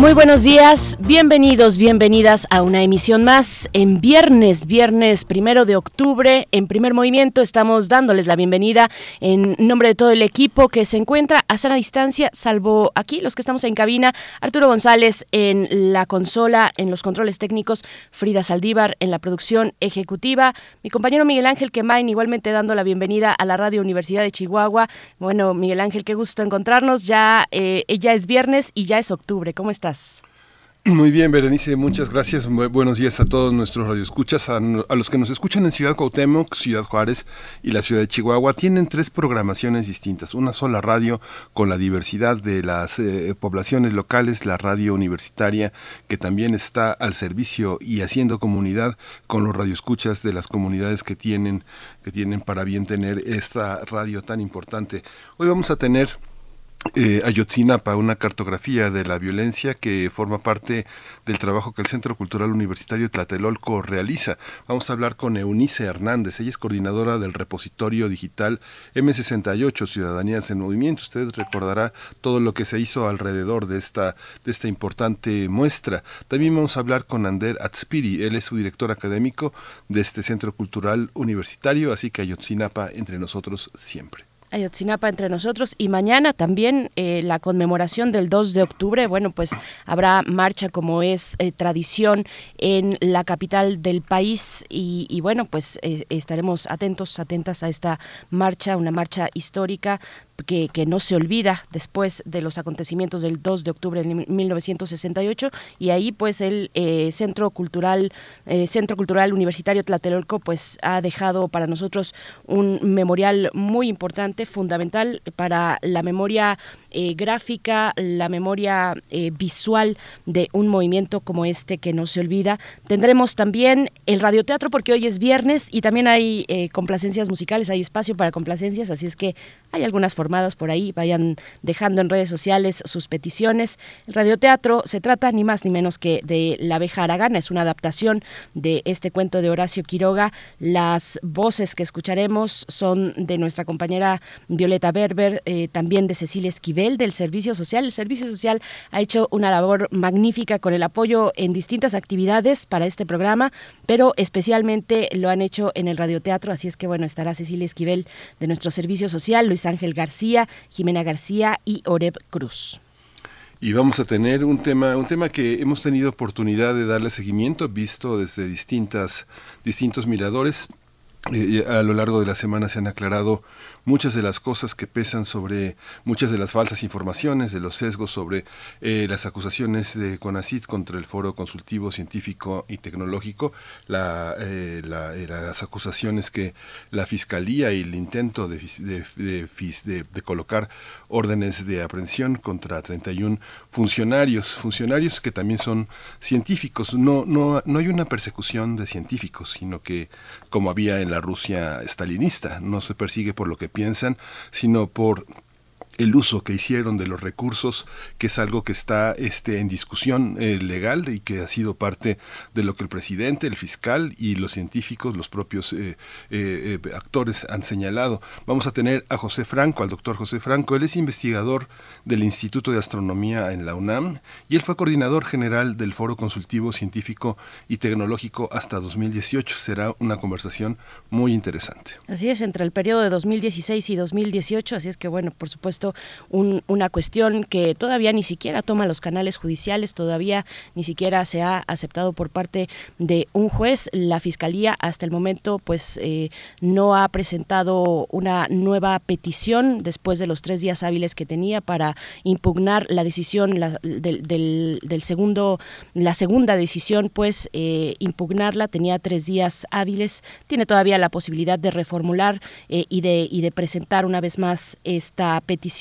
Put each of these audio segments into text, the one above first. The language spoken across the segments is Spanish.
Muy buenos días, bienvenidos, bienvenidas a una emisión más en viernes, viernes primero de octubre. En primer movimiento estamos dándoles la bienvenida en nombre de todo el equipo que se encuentra a sana distancia, salvo aquí los que estamos en cabina, Arturo González en la consola, en los controles técnicos, Frida Saldívar en la producción ejecutiva, mi compañero Miguel Ángel Quemain igualmente dando la bienvenida a la Radio Universidad de Chihuahua. Bueno, Miguel Ángel, qué gusto encontrarnos. Ya, eh, ya es viernes y ya es octubre. ¿Cómo estás? Muy bien, Berenice, muchas gracias. buenos días a todos nuestros radioescuchas, a, los que nos escuchan en Ciudad Cuauhtémoc, Ciudad Juárez y la ciudad de Chihuahua. Tienen tres programaciones distintas. Una sola radio con la diversidad de las eh, poblaciones locales, la radio universitaria, que también está al servicio y haciendo comunidad con los radioescuchas de las comunidades que tienen, que tienen para bien tener esta radio tan importante. Hoy vamos a tener eh, Ayotzinapa, una cartografía de la violencia que forma parte del trabajo que el Centro Cultural Universitario Tlatelolco realiza. Vamos a hablar con Eunice Hernández, ella es coordinadora del repositorio digital M68, Ciudadanías en Movimiento. Usted recordará todo lo que se hizo alrededor de esta, de esta importante muestra. También vamos a hablar con Ander Atspiri, él es su director académico de este Centro Cultural Universitario, así que Ayotzinapa entre nosotros siempre. Ayotzinapa entre nosotros y mañana también eh, la conmemoración del 2 de octubre. Bueno, pues habrá marcha como es eh, tradición en la capital del país y, bueno, pues eh, estaremos atentos, atentas a esta marcha, una marcha histórica que, no se olvida después de los acontecimientos del 2 de octubre de 1968 y ahí pues el eh, Centro Cultural eh, Centro Cultural Universitario Tlatelolco pues ha dejado para nosotros un memorial muy importante, fundamental para la memoria eh, gráfica, la memoria visual de un movimiento como este que no se olvida. Tendremos también el radioteatro porque hoy es viernes y también hay complacencias musicales, hay espacio para complacencias, así es que hay algunas formadas por ahí, vayan dejando en redes sociales sus peticiones. El radioteatro se trata ni más ni menos que de La abeja aragana, es una adaptación de este cuento de Horacio Quiroga. Las voces que escucharemos son de nuestra compañera Violeta Berber, eh, también de Cecilia Esquivel del Servicio Social. El Servicio Social ha hecho una labor magnífica con el apoyo en distintas actividades para este programa, pero especialmente lo han hecho en el radioteatro, así es que bueno, estará Cecilia Esquivel de nuestro Servicio Social, Ángel García, Jimena García y Oreb Cruz. Y vamos a tener un tema, un tema que hemos tenido oportunidad de darle seguimiento, visto desde distintas, distintos miradores. Eh, a lo largo de la semana se han aclarado muchas de las cosas que pesan sobre muchas de las falsas informaciones, de los sesgos sobre eh, las acusaciones de CONACIT contra el Foro Consultivo Científico y Tecnológico, eh, eh, las acusaciones que la Fiscalía y el intento de, colocar órdenes de aprehensión contra 31 funcionarios, funcionarios que también son científicos. No, no, no hay una persecución de científicos, sino que como había en la Rusia stalinista, no se persigue por lo que piensan, sino por el uso que hicieron de los recursos, que es algo que está este, en discusión eh, legal y que ha sido parte de lo que el presidente, el fiscal y los científicos, los propios eh, eh, actores han señalado. Vamos a tener a José Franco, al doctor José Franco. Él es investigador del Instituto de Astronomía en la UNAM y él fue coordinador general del Foro Consultivo Científico y Tecnológico hasta 2018. Será una conversación muy interesante. Así es, entre el periodo de 2016 y 2018, así es que bueno, por supuesto, una cuestión que todavía ni siquiera toma los canales judiciales, todavía ni siquiera se ha aceptado por parte de un juez. La Fiscalía hasta el momento pues eh, no ha presentado una nueva petición después de los tres días hábiles que tenía para impugnar la decisión del, segundo, la segunda decisión pues eh, impugnarla, tenía tres días hábiles, tiene todavía la posibilidad de reformular eh, y, de, y de presentar una vez más esta petición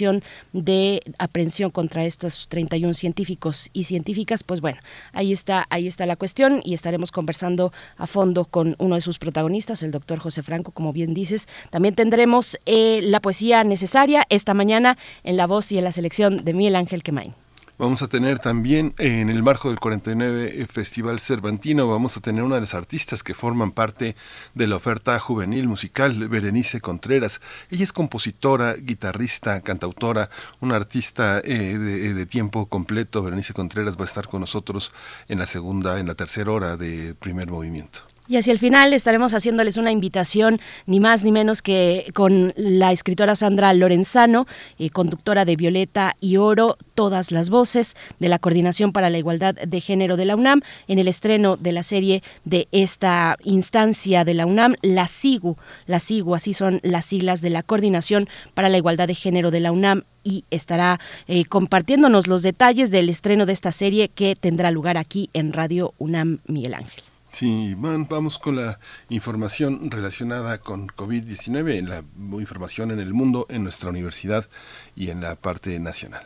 de aprehensión contra estos 31 científicos y científicas, pues bueno, ahí está, ahí está la cuestión y estaremos conversando a fondo con uno de sus protagonistas, el doctor José Franco, como bien dices. También tendremos eh, la poesía necesaria esta mañana en la voz y en la selección de Miguel Ángel Quemain. Vamos a tener también en el marco del 49 Festival Cervantino, vamos a tener una de las artistas que forman parte de la oferta juvenil musical, Berenice Contreras. Ella es compositora, guitarrista, cantautora, una artista eh, de, de, tiempo completo. Berenice Contreras va a estar con nosotros en la segunda, en la tercera hora de primer movimiento. Y hacia el final estaremos haciéndoles una invitación, ni más ni menos que con la escritora Sandra Lorenzano, eh, conductora de Violeta y Oro, todas las voces de la Coordinación para la Igualdad de Género de la UNAM, en el estreno de la serie de esta instancia de la UNAM, la SIGU. La SIGU, así son las siglas de la Coordinación para la Igualdad de Género de la UNAM y estará eh, compartiéndonos los detalles del estreno de esta serie que tendrá lugar aquí en Radio UNAM Miguel Ángel. Sí, vamos con la información relacionada con COVID-19, en la información en el mundo, en nuestra universidad y en la parte nacional.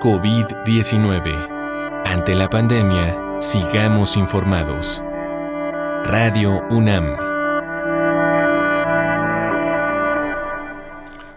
COVID-19. Ante la pandemia, sigamos informados. Radio UNAM.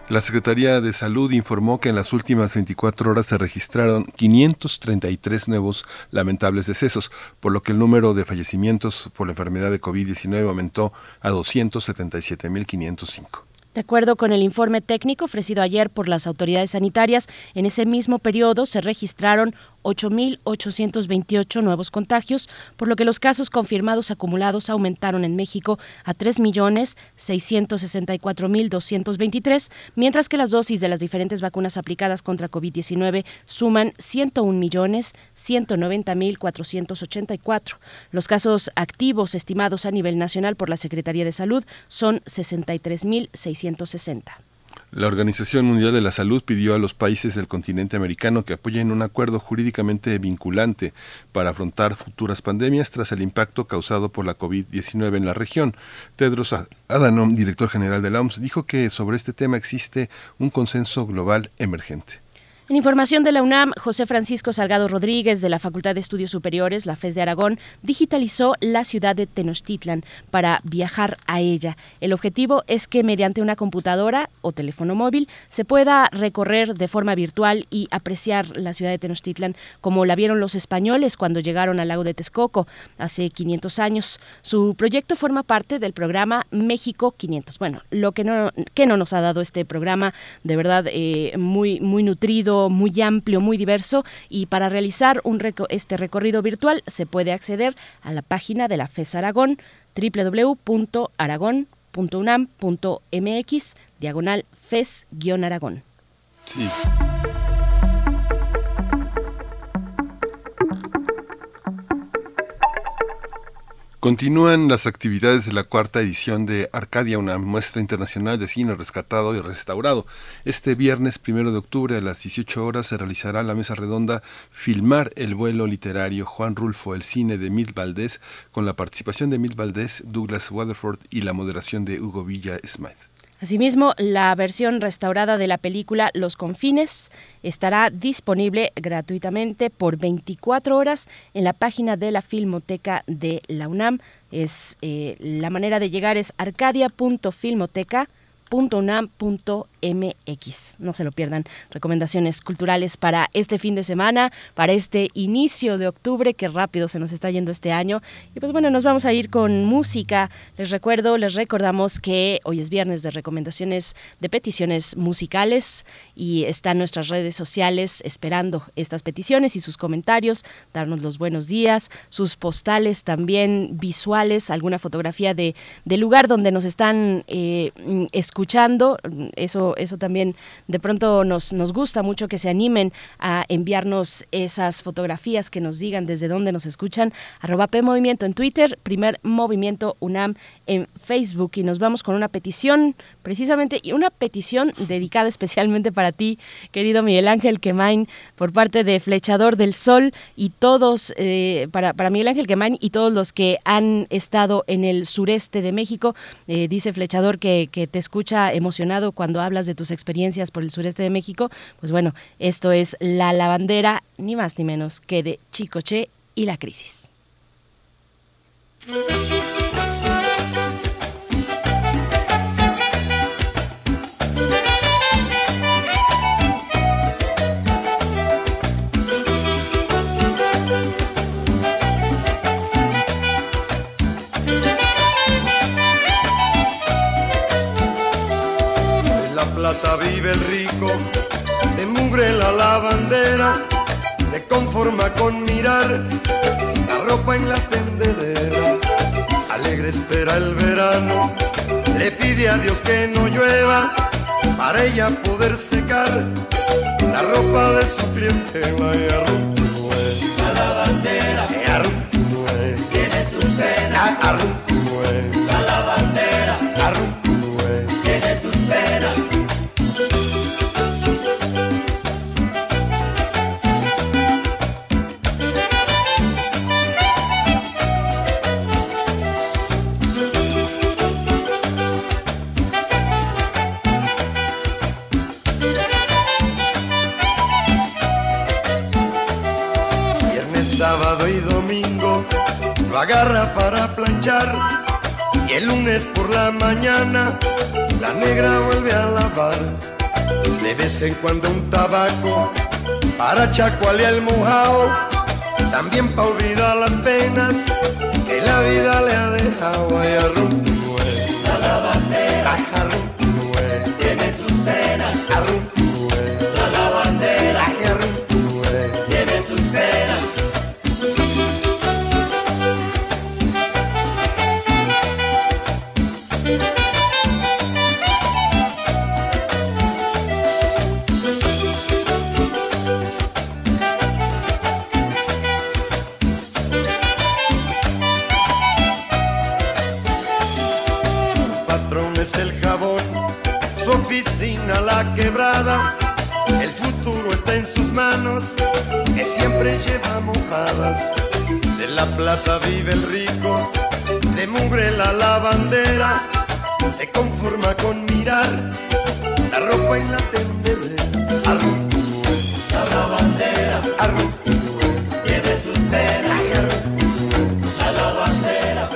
La Secretaría de Salud informó que en las últimas 24 horas se registraron 533 nuevos lamentables decesos, por lo que el número de fallecimientos por la enfermedad de COVID-19 aumentó a 277.505. De acuerdo con el informe técnico ofrecido ayer por las autoridades sanitarias, en ese mismo periodo se registraron 8.828 nuevos contagios, por lo que los casos confirmados acumulados aumentaron en México a 3.664.223, mientras que las dosis de las diferentes vacunas aplicadas contra COVID-19 suman 101.190.484. Los casos activos estimados a nivel nacional por la Secretaría de Salud son 63.660. La Organización Mundial de la Salud pidió a los países del continente americano que apoyen un acuerdo jurídicamente vinculante para afrontar futuras pandemias tras el impacto causado por la COVID-19 en la región. Tedros Adhanom, director general de la OMS, dijo que sobre este tema existe un consenso global emergente. En información de la UNAM, José Francisco Salgado Rodríguez de la Facultad de Estudios Superiores, la FES de Aragón, digitalizó la ciudad de Tenochtitlan para viajar a ella. El objetivo es que mediante una computadora o teléfono móvil se pueda recorrer de forma virtual y apreciar la ciudad de Tenochtitlan como la vieron los españoles cuando llegaron al lago de Texcoco hace 500 años. Su proyecto forma parte del programa México 500. Bueno, lo que no, que no nos ha dado este programa, de verdad, eh, muy, muy nutrido muy amplio, muy diverso y para realizar este recorrido virtual se puede acceder a la página de la FES Aragón www.aragón.unam.mx diagonal FES-Aragón. Continúan las actividades de la cuarta edición de Arcadia, una muestra internacional de cine rescatado y restaurado. Este viernes primero de octubre a las 18 horas se realizará la mesa redonda Filmar el vuelo literario Juan Rulfo, el cine de Mil Valdés, con la participación de Mil Valdés, Douglas Waterford y la moderación de Hugo Villa Smith. Asimismo, la versión restaurada de la película Los Confines estará disponible gratuitamente por 24 horas en la página de la Filmoteca de la UNAM. Es eh, la manera de llegar es arcadia.filmoteca.com .unam.mx. No se lo pierdan. Recomendaciones culturales para este fin de semana, para este inicio de octubre, que rápido se nos está yendo este año. Y pues bueno, nos vamos a ir con música. Les recuerdo, les recordamos que hoy es viernes de recomendaciones de peticiones musicales y están nuestras redes sociales esperando estas peticiones y sus comentarios, darnos los buenos días, sus postales también visuales, alguna fotografía de, del lugar donde nos están eh, escuchando. Eso eso, también de pronto nos, nos gusta mucho que se animen a enviarnos esas fotografías, que nos digan desde dónde nos escuchan. Arroba P Movimiento en Twitter, primer movimiento UNAM en Facebook. Y nos vamos con una petición, precisamente, y una petición dedicada especialmente para ti, querido Miguel Ángel Quemain, por parte de Flechador del Sol y todos, eh, para, Miguel Ángel Quemain y todos los que han estado en el sureste de México. Eh, dice Flechador que, que te escucha emocionado cuando hablas de tus experiencias por el sureste de México. Pues bueno, esto es La Lavandera, ni más ni menos que de Chicoche y la crisis. Plata vive el rico, de mugre la lavandera, se conforma con mirar la ropa en la tendedera. Alegre espera el verano, le pide a Dios que no llueva para ella poder secar la ropa de su clientela La lavandera tiene sus penas. Agarra para planchar y el lunes por la mañana la negra vuelve a lavar. De vez en cuando un tabaco para chacualear el mojado, también para olvidar las penas que la vida le ha dejado. Ay, la lavandera mojadas. De la plata vive el rico, de mugre la lavandera, se conforma con mirar la ropa en la tendedera. La lavandera tiene sus penas. La lavandera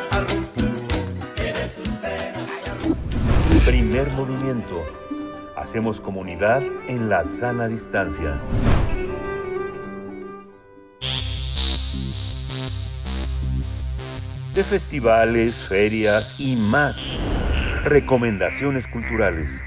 tiene sus penas. Primer movimiento. Hacemos comunidad en la sana distancia. Festivales, ferias y más. Recomendaciones culturales.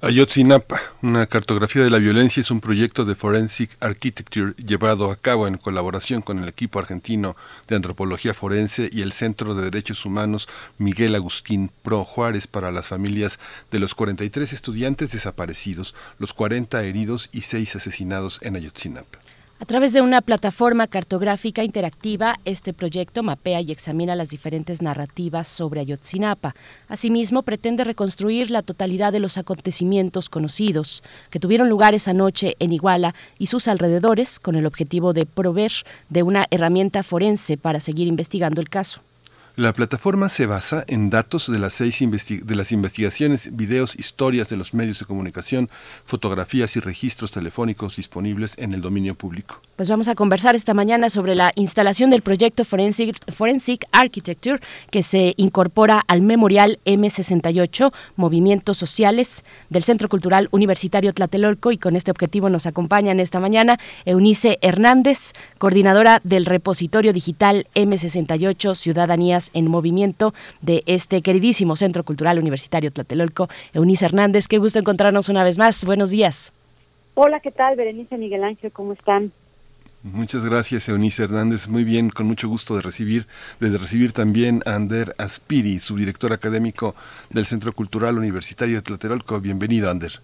Ayotzinapa, una cartografía de la violencia, es un proyecto de Forensic Architecture llevado a cabo en colaboración con el equipo argentino de antropología forense y el Centro de Derechos Humanos Miguel Agustín Pro Juárez para las familias de los 43 estudiantes desaparecidos, los 40 heridos y 6 asesinados en Ayotzinapa. A través de una plataforma cartográfica interactiva, este proyecto mapea y examina las diferentes narrativas sobre Ayotzinapa. Asimismo, pretende reconstruir la totalidad de los acontecimientos conocidos que tuvieron lugar esa noche en Iguala y sus alrededores, con el objetivo de proveer de una herramienta forense para seguir investigando el caso. La plataforma se basa en datos de las seis de las investigaciones, videos, historias de los medios de comunicación, fotografías y registros telefónicos disponibles en el dominio público. Pues vamos a conversar esta mañana sobre la instalación del proyecto Forensic, Forensic Architecture que se incorpora al Memorial M68, Movimientos Sociales del Centro Cultural Universitario Tlatelolco y con este objetivo nos acompañan esta mañana Eunice Hernández, coordinadora del repositorio digital M68 Ciudadanías en Movimiento de este queridísimo Centro Cultural Universitario Tlatelolco. Eunice Hernández, qué gusto encontrarnos una vez más. Buenos días. Hola, ¿qué tal? Berenice Miguel Ángel, ¿cómo están? Muchas gracias, Eunice Hernández. Muy bien, con mucho gusto de recibir, de recibir también a Ander Aspiri, subdirector académico del Centro Cultural Universitario de Tlatelolco. Bienvenido, Ander.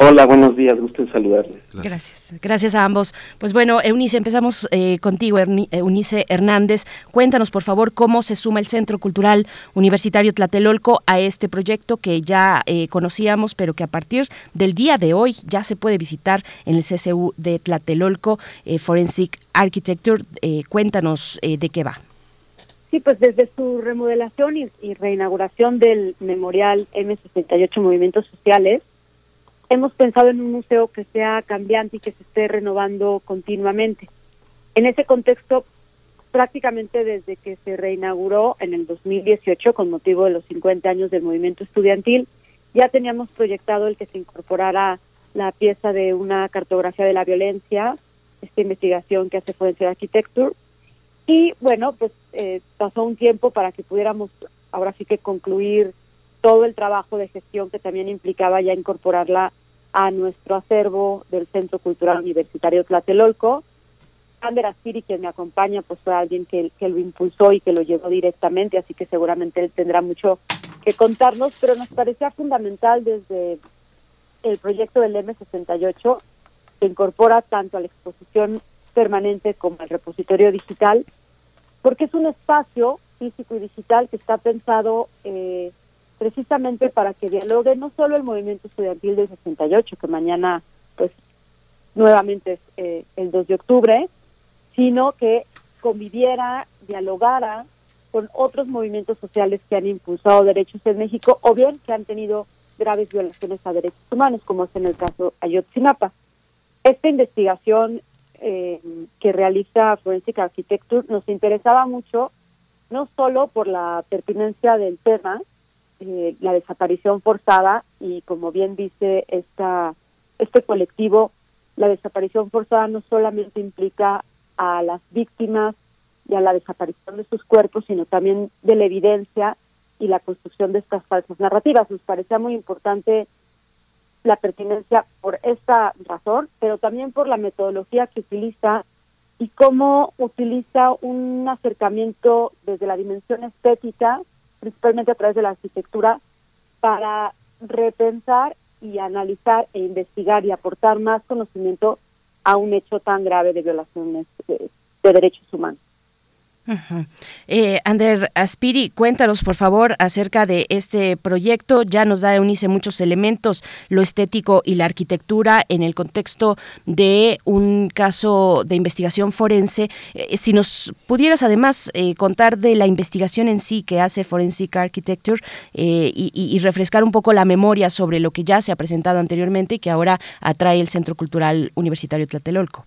Hola, buenos días, gusto en saludarles. Gracias. gracias, a ambos. Pues bueno, Eunice, empezamos eh, contigo, Eunice Hernández. Cuéntanos, por favor, cómo se suma el Centro Cultural Universitario Tlatelolco a este proyecto que ya eh, conocíamos, pero que a partir del día de hoy ya se puede visitar en el CCU de Tlatelolco, eh, Forensic Architecture. cuéntanos de qué va. Sí, pues desde su remodelación y, y reinauguración del Memorial M68 Movimientos Sociales, hemos pensado en un museo que sea cambiante y que se esté renovando continuamente. En ese contexto, prácticamente desde que se reinauguró en el 2018 con motivo de los 50 años del movimiento estudiantil, ya teníamos proyectado el que se incorporara la pieza de una cartografía de la violencia, esta investigación que hace Forensic Architecture. Y bueno, pues eh, pasó un tiempo para que pudiéramos ahora sí que concluir todo el trabajo de gestión que también implicaba ya incorporarla a nuestro acervo del Centro Cultural Universitario Tlatelolco. Ander Aspiri, quien me acompaña, pues fue alguien que, que lo impulsó y que lo llevó directamente, así que seguramente él tendrá mucho que contarnos, pero nos parecía fundamental desde el proyecto del M68, que incorpora tanto a la exposición permanente como al repositorio digital, porque es un espacio físico y digital que está pensado eh, precisamente para que dialogue no solo el movimiento estudiantil del 68, que mañana pues nuevamente es eh, el 2 de octubre, sino que conviviera, dialogara con otros movimientos sociales que han impulsado derechos en México o bien que han tenido graves violaciones a derechos humanos, como es en el caso Ayotzinapa. Esta investigación eh, que realiza Forensic Architecture nos interesaba mucho, no solo por la pertinencia del tema, eh, la desaparición forzada y como bien dice esta este colectivo la desaparición forzada no solamente implica a las víctimas y a la desaparición de sus cuerpos sino también de la evidencia y la construcción de estas falsas narrativas. Nos parecía muy importante la pertinencia por esta razón pero también por la metodología que utiliza y cómo utiliza un acercamiento desde la dimensión estética principalmente a través de la arquitectura, para repensar y analizar e investigar y aportar más conocimiento a un hecho tan grave de violaciones de, derechos humanos. Eh, Ander Aspiri, cuéntanos por favor acerca de este proyecto. Ya nos da Eunice muchos elementos, lo estético y la arquitectura en el contexto de un caso de investigación forense. Eh, si nos pudieras además eh, contar de la investigación en sí que hace Forensic Architecture y, y, refrescar un poco la memoria sobre lo que ya se ha presentado anteriormente y que ahora atrae el Centro Cultural Universitario Tlatelolco.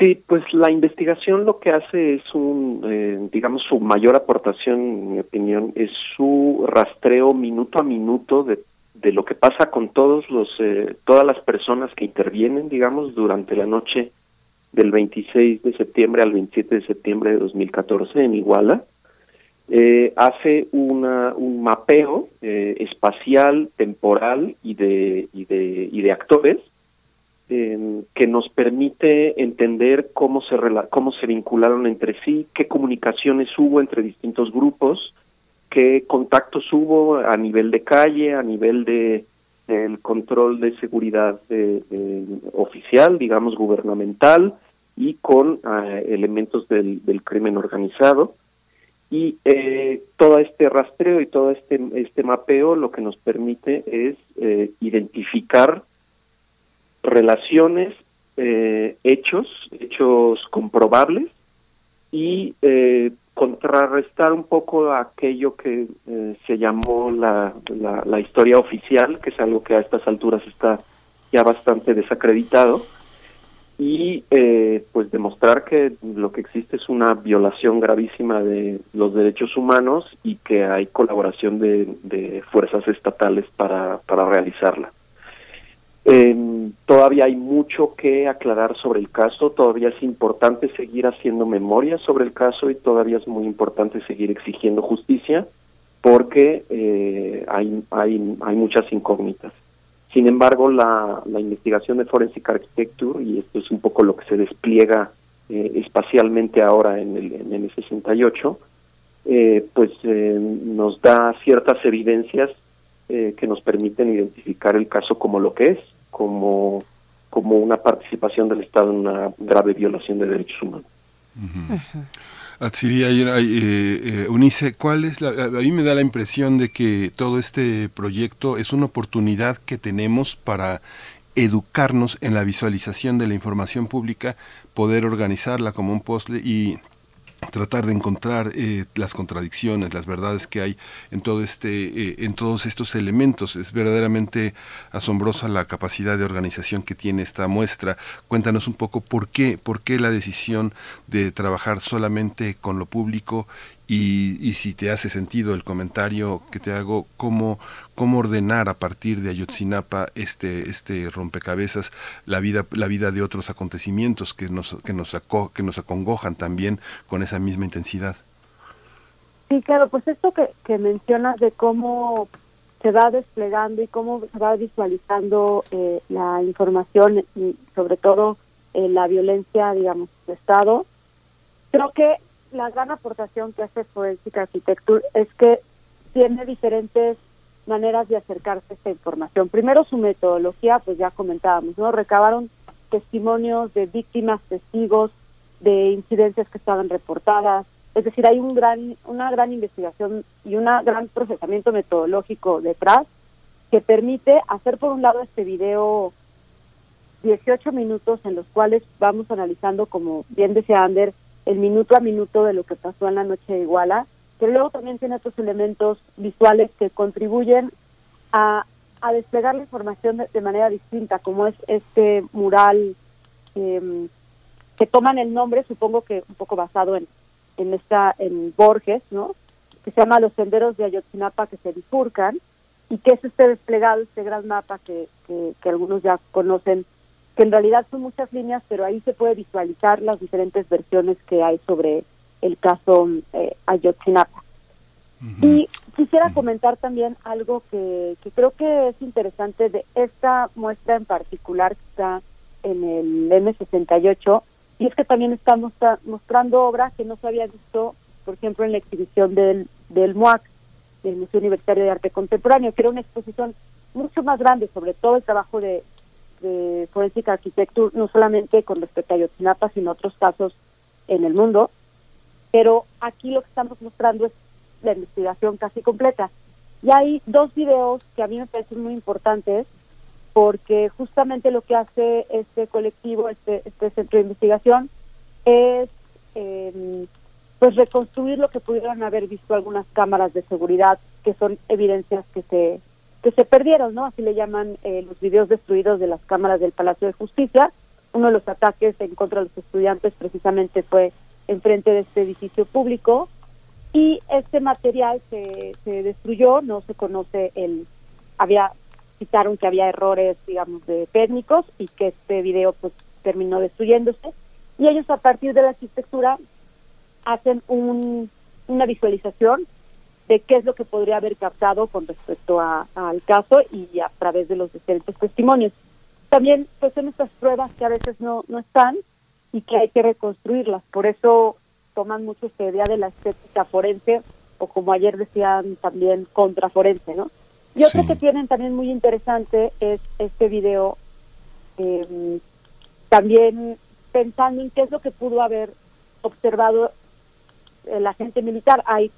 Sí, pues la investigación lo que hace es un, eh, digamos, su mayor aportación, en mi opinión, es su rastreo minuto a minuto de, de lo que pasa con todos los, eh, todas las personas que intervienen, digamos, durante la noche del 26 de septiembre al 27 de septiembre de 2014 en Iguala. Eh, hace una, un mapeo eh, espacial, temporal y de, y de, y de actores que nos permite entender cómo se cómo se vincularon entre sí, qué comunicaciones hubo entre distintos grupos, qué contactos hubo a nivel de calle, a nivel de el control de seguridad oficial, digamos gubernamental, y con ah, elementos del, del, crimen organizado. Y eh, todo este rastreo y todo este, este mapeo lo que nos permite es eh, identificar relaciones, eh, hechos, hechos comprobables y eh, contrarrestar un poco aquello que eh, se llamó la, la, historia oficial, que es algo que a estas alturas está ya bastante desacreditado, y pues demostrar que lo que existe es una violación gravísima de los derechos humanos y que hay colaboración de, de fuerzas estatales para, para realizarla. Eh, todavía hay mucho que aclarar sobre el caso, todavía es importante seguir haciendo memoria sobre el caso y todavía es muy importante seguir exigiendo justicia porque eh, hay, hay, hay muchas incógnitas. Sin embargo, la, investigación de Forensic Architecture, y esto es un poco lo que se despliega eh, espacialmente ahora en el, en el 68, eh, pues nos da ciertas evidencias que nos permiten identificar el caso como lo que es, como, como una participación del Estado en una grave violación de derechos humanos. Atsiri, eh, eh, Unice, ¿cuál es la, a mí me da la impresión de que todo este proyecto es una oportunidad que tenemos para educarnos en la visualización de la información pública, poder organizarla como un puzzle y tratar de encontrar eh, las contradicciones, las verdades que hay en todo este, eh, en todos estos elementos. Es verdaderamente asombrosa la capacidad de organización que tiene esta muestra. Cuéntanos un poco por qué, por qué la decisión de trabajar solamente con lo público y, y, si te hace sentido el comentario que te hago, cómo, cómo ordenar a partir de Ayotzinapa este, este rompecabezas la vida, la vida de otros acontecimientos que nos, que nos, aco, que nos acongojan también con esa misma intensidad. Sí, claro, pues esto que, que mencionas de cómo se va desplegando y cómo se va visualizando eh, la información y sobre todo eh, la violencia, digamos, de Estado, creo que la gran aportación que hace Forensic Architecture es que tiene diferentes maneras de acercarse a esta información. Primero su metodología, pues ya comentábamos, ¿no? Recabaron testimonios de víctimas, testigos, de incidencias que estaban reportadas. Es decir, hay un gran, una gran investigación y un gran procesamiento metodológico detrás que permite hacer por un lado este video 18 minutos en los cuales vamos analizando, como bien decía Ander, el minuto a minuto de lo que pasó en la noche de Iguala, pero luego también tiene otros elementos visuales que contribuyen a, a desplegar la información de, manera distinta, como es este mural eh, que toman el nombre, supongo que un poco basado en, en esta en Borges, ¿no? que se llama Los senderos de Ayotzinapa que se bifurcan y que es este desplegado, este gran mapa que, que algunos ya conocen que en realidad son muchas líneas, pero ahí se puede visualizar las diferentes versiones que hay sobre el caso eh, Ayotzinapa. Uh -huh. Y quisiera comentar también algo que, que, creo que es interesante de esta muestra en particular que está en el M68, y es que también está mostra mostrando obras que no se había visto, por ejemplo, en la exhibición del, del MUAC, del Museo Universitario de Arte Contemporáneo, que era una exposición mucho más grande sobre todo el trabajo de, de Forensic Architecture, no solamente con respecto a Ayotzinapa, sino otros casos en el mundo. Pero aquí lo que estamos mostrando es la investigación casi completa. Y hay dos videos que a mí me parecen muy importantes porque justamente lo que hace este colectivo, este, este centro de investigación, es eh, pues reconstruir lo que pudieron haber visto algunas cámaras de seguridad, que son evidencias que se que se perdieron, ¿no? Así le llaman eh, los videos destruidos de las cámaras del Palacio de Justicia. Uno de los ataques en contra de los estudiantes precisamente fue enfrente de este edificio público y este material se, se destruyó, no se conoce el, había, citaron que había errores, digamos, de técnicos y que este video pues terminó destruyéndose y ellos a partir de la arquitectura hacen un, una visualización de qué es lo que podría haber captado con respecto a, al caso y a través de los diferentes testimonios. También pues son estas pruebas que a veces no, no están y que hay que reconstruirlas. Por eso toman mucho esta idea de la estética forense o como ayer decían también contraforense, ¿no? Y otro sí. que tienen también muy interesante es este video eh, también pensando en qué es lo que pudo haber observado el agente militar. Hay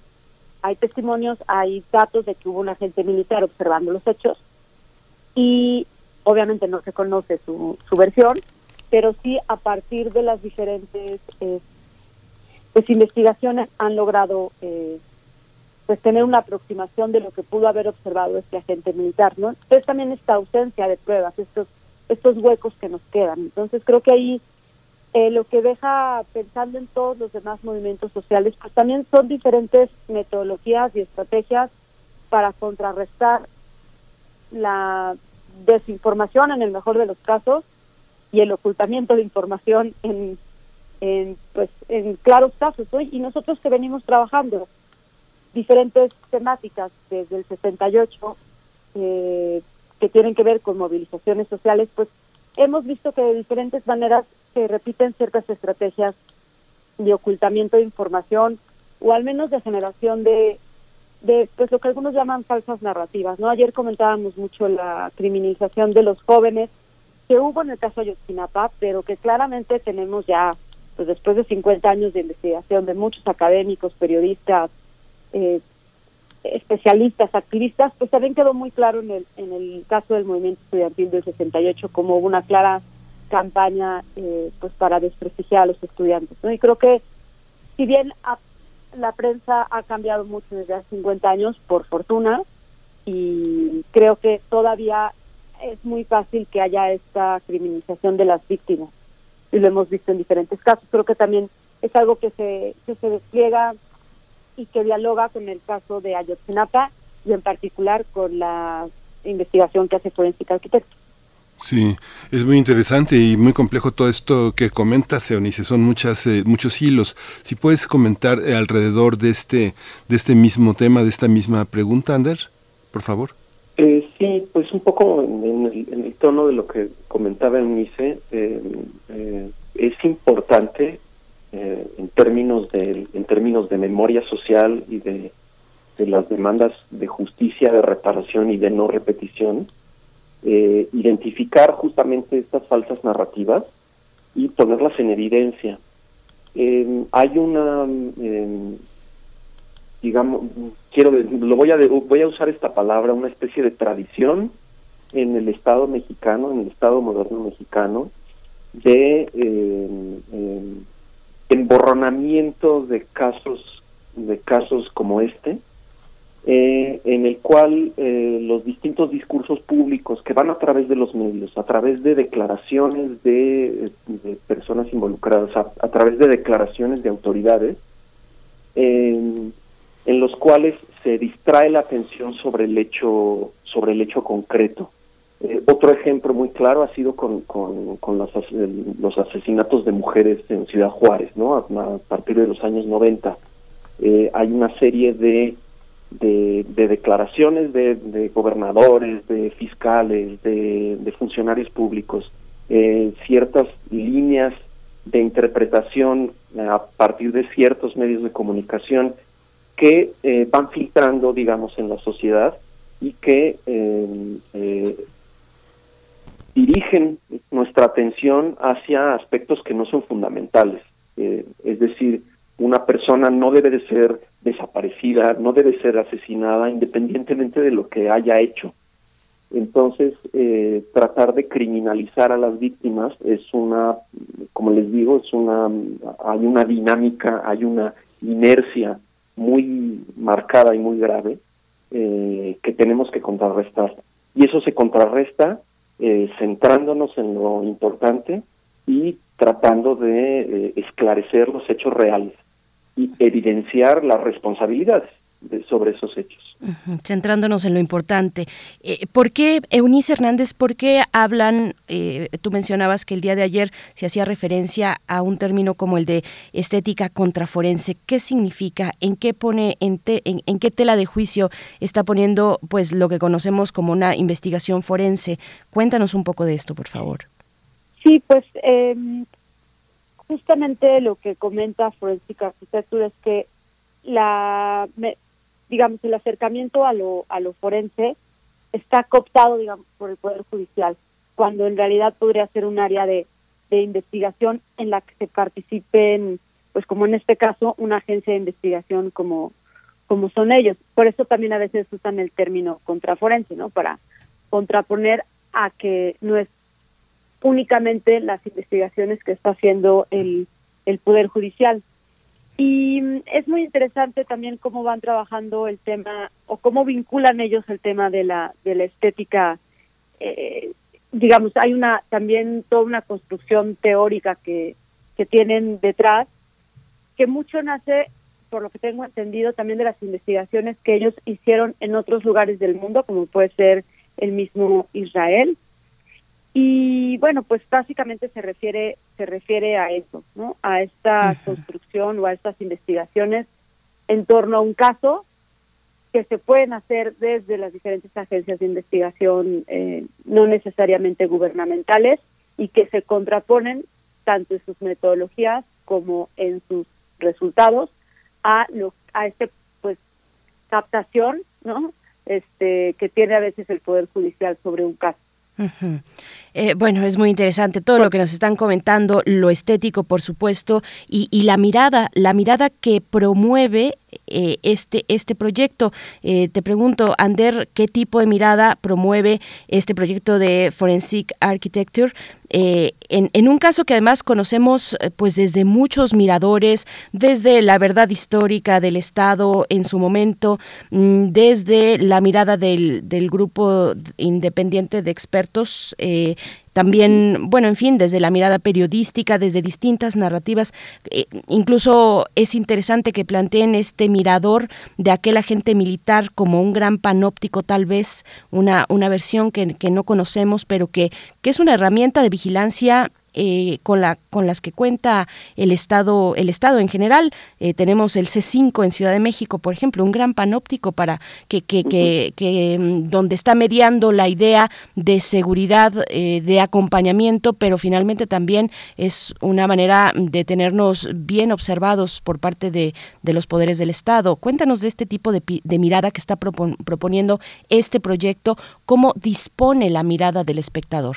hay testimonios, hay datos de que hubo un agente militar observando los hechos y obviamente no se conoce su, su versión, pero sí a partir de las diferentes eh, pues investigaciones han logrado eh, pues tener una aproximación de lo que pudo haber observado este agente militar, ¿no? Entonces también esta ausencia de pruebas, estos estos huecos que nos quedan. Entonces creo que ahí eh, lo que deja pensando en todos los demás movimientos sociales, pues también son diferentes metodologías y estrategias para contrarrestar la desinformación en el mejor de los casos y el ocultamiento de información en, en pues en claros casos y nosotros que venimos trabajando diferentes temáticas desde el 68 eh, que tienen que ver con movilizaciones sociales, pues hemos visto que de diferentes maneras se repiten ciertas estrategias de ocultamiento de información o al menos de generación de, de pues lo que algunos llaman falsas narrativas. no Ayer comentábamos mucho la criminalización de los jóvenes que hubo en el caso de Ayotzinapa, pero que claramente tenemos ya, pues después de 50 años de investigación de muchos académicos, periodistas, eh, especialistas, activistas, pues también quedó muy claro en el, en el caso del movimiento estudiantil del 68 como hubo una clara campaña eh, pues para desprestigiar a los estudiantes. ¿no? Y creo que si bien la prensa ha cambiado mucho desde hace 50 años, por fortuna, y creo que todavía es muy fácil que haya esta criminalización de las víctimas. Y lo hemos visto en diferentes casos. Creo que también es algo que se, que se despliega y que dialoga con el caso de Ayotzinapa y en particular con la investigación que hace Forensic Arquitecto. Sí, es muy interesante y muy complejo todo esto que comentas, Eunice, son muchas, eh, muchos hilos. Si puedes comentar eh, alrededor de este, de este mismo tema, de esta misma pregunta, Ander, por favor. Eh, sí, pues un poco en, el, tono de lo que comentaba Eunice, es importante en términos de en términos de memoria social y de, de las demandas de justicia, de reparación y de no repetición eh, identificar justamente estas falsas narrativas y ponerlas en evidencia. Eh, hay una, eh, digamos, quiero, lo voy a, voy a usar esta palabra, una especie de tradición en el Estado mexicano, en el Estado moderno mexicano, de emborronamiento de casos, de casos como este, eh, en el cual eh, los distintos discursos públicos que van a través de los medios, a través de declaraciones de, personas involucradas, a, través de declaraciones de autoridades, en los cuales se distrae la atención sobre el hecho, sobre el hecho concreto. Eh, otro ejemplo muy claro ha sido con, con, los, asesinatos de mujeres en Ciudad Juárez, ¿no? A, partir de los años 90. hay una serie de de, declaraciones de, gobernadores, de fiscales, de, funcionarios públicos, eh, ciertas líneas de interpretación a partir de ciertos medios de comunicación que eh, van filtrando, digamos, en la sociedad y que eh, dirigen nuestra atención hacia aspectos que no son fundamentales. es decir, una persona no debe de ser desaparecida, no debe ser asesinada independientemente de lo que haya hecho. Entonces, eh, tratar de criminalizar a las víctimas es una, como les digo, es una, hay una dinámica, hay una inercia muy marcada y muy grave eh, que tenemos que contrarrestar. Y eso se contrarresta eh, centrándonos en lo importante y tratando de esclarecer los hechos reales y evidenciar las responsabilidades sobre esos hechos. Centrándonos en lo importante, eh, ¿por qué, Eunice Hernández, por qué hablan, eh, tú mencionabas que el día de ayer se hacía referencia a un término como el de estética contraforense, ¿qué significa? ¿En qué pone, en, en, qué tela de juicio está poniendo pues lo que conocemos como una investigación forense? Cuéntanos un poco de esto, por favor. Sí, pues eh, justamente lo que comenta Forensic Architecture es que la digamos el acercamiento a lo a lo forense está cooptado digamos por el poder judicial cuando en realidad podría ser un área de, de investigación en la que se participen pues como en este caso una agencia de investigación como como son ellos. Por eso también a veces usan el término contraforense no para contraponer a que no es únicamente las investigaciones que está haciendo el, el Poder Judicial. Y mm, es muy interesante también cómo van trabajando el tema o cómo vinculan ellos el tema de la, de la estética. Eh, digamos, hay una también toda una construcción teórica que, que tienen detrás, que mucho nace, por lo que tengo entendido, también de las investigaciones que ellos hicieron en otros lugares del mundo, como puede ser el mismo Israel, y bueno, pues básicamente se refiere se refiere a eso, ¿no? A esta construcción o a estas investigaciones en torno a un caso que se pueden hacer desde las diferentes agencias de investigación, eh, no necesariamente gubernamentales, y que se contraponen tanto en sus metodologías como en sus resultados a lo a este pues captación no este que tiene a veces el poder judicial sobre un caso eh, bueno, es muy interesante todo lo que nos están comentando, lo estético, por supuesto, y, y la mirada, la mirada que promueve eh, este, este proyecto. Eh, te pregunto, Ander, ¿qué tipo de mirada promueve este proyecto de Forensic Architecture? Eh, en, en, un caso que además conocemos pues desde muchos miradores, desde la verdad histórica del Estado en su momento, mm, desde la mirada del, del grupo independiente de expertos, también, bueno, en fin, desde la mirada periodística, desde distintas narrativas. Eh, incluso es interesante que planteen este mirador de aquel agente militar como un gran panóptico, tal vez una, una versión que, que no conocemos, pero que, que es una herramienta de vigilancia eh, con, la, con las que cuenta el Estado, el Estado en general. Eh, tenemos el C5 en Ciudad de México, por ejemplo, un gran panóptico para que, que, que, que mm, donde está mediando la idea de seguridad, eh, de acompañamiento, pero finalmente también es una manera de tenernos bien observados por parte de, de los poderes del Estado. Cuéntanos de este tipo de, de mirada que está propon, proponiendo este proyecto, cómo dispone la mirada del espectador.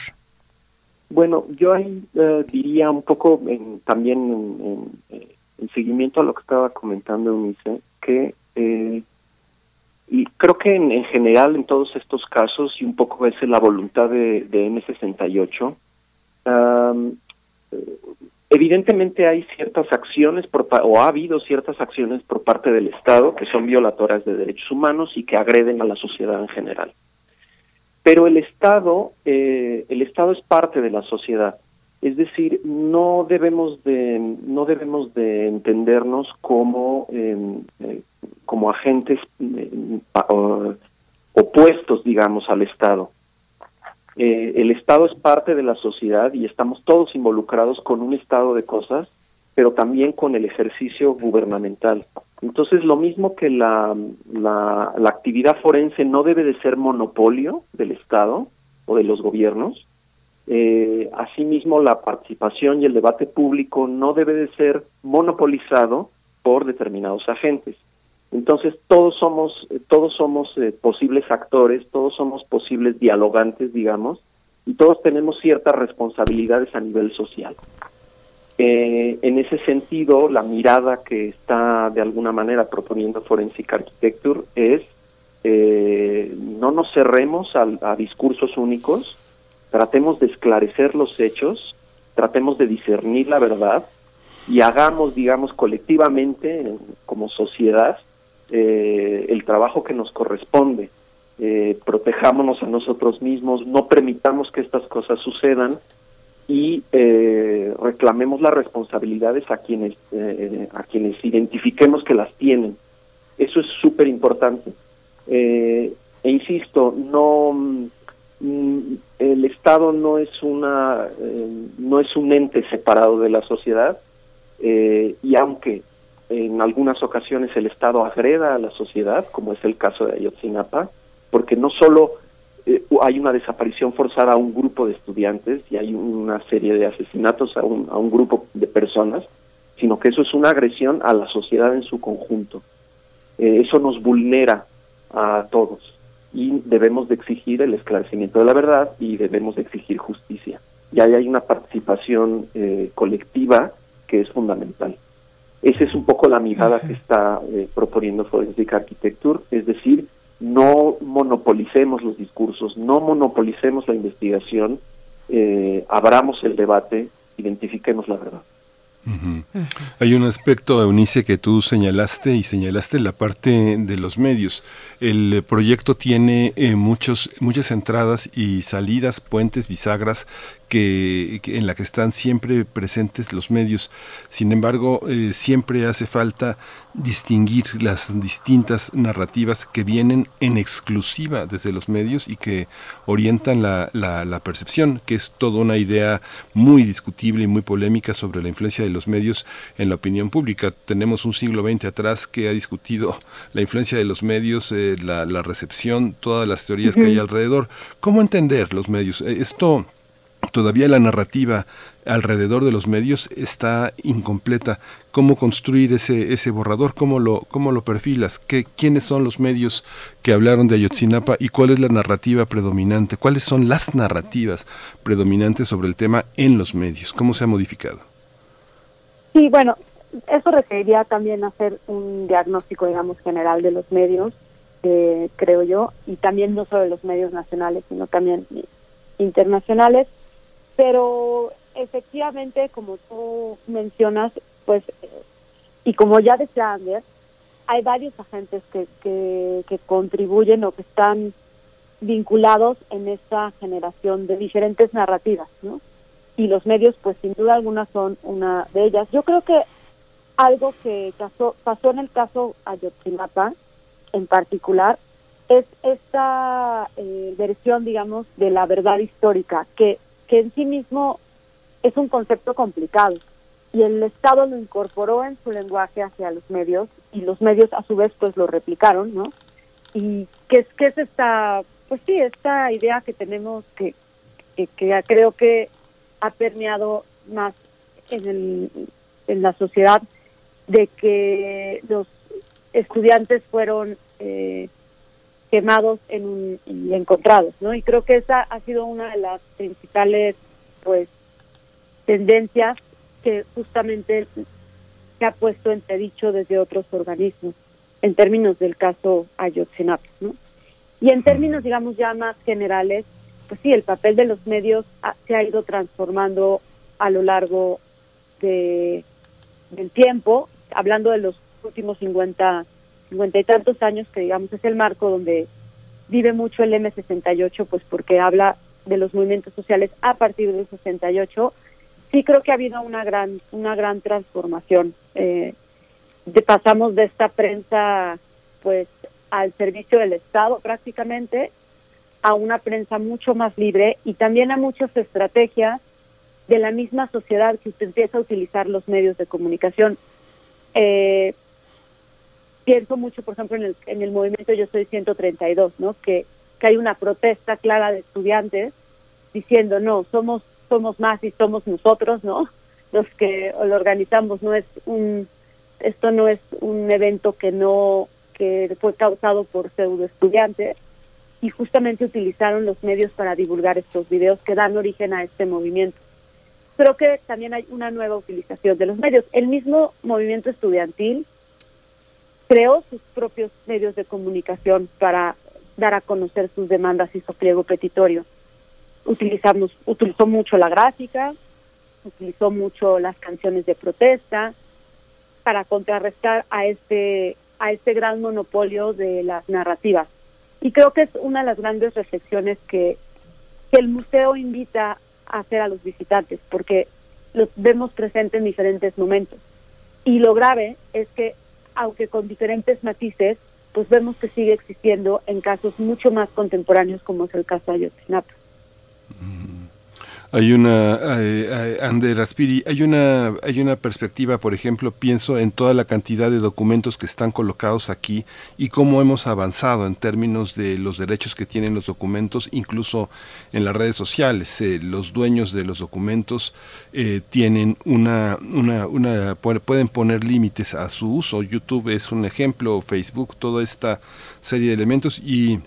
Bueno, yo ahí uh, diría un poco en, también en, en, en, seguimiento a lo que estaba comentando Eunice, que eh, y creo que en, general en todos estos casos, y un poco es la voluntad de, de M68, um, evidentemente hay ciertas acciones por, o ha habido ciertas acciones por parte del Estado que son violatorias de derechos humanos y que agreden a la sociedad en general pero el Estado, eh, el Estado es parte de la sociedad. Es decir, no debemos de, no debemos de entendernos como, eh, como agentes eh, opuestos, digamos, al Estado. Eh, el Estado es parte de la sociedad y estamos todos involucrados con un estado de cosas, pero también con el ejercicio gubernamental. Entonces, lo mismo que la, la, actividad forense no debe de ser monopolio del Estado o de los gobiernos, eh, asimismo la participación y el debate público no debe de ser monopolizado por determinados agentes. Entonces, todos somos, todos somos eh, posibles actores, todos somos posibles dialogantes, digamos, y todos tenemos ciertas responsabilidades a nivel social. Eh, en ese sentido, la mirada que está de alguna manera proponiendo Forensic Architecture es eh, no nos cerremos a, a, discursos únicos, tratemos de esclarecer los hechos, tratemos de discernir la verdad y hagamos, digamos, colectivamente, como sociedad, eh, el trabajo que nos corresponde. Eh, protejámonos a nosotros mismos, no permitamos que estas cosas sucedan y eh, reclamemos las responsabilidades a quienes eh, a quienes identifiquemos que las tienen. Eso es súper importante eh, e insisto no mm, el estado no es una eh, no es un ente separado de la sociedad eh, y aunque en algunas ocasiones el estado agreda a la sociedad como es el caso de Ayotzinapa porque no solo eh, hay una desaparición forzada a un grupo de estudiantes y hay una serie de asesinatos a un, a un grupo de personas, sino que eso es una agresión a la sociedad en su conjunto. Eh, eso nos vulnera a todos y debemos de exigir el esclarecimiento de la verdad y debemos de exigir justicia. Y ahí hay una participación eh, colectiva que es fundamental. Esa es un poco la mirada que está eh, proponiendo Forensic Architecture, es decir, no monopolicemos los discursos, no monopolicemos la investigación, eh, abramos el debate, identifiquemos la verdad. Uh -huh. Hay un aspecto, Eunice, que tú señalaste y señalaste la parte de los medios. El proyecto tiene eh, muchos, muchas entradas y salidas, puentes, bisagras que, que, en la que están siempre presentes los medios. Sin embargo, eh, siempre hace falta distinguir las distintas narrativas que vienen en exclusiva desde los medios y que orientan la, la, percepción, que es toda una idea muy discutible y muy polémica sobre la influencia de los medios en la opinión pública. Tenemos un siglo XX atrás que ha discutido la influencia de los medios, eh, la, la, recepción, todas las teorías que hay alrededor. ¿Cómo entender los medios? Eh, esto todavía la narrativa alrededor de los medios está incompleta. ¿Cómo construir ese, ese borrador? ¿Cómo lo, cómo lo perfilas? ¿Qué, ¿Quiénes son los medios que hablaron de Ayotzinapa y cuál es la narrativa predominante? ¿Cuáles son las narrativas predominantes sobre el tema en los medios? ¿Cómo se ha modificado? Sí, bueno, eso requeriría también hacer un diagnóstico, digamos, general de los medios, eh, creo yo, y también no solo de los medios nacionales, sino también internacionales. Pero efectivamente, como tú mencionas, pues, y como ya decía Ander, hay varios agentes que, que, contribuyen o que están vinculados en esta generación de diferentes narrativas, ¿no? Y los medios, pues sin duda alguna son una de ellas. Yo creo que algo que pasó, pasó en el caso Ayotzinapa, en particular, es esta eh, versión, digamos, de la verdad histórica, que, que en sí mismo es un concepto complicado y el Estado lo incorporó en su lenguaje hacia los medios y los medios a su vez pues lo replicaron, ¿no? Y qué es qué es esta pues sí, esta idea que tenemos que, que, creo que ha permeado más en el, en la sociedad de que los estudiantes fueron eh, quemados en un, y encontrados, ¿no? Y creo que esa ha sido una de las principales pues tendencias que justamente se ha puesto entredicho desde otros organismos en términos del caso Ayotzinapa, ¿no? Y en términos, digamos, ya más generales, pues sí, el papel de los medios se ha ido transformando a lo largo de, del tiempo, hablando de los últimos 50, 50 y tantos años, que digamos es el marco donde vive mucho el M68, pues porque habla de los movimientos sociales a partir del 68 sí creo que ha habido una gran una gran transformación eh, de, pasamos de esta prensa pues al servicio del Estado prácticamente a una prensa mucho más libre y también a muchas estrategias de la misma sociedad que empieza a utilizar los medios de comunicación. Eh, pienso mucho, por ejemplo, en el, en el movimiento Yo Soy 132, ¿no? Que, que hay una protesta clara de estudiantes diciendo, no, somos somos más y somos nosotros, ¿no? Los que lo organizamos, no es un, esto no es un evento que no, que fue causado por pseudo estudiantes y justamente utilizaron los medios para divulgar estos videos que dan origen a este movimiento. Creo que también hay una nueva utilización de los medios. El mismo movimiento estudiantil creó sus propios medios de comunicación para dar a conocer sus demandas y su pliego petitorio utilizamos, utilizó mucho la gráfica, utilizó mucho las canciones de protesta para contrarrestar a este a este gran monopolio de las narrativas. Y creo que es una de las grandes reflexiones que, que el museo invita a hacer a los visitantes, porque los vemos presentes en diferentes momentos. Y lo grave es que, aunque con diferentes matices, pues vemos que sigue existiendo en casos mucho más contemporáneos como es el caso de Ayotzinapa. Hay una, eh, Ander Aspiri, hay una, hay una perspectiva, por ejemplo, pienso en toda la cantidad de documentos que están colocados aquí y cómo hemos avanzado en términos de los derechos que tienen los documentos, incluso en las redes sociales. Eh, los dueños de los documentos eh, tienen una, una, una, pueden poner límites a su uso. YouTube es un ejemplo, Facebook, toda esta serie de elementos y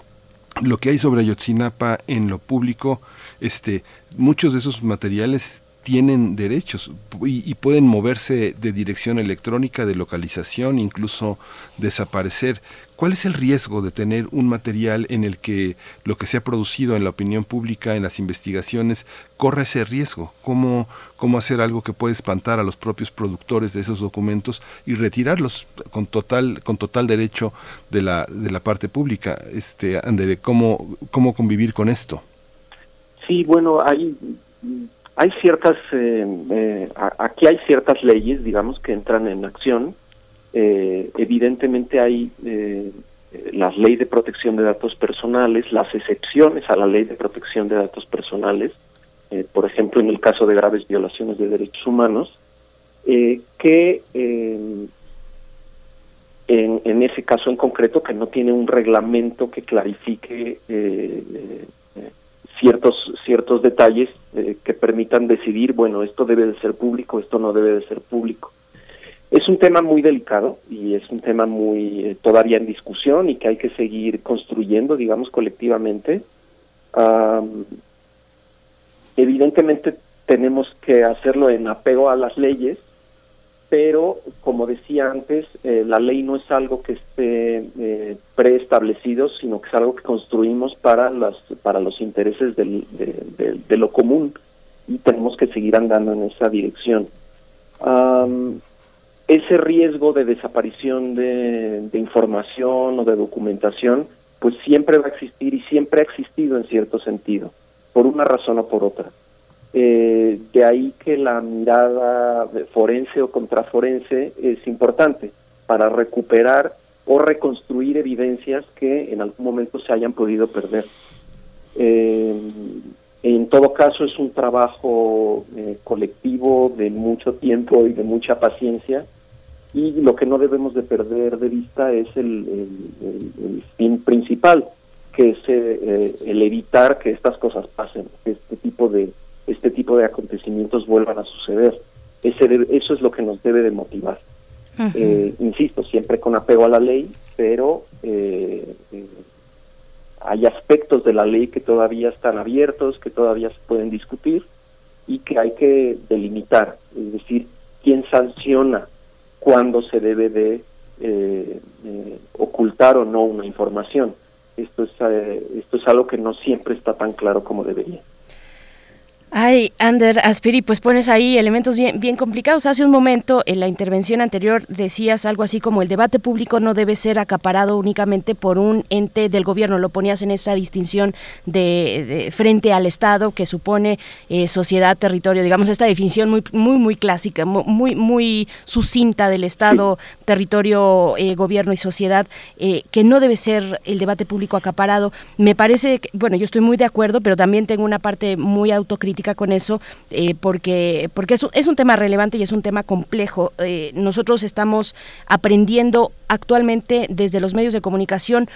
lo que hay sobre Ayotzinapa en lo público este, muchos de esos materiales tienen derechos y, pueden moverse de dirección electrónica, de localización, incluso desaparecer. ¿Cuál es el riesgo de tener un material en el que lo que se ha producido en la opinión pública, en las investigaciones, corre ese riesgo? ¿Cómo, cómo hacer algo que puede espantar a los propios productores de esos documentos y retirarlos con total, con total derecho de la, de la parte pública? Este, ¿cómo, ¿Cómo convivir con esto? Sí, bueno, hay, ciertas, eh, eh, aquí hay ciertas leyes, digamos, que entran en acción. Eh, evidentemente hay eh, las leyes de protección de datos personales, las excepciones a la ley de protección de datos personales, eh, por ejemplo, en el caso de graves violaciones de derechos humanos, eh, que eh, en, en, ese caso en concreto, que no tiene un reglamento que clarifique ciertos ciertos detalles que permitan decidir, bueno, esto debe de ser público, esto no debe de ser público. Es un tema muy delicado y es un tema muy eh, todavía en discusión y que hay que seguir construyendo, digamos, colectivamente. Um, evidentemente tenemos que hacerlo en apego a las leyes, pero como decía antes, eh, la ley no es algo que esté eh, preestablecido, sino que es algo que construimos para las para los intereses de, lo común y tenemos que seguir andando en esa dirección. Ese riesgo de desaparición de, de, información o de documentación, pues siempre va a existir y siempre ha existido en cierto sentido, por una razón o por otra. Eh, de ahí que la mirada forense o contraforense es importante para recuperar o reconstruir evidencias que en algún momento se hayan podido perder. Eh, en todo caso es un trabajo eh, colectivo de mucho tiempo y de mucha paciencia y lo que no debemos de perder de vista es el, fin principal, que es eh, el evitar que estas cosas pasen, este tipo de este tipo de acontecimientos vuelvan a suceder. Ese eso es lo que nos debe de motivar. Eh, insisto, siempre con apego a la ley, pero eh, eh, hay aspectos de la ley que todavía están abiertos, que todavía se pueden discutir y que hay que delimitar, es decir, quién sanciona cuándo se debe de eh, eh, ocultar o no una información. Esto es, eh, esto es algo que no siempre está tan claro como debería. Ay, Ander Aspiri, pues pones ahí elementos bien, bien complicados. Hace un momento, en la intervención anterior, decías algo así como el debate público no debe ser acaparado únicamente por un ente del gobierno. Lo ponías en esa distinción de, de frente al Estado que supone eh, sociedad, territorio, digamos, esta definición muy, muy, muy clásica, muy, muy sucinta del Estado, territorio, eh, gobierno y sociedad, eh, que no debe ser el debate público acaparado. Me parece, que, bueno, yo estoy muy de acuerdo, pero también tengo una parte muy autocrítica con eso eh, porque porque es, es, un tema relevante y es un tema complejo eh, nosotros estamos aprendiendo actualmente desde los medios de comunicación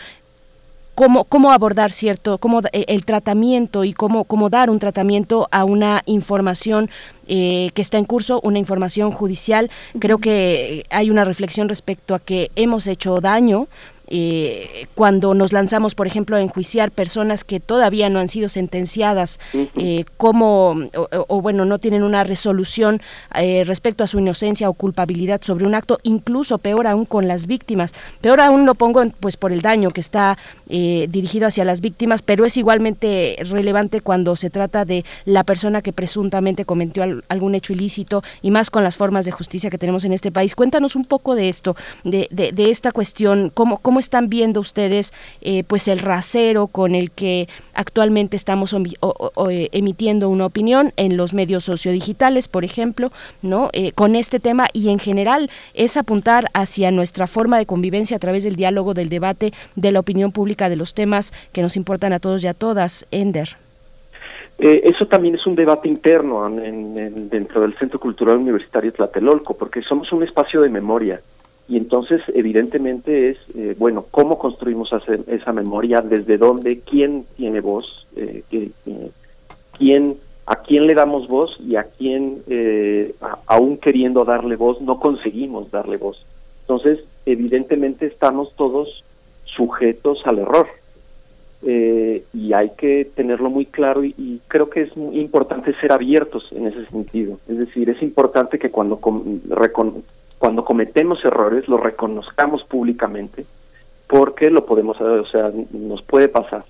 Cómo, cómo, abordar cierto, cómo el tratamiento y cómo, cómo dar un tratamiento a una información eh, que está en curso, una información judicial. Creo que hay una reflexión respecto a que hemos hecho daño eh, cuando nos lanzamos, por ejemplo, a enjuiciar personas que todavía no han sido sentenciadas, eh, como, o, o, bueno, no tienen una resolución eh, respecto a su inocencia o culpabilidad sobre un acto, incluso peor aún con las víctimas. Peor aún lo pongo pues por el daño que está eh, dirigido hacia las víctimas, pero es igualmente relevante cuando se trata de la persona que presuntamente cometió al, algún hecho ilícito y más con las formas de justicia que tenemos en este país. Cuéntanos un poco de esto, de, de, de esta cuestión, cómo, cómo están viendo ustedes eh, pues el rasero con el que actualmente estamos o, eh, emitiendo una opinión en los medios sociodigitales, por ejemplo, no eh, con este tema y en general es apuntar hacia nuestra forma de convivencia a través del diálogo, del debate, de la opinión pública, de los temas que nos importan a todos y a todas. Ender. Eh, eso también es un debate interno en, dentro del Centro Cultural Universitario Tlatelolco, porque somos un espacio de memoria y entonces evidentemente es, eh, bueno, ¿cómo construimos esa memoria? ¿Desde dónde? ¿Quién tiene voz? Eh, ¿Quién, ¿A quién le damos voz y a quién, eh, a, aún queriendo darle voz, no conseguimos darle voz? Entonces, evidentemente estamos todos sujetos al error. Eh, y hay que tenerlo muy claro y, y, creo que es muy importante ser abiertos en ese sentido. Es decir, es importante que cuando cuando cometemos errores lo reconozcamos públicamente porque lo podemos o sea nos puede pasar.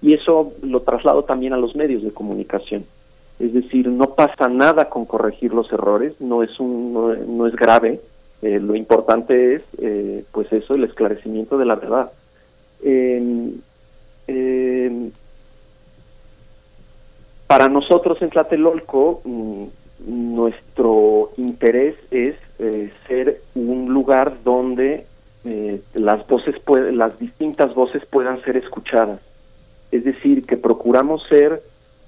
Y eso lo traslado también a los medios de comunicación. Es decir no pasa nada con corregir los errores no es un no, no es grave. Eh, lo importante es eh, pues eso el esclarecimiento de la verdad. Eh, para nosotros en Tlatelolco mmm, nuestro interés es eh, ser un lugar donde eh, las voces las distintas voces puedan ser escuchadas. Es decir, que procuramos ser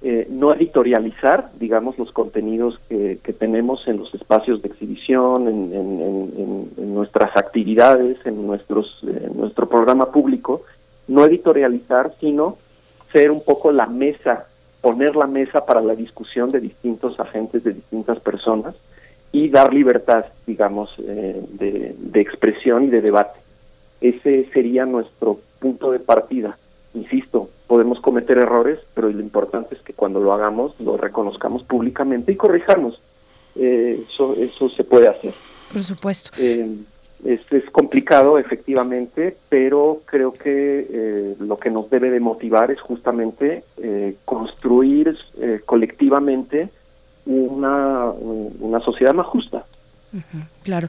eh, no editorializar, digamos, los contenidos que, tenemos en los espacios de exhibición, en, nuestras actividades, en nuestros, nuestro programa público, no editorializar, sino ser un poco la mesa, poner la mesa para la discusión de distintos agentes, de distintas personas y dar libertad, digamos, eh, de, de expresión y de debate. Ese sería nuestro punto de partida. Insisto, podemos cometer errores, pero lo importante es que cuando lo hagamos lo reconozcamos públicamente y corrijamos. Eh, eso, eso se puede hacer. Por supuesto. Eh, es, es, complicado, efectivamente, pero creo que eh, lo que nos debe de motivar es justamente construir colectivamente una, una sociedad más justa claro.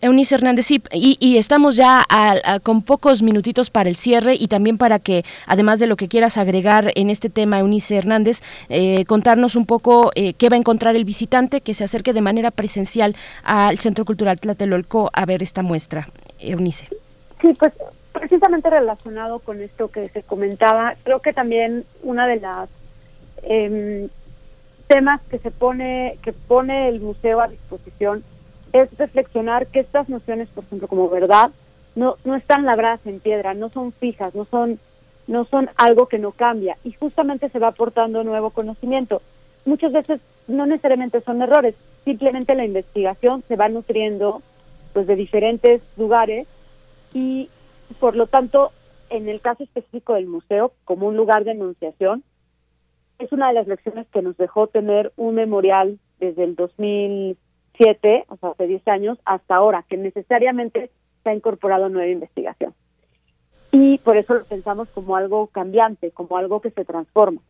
Eunice Hernández, sí, y, estamos ya con pocos minutitos para el cierre y también para que, además de lo que quieras agregar en este tema, Eunice Hernández, eh, contarnos un poco eh, qué va a encontrar el visitante que se acerque de manera presencial al Centro Cultural Tlatelolco a ver esta muestra. Eunice. Sí, pues precisamente relacionado con esto que se comentaba, creo que también una de las em, temas que se pone que pone el museo a disposición es reflexionar que estas nociones, por ejemplo, como verdad, no, no están labradas en piedra, no son fijas, no son, no son algo que no cambia y justamente se va aportando nuevo conocimiento. Muchas veces no necesariamente son errores, simplemente la investigación se va nutriendo pues de diferentes lugares y por lo tanto en el caso específico del museo como un lugar de enunciación es una de las lecciones que nos dejó tener un memorial desde el 2000 siete, o sea, hace 10 años, hasta ahora, que necesariamente se ha incorporado nueva investigación. Y por eso lo pensamos como algo cambiante, como algo que se transforma.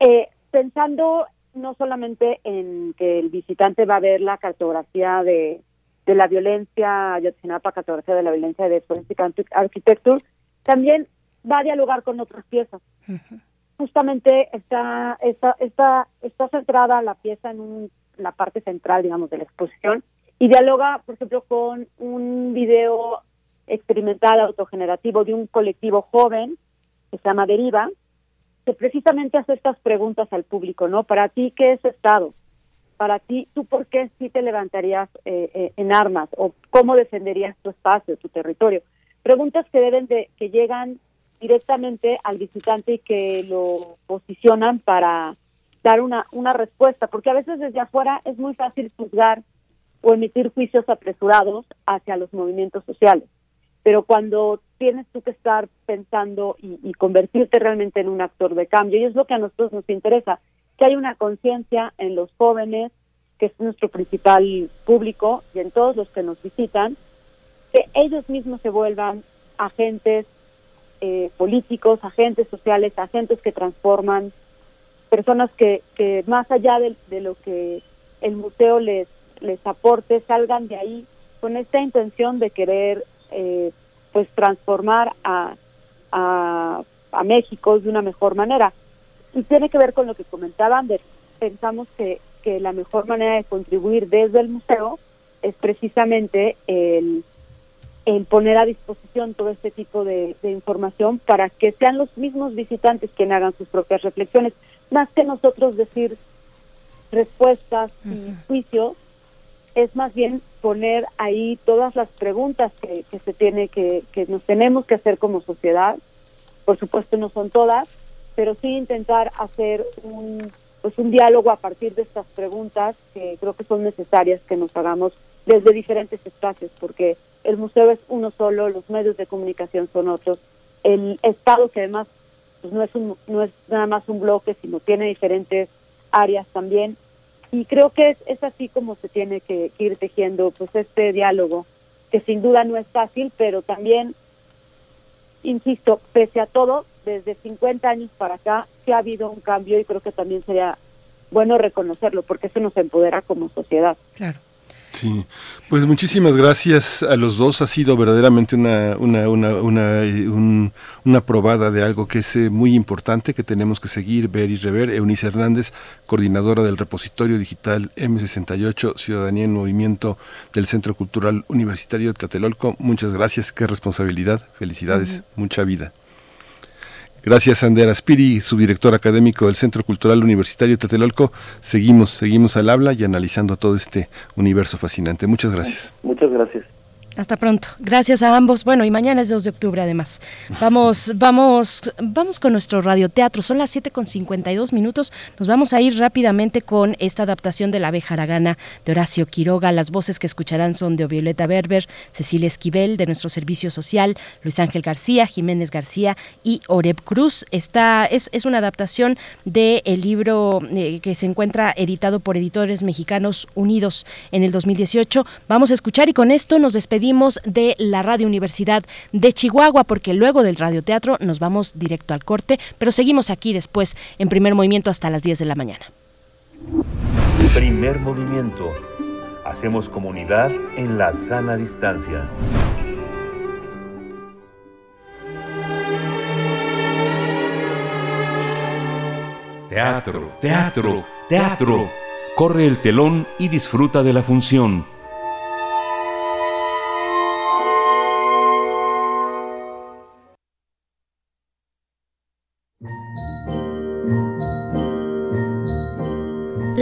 Eh, pensando no solamente en que el visitante va a ver la cartografía de, la violencia, Ayotzinapa, cartografía de la violencia de Forensic Architecture, también va a dialogar con otras piezas. Justamente está, está, está, está centrada la pieza en un la parte central, digamos, de la exposición, y dialoga, por ejemplo, con un video experimental autogenerativo de un colectivo joven que se llama Deriva, que precisamente hace estas preguntas al público, ¿no? Para ti, ¿qué es Estado? Para ti, ¿tú por qué sí te levantarías eh, eh, en armas? ¿O cómo defenderías tu espacio, tu territorio? Preguntas que deben de, que llegan directamente al visitante y que lo posicionan para dar una, una respuesta, porque a veces desde afuera es muy fácil juzgar o emitir juicios apresurados hacia los movimientos sociales. Pero cuando tienes tú que estar pensando y, convertirte realmente en un actor de cambio, y es lo que a nosotros nos interesa, que hay una conciencia en los jóvenes, que es nuestro principal público, y en todos los que nos visitan, que ellos mismos se vuelvan agentes eh, políticos, agentes sociales, agentes que transforman personas que, que más allá de, lo que el museo les, les aporte, salgan de ahí con esta intención de querer eh, pues transformar a, a, México de una mejor manera. Y tiene que ver con lo que comentaban, de, pensamos que, que la mejor manera de contribuir desde el museo es precisamente el, el poner a disposición todo este tipo de, de, información para que sean los mismos visitantes quienes hagan sus propias reflexiones más que nosotros decir respuestas y juicios, es más bien poner ahí todas las preguntas que, que se tiene que, que nos tenemos que hacer como sociedad. Por supuesto no son todas, pero sí intentar hacer un pues un diálogo a partir de estas preguntas que creo que son necesarias que nos hagamos desde diferentes espacios, porque el museo es uno solo, los medios de comunicación son otros, el Estado que además pues no es, un, no es nada más un bloque, sino tiene diferentes áreas también. Y creo que es, es así como se tiene que, ir tejiendo pues este diálogo, que sin duda no es fácil, pero también, insisto, pese a todo, desde 50 años para acá, sí ha habido un cambio y creo que también sería bueno reconocerlo, porque eso nos empodera como sociedad. Claro. Sí, pues muchísimas gracias a los dos. Ha sido verdaderamente una, una, una, una, eh, una probada de algo que es eh, muy importante, que tenemos que seguir, ver y rever. Eunice Hernández, coordinadora del repositorio digital M68, Ciudadanía en Movimiento del Centro Cultural Universitario de Tlatelolco. Muchas gracias, qué responsabilidad, felicidades, mucha vida. Gracias, Ander Aspiri, subdirector académico del Centro Cultural Universitario Tlatelolco. Seguimos, seguimos al habla y analizando todo este universo fascinante. Muchas gracias. Muchas gracias. Hasta pronto. Gracias a ambos. Bueno, y mañana es 2 de octubre además. Vamos, vamos, vamos con nuestro radioteatro. Son las 7 con 52 minutos. Nos vamos a ir rápidamente con esta adaptación de La abeja aragana de Horacio Quiroga. Las voces que escucharán son de Violeta Berber, Cecilia Esquivel de nuestro servicio social, Luis Ángel García, Jiménez García y Oreb Cruz. Esta es, una adaptación del libro eh, que se encuentra editado por Editores Mexicanos Unidos en el 2018. Vamos a escuchar y con esto nos despedimos de la Radio Universidad de Chihuahua, porque luego del radioteatro nos vamos directo al corte, pero seguimos aquí después en primer movimiento hasta las 10 de la mañana. Primer movimiento. Hacemos comunidad en la sana distancia. Teatro, teatro, teatro. Corre el telón y disfruta de la función.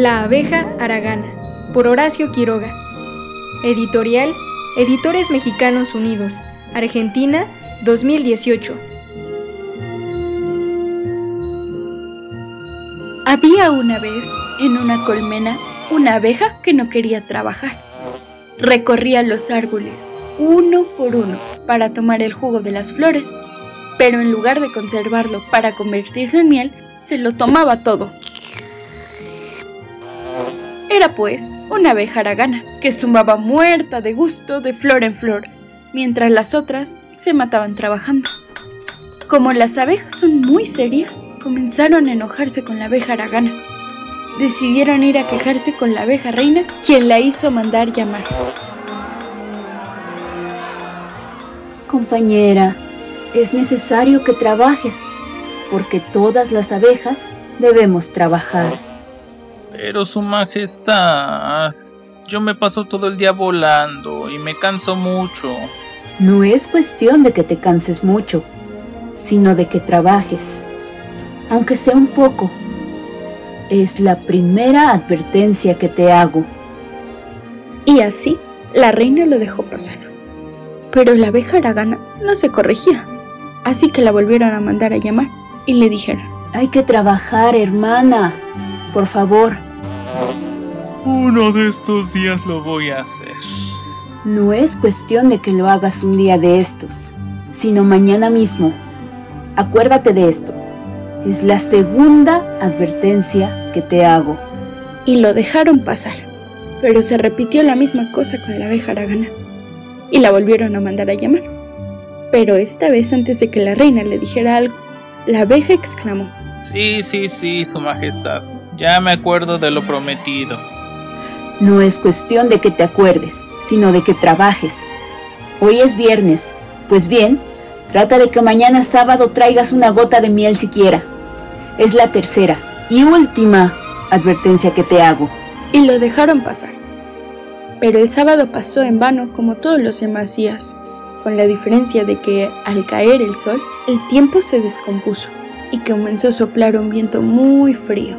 La abeja aragana, por Horacio Quiroga. Editorial, Editores Mexicanos Unidos, Argentina, 2018. Había una vez, en una colmena, una abeja que no quería trabajar. Recorría los árboles, uno por uno, para tomar el jugo de las flores, pero en lugar de conservarlo para convertirlo en miel, se lo tomaba todo. Era pues una abeja aragana que zumbaba muerta de gusto de flor en flor, mientras las otras se mataban trabajando. Como las abejas son muy serias, comenzaron a enojarse con la abeja aragana. Decidieron ir a quejarse con la abeja reina, quien la hizo mandar llamar. Compañera, es necesario que trabajes, porque todas las abejas debemos trabajar. Pero Su Majestad, yo me paso todo el día volando y me canso mucho. No es cuestión de que te canses mucho, sino de que trabajes, aunque sea un poco. Es la primera advertencia que te hago. Y así, la reina lo dejó pasar. Pero la abeja aragana no se corregía, así que la volvieron a mandar a llamar y le dijeron, Hay que trabajar, hermana. Por favor, Uno de estos días lo voy a hacer. no es cuestión de que lo hagas un día de estos, sino mañana mismo. Acuérdate de esto. Es la segunda advertencia que te hago. y lo dejaron pasar. Pero se repitió la misma cosa con la abeja aragana y la volvieron a mandar a llamar. Pero esta vez antes de que la reina le dijera algo, la abeja exclamó, Sí, sí, sí, Su Majestad. Ya me acuerdo de lo prometido. No es cuestión de que te acuerdes, sino de que trabajes. Hoy es viernes. Pues bien, trata de que mañana sábado traigas una gota de miel siquiera. Es la tercera y última advertencia que te hago. y lo dejaron pasar. Pero el sábado pasó en vano como todos los demás días, con la diferencia de que al caer el sol, el tiempo se descompuso y comenzó a soplar un viento muy frío.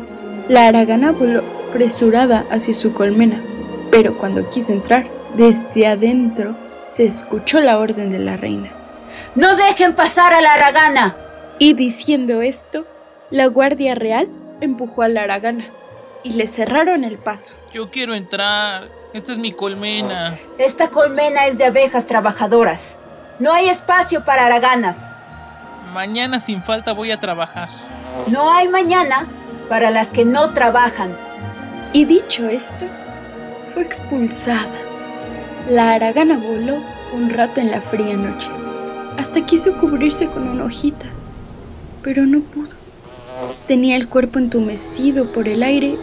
La aragana voló apresurada hacia su colmena, pero cuando quiso entrar, desde adentro se escuchó la orden de la reina. ¡No dejen pasar a la aragana! Y diciendo esto, la guardia real empujó a la aragana y le cerraron el paso. Yo quiero entrar. Esta es mi colmena. Esta colmena es de abejas trabajadoras. No hay espacio para araganas. Mañana sin falta voy a trabajar. No hay mañana para las que no trabajan. Y dicho esto, fue expulsada. La aragana voló un rato en la fría noche, hasta quiso cubrirse con una hojita, pero no pudo. Tenía el cuerpo entumecido por el aire,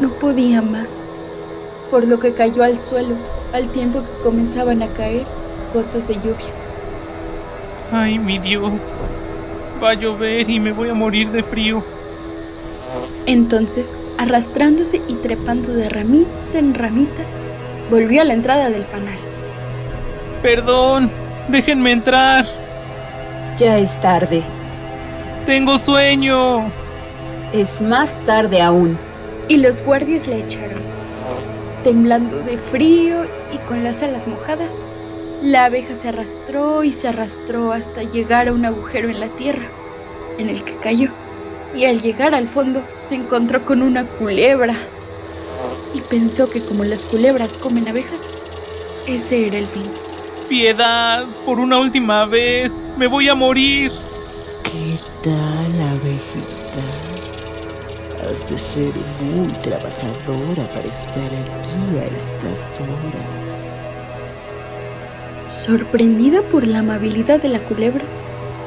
no podía más. por lo que cayó al suelo al tiempo que comenzaban a caer gotas de lluvia. Ay, mi Dios. Va a llover y me voy a morir de frío. Entonces, arrastrándose y trepando de ramita en ramita, volvió a la entrada del panal. Perdón, déjenme entrar. Ya es tarde. Tengo sueño. Es más tarde aún. Y los guardias le echaron. Temblando de frío y con las alas mojadas, la abeja se arrastró y se arrastró hasta llegar a un agujero en la tierra, en el que cayó. Y al llegar al fondo se encontró con una culebra. Y pensó que como las culebras comen abejas, ese era el fin. Piedad, por una última vez, me voy a morir. ¿Qué tal, abejita? Has de ser muy trabajadora para estar aquí a estas horas. Sorprendida por la amabilidad de la culebra,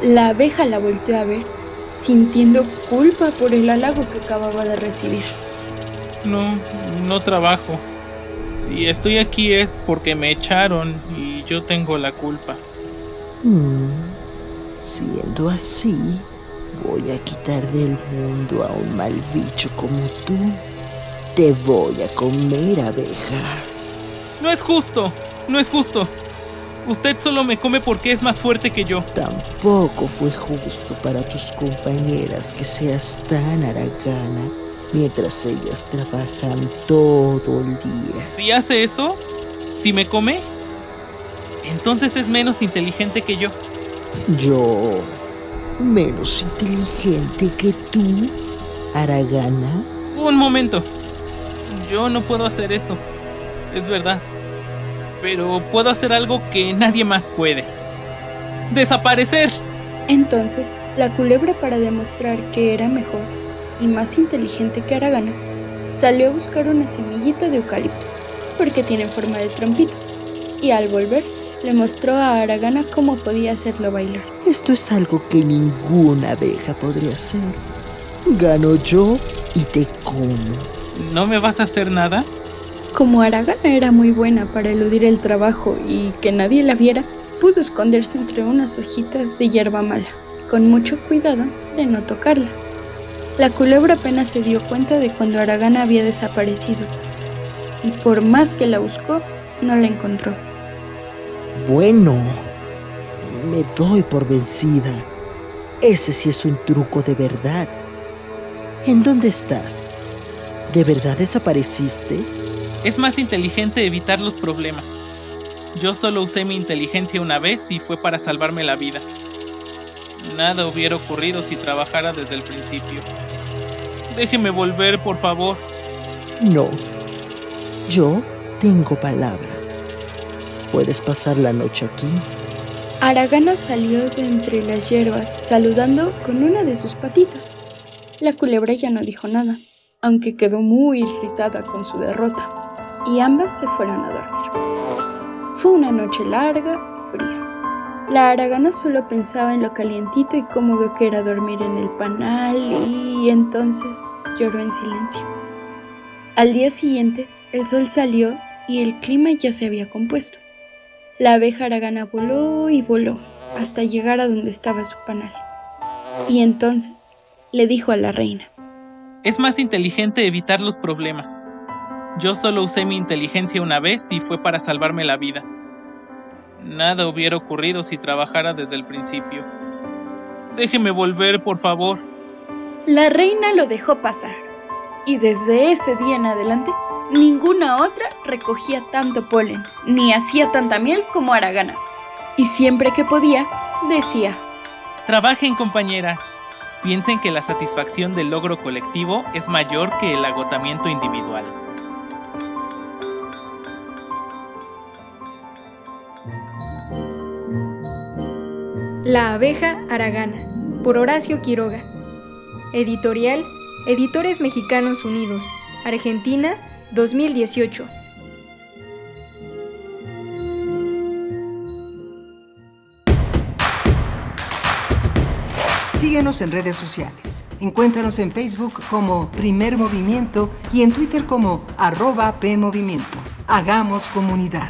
la abeja la volteó a ver, sintiendo culpa por el halago que acababa de recibir. No, no trabajo. Si estoy aquí es porque me echaron y yo tengo la culpa. Hmm, Siendo así, voy a quitar del mundo a un mal bicho como tú. Te voy a comer, abejas. No es justo, no es justo. Usted solo me come porque es más fuerte que yo. Tampoco fue justo para tus compañeras que seas tan haragana mientras ellas trabajan todo el día. Si hace eso, si me come, entonces es menos inteligente que yo. Yo, menos inteligente que tú, haragana. Un momento. Yo no puedo hacer eso. Es verdad. Pero puedo hacer algo que nadie más puede. Desaparecer. Entonces, la culebra para demostrar que era mejor y más inteligente que Aragana, salió a buscar una semillita de eucalipto, porque tiene forma de trompitos, y al volver le mostró a Aragana cómo podía hacerlo bailar. Esto es algo que ninguna abeja podría hacer. Gano yo y te como. ¿No me vas a hacer nada? Como Aragana era muy buena para eludir el trabajo y que nadie la viera, pudo esconderse entre unas hojitas de hierba mala, con mucho cuidado de no tocarlas. La culebra apenas se dio cuenta de cuando Aragana había desaparecido, y por más que la buscó, no la encontró. Bueno, me doy por vencida. Ese sí es un truco de verdad. ¿En dónde estás? ¿De verdad desapareciste? Es más inteligente evitar los problemas. Yo solo usé mi inteligencia una vez y fue para salvarme la vida. Nada hubiera ocurrido si trabajara desde el principio. Déjeme volver, por favor. No. Yo tengo palabra. ¿Puedes pasar la noche aquí? Aragana salió de entre las hierbas saludando con una de sus patitas. La culebra ya no dijo nada, aunque quedó muy irritada con su derrota, y ambas se fueron a dormir. Fue una noche larga fría. La Aragana solo pensaba en lo calientito y cómodo que era dormir en el panal y entonces lloró en silencio. Al día siguiente, el sol salió y el clima ya se había compuesto. La abeja Aragana voló y voló hasta llegar a donde estaba su panal. Y entonces le dijo a la reina, Es más inteligente evitar los problemas. Yo solo usé mi inteligencia una vez y fue para salvarme la vida. Nada hubiera ocurrido si trabajara desde el principio. Déjeme volver, por favor. La reina lo dejó pasar. Y desde ese día en adelante, ninguna otra recogía tanto polen, ni hacía tanta miel como Aragana. Y siempre que podía, decía, Trabajen, compañeras. Piensen que la satisfacción del logro colectivo es mayor que el agotamiento individual. La abeja Aragana, por Horacio Quiroga. Editorial, Editores Mexicanos Unidos, Argentina, 2018. Síguenos en redes sociales. Encuéntranos en Facebook como Primer Movimiento y en Twitter como arroba PMovimiento. Hagamos comunidad.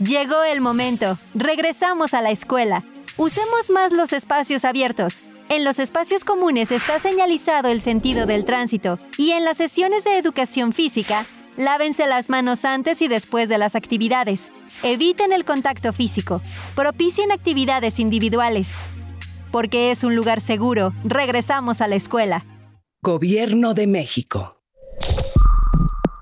Llegó el momento. Regresamos a la escuela. Usemos más los espacios abiertos. En los espacios comunes está señalizado el sentido del tránsito y en las sesiones de educación física, lávense las manos antes y después de las actividades. Eviten el contacto físico. Propicien actividades individuales. Porque es un lugar seguro, regresamos a la escuela. Gobierno de México.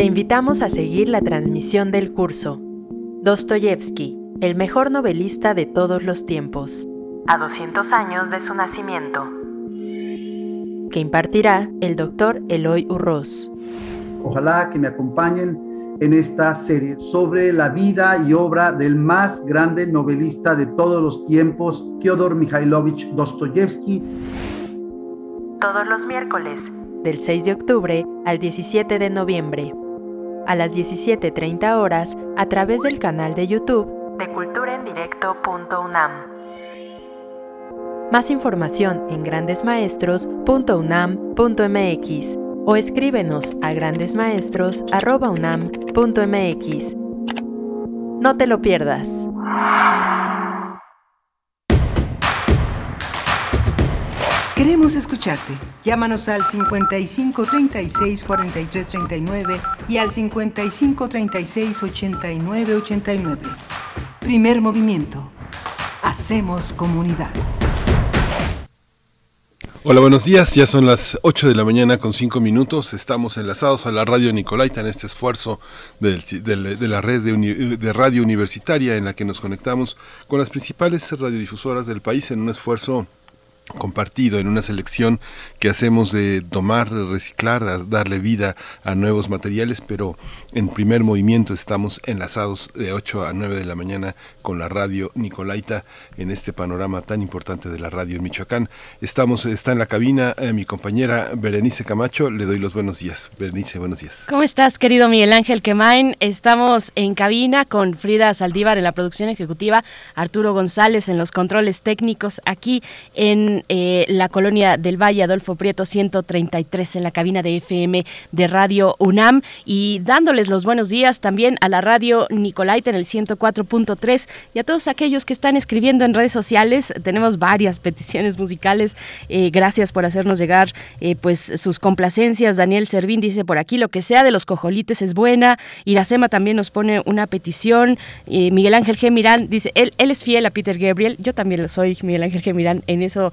Te invitamos a seguir la transmisión del curso Dostoyevsky, el mejor novelista de todos los tiempos, a 200 años de su nacimiento, que impartirá el doctor Eloy Urroz. Ojalá que me acompañen en esta serie sobre la vida y obra del más grande novelista de todos los tiempos, Fyodor Mikhailovich Dostoyevsky. Todos los miércoles, del 6 de octubre al 17 de noviembre a las 17.30 horas a través del canal de YouTube de culturaendirecto.unam. Más información en grandesmaestros.unam.mx o escríbenos a grandesmaestros.unam.mx. No te lo pierdas. Queremos escucharte. Llámanos al 55 36 43 39 y al 55 36 89 89. Primer movimiento. Hacemos comunidad. Hola, buenos días. Ya son las 8 de la mañana con 5 minutos. Estamos enlazados a la radio Nicolaita en este esfuerzo de la red de radio universitaria en la que nos conectamos con las principales radiodifusoras del país en un esfuerzo compartido en una selección que hacemos de tomar, reciclar, darle vida a nuevos materiales, pero en primer movimiento estamos enlazados de 8 a 9 de la mañana con la radio Nicolaita en este panorama tan importante de la radio en Michoacán. Estamos, está en la cabina eh, mi compañera Berenice Camacho, le doy los buenos días. Berenice, buenos días. ¿Cómo estás, querido Miguel Ángel Quemain? Estamos en cabina con Frida Saldívar en la producción ejecutiva, Arturo González en los controles técnicos, aquí en eh, la colonia del Valle, Adolfo Prieto 133, en la cabina de FM de Radio UNAM, y los buenos días también a la radio Nicolaita en el 104.3 y a todos aquellos que están escribiendo en redes sociales. Tenemos varias peticiones musicales. Eh, gracias por hacernos llegar eh, pues sus complacencias. Daniel Servín dice por aquí, lo que sea de los cojolites es buena. Iracema también nos pone una petición. Eh, Miguel Ángel G. Mirán dice, él, él es fiel a Peter Gabriel. Yo también lo soy, Miguel Ángel G. Mirán. En eso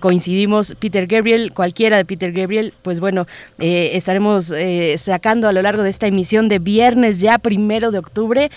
coincidimos, Peter Gabriel, cualquiera de Peter Gabriel, pues bueno, estaremos sacando a lo largo de esta emisión de viernes ya primero de octubre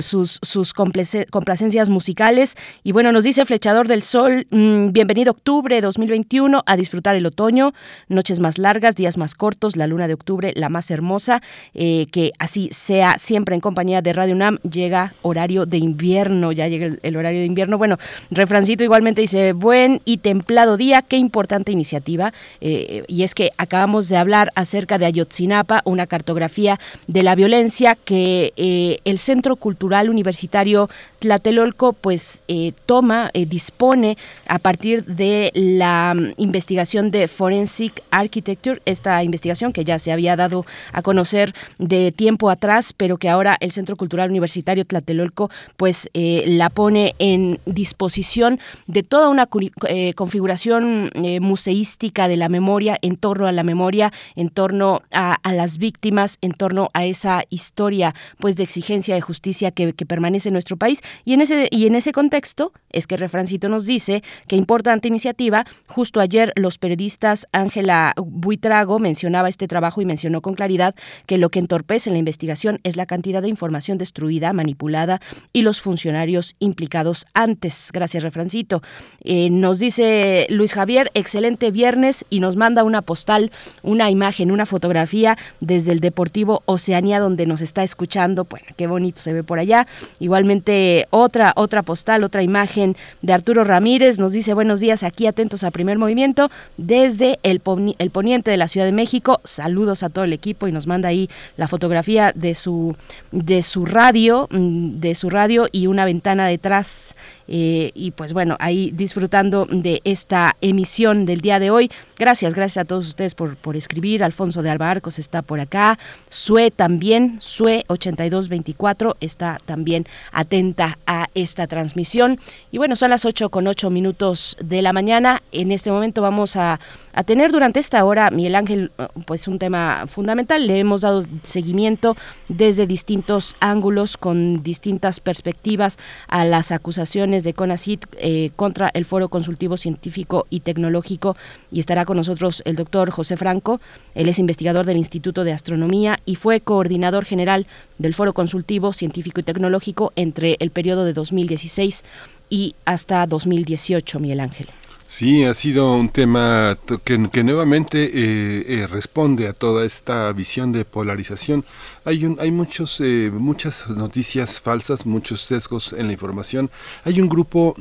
sus, sus complacencias musicales. Y bueno, nos dice Flechador del Sol, mm, bienvenido octubre 2021 a disfrutar el otoño, noches más largas, días más cortos, la luna de octubre, la más hermosa, que así sea siempre en compañía de Radio UNAM, llega horario de invierno, ya llega el, horario de invierno. Bueno, refrancito igualmente dice, buen y templado día, qué importante iniciativa. Eh, y es que acabamos de hablar acerca de Ayotzinapa, una cartografía de la violencia que eh, el Centro Cultural Universitario Tlatelolco pues eh, toma, dispone a partir de la mm, investigación de Forensic Architecture, esta investigación que ya se había dado a conocer de tiempo atrás, pero que ahora el Centro Cultural Universitario Tlatelolco pues la pone en disposición de toda una eh, configuración eh, museística de la memoria en torno a la memoria, en torno a, las víctimas, en torno a esa historia pues de exigencia de justicia que, permanece en nuestro país. Y en ese, y en ese contexto es que Refrancito nos dice que importante iniciativa. Justo ayer los periodistas Ángela Buitrago mencionaba este trabajo y mencionó con claridad que lo que entorpece la investigación es la cantidad de información destruida, manipulada y los funcionarios implicados antes. Gracias, Refrancito. Eh, nos dice Luis Javier, excelente viernes y nos manda una postal, una imagen, una fotografía desde el Deportivo Oceanía donde nos está escuchando. Bueno, qué bonito se ve por allá. Igualmente otra, otra postal, otra imagen de Arturo Ramírez. Nos dice buenos días aquí atentos a primer movimiento desde el, el poniente de la Ciudad de México. Saludos a todo el equipo y nos manda ahí la fotografía de su, de su radio, mm, de su radio y una ventana detrás eh, y pues bueno, ahí disfrutando de esta emisión del día de hoy. Gracias, gracias a todos ustedes por, por escribir. Alfonso de Albarcos está por acá. Sue también, Sue 8224 está también atenta a esta transmisión. Y bueno, son las 8 con 8 minutos de la mañana. En este momento vamos a, a tener durante esta hora, Miguel Ángel, pues un tema fundamental. Le hemos dado seguimiento desde distintos ángulos, con distintas perspectivas a las acusaciones de CONACIT eh, contra el Foro Consultivo Científico y Tecnológico y estará con nosotros el doctor José Franco. Él es investigador del Instituto de Astronomía y fue coordinador general del Foro Consultivo Científico y Tecnológico entre el periodo de 2016 y hasta 2018, Miguel Ángel. Sí, ha sido un tema que, nuevamente eh, eh, responde a toda esta visión de polarización. Hay, un, hay muchos, eh, muchas noticias falsas, muchos sesgos en la información. Hay un grupo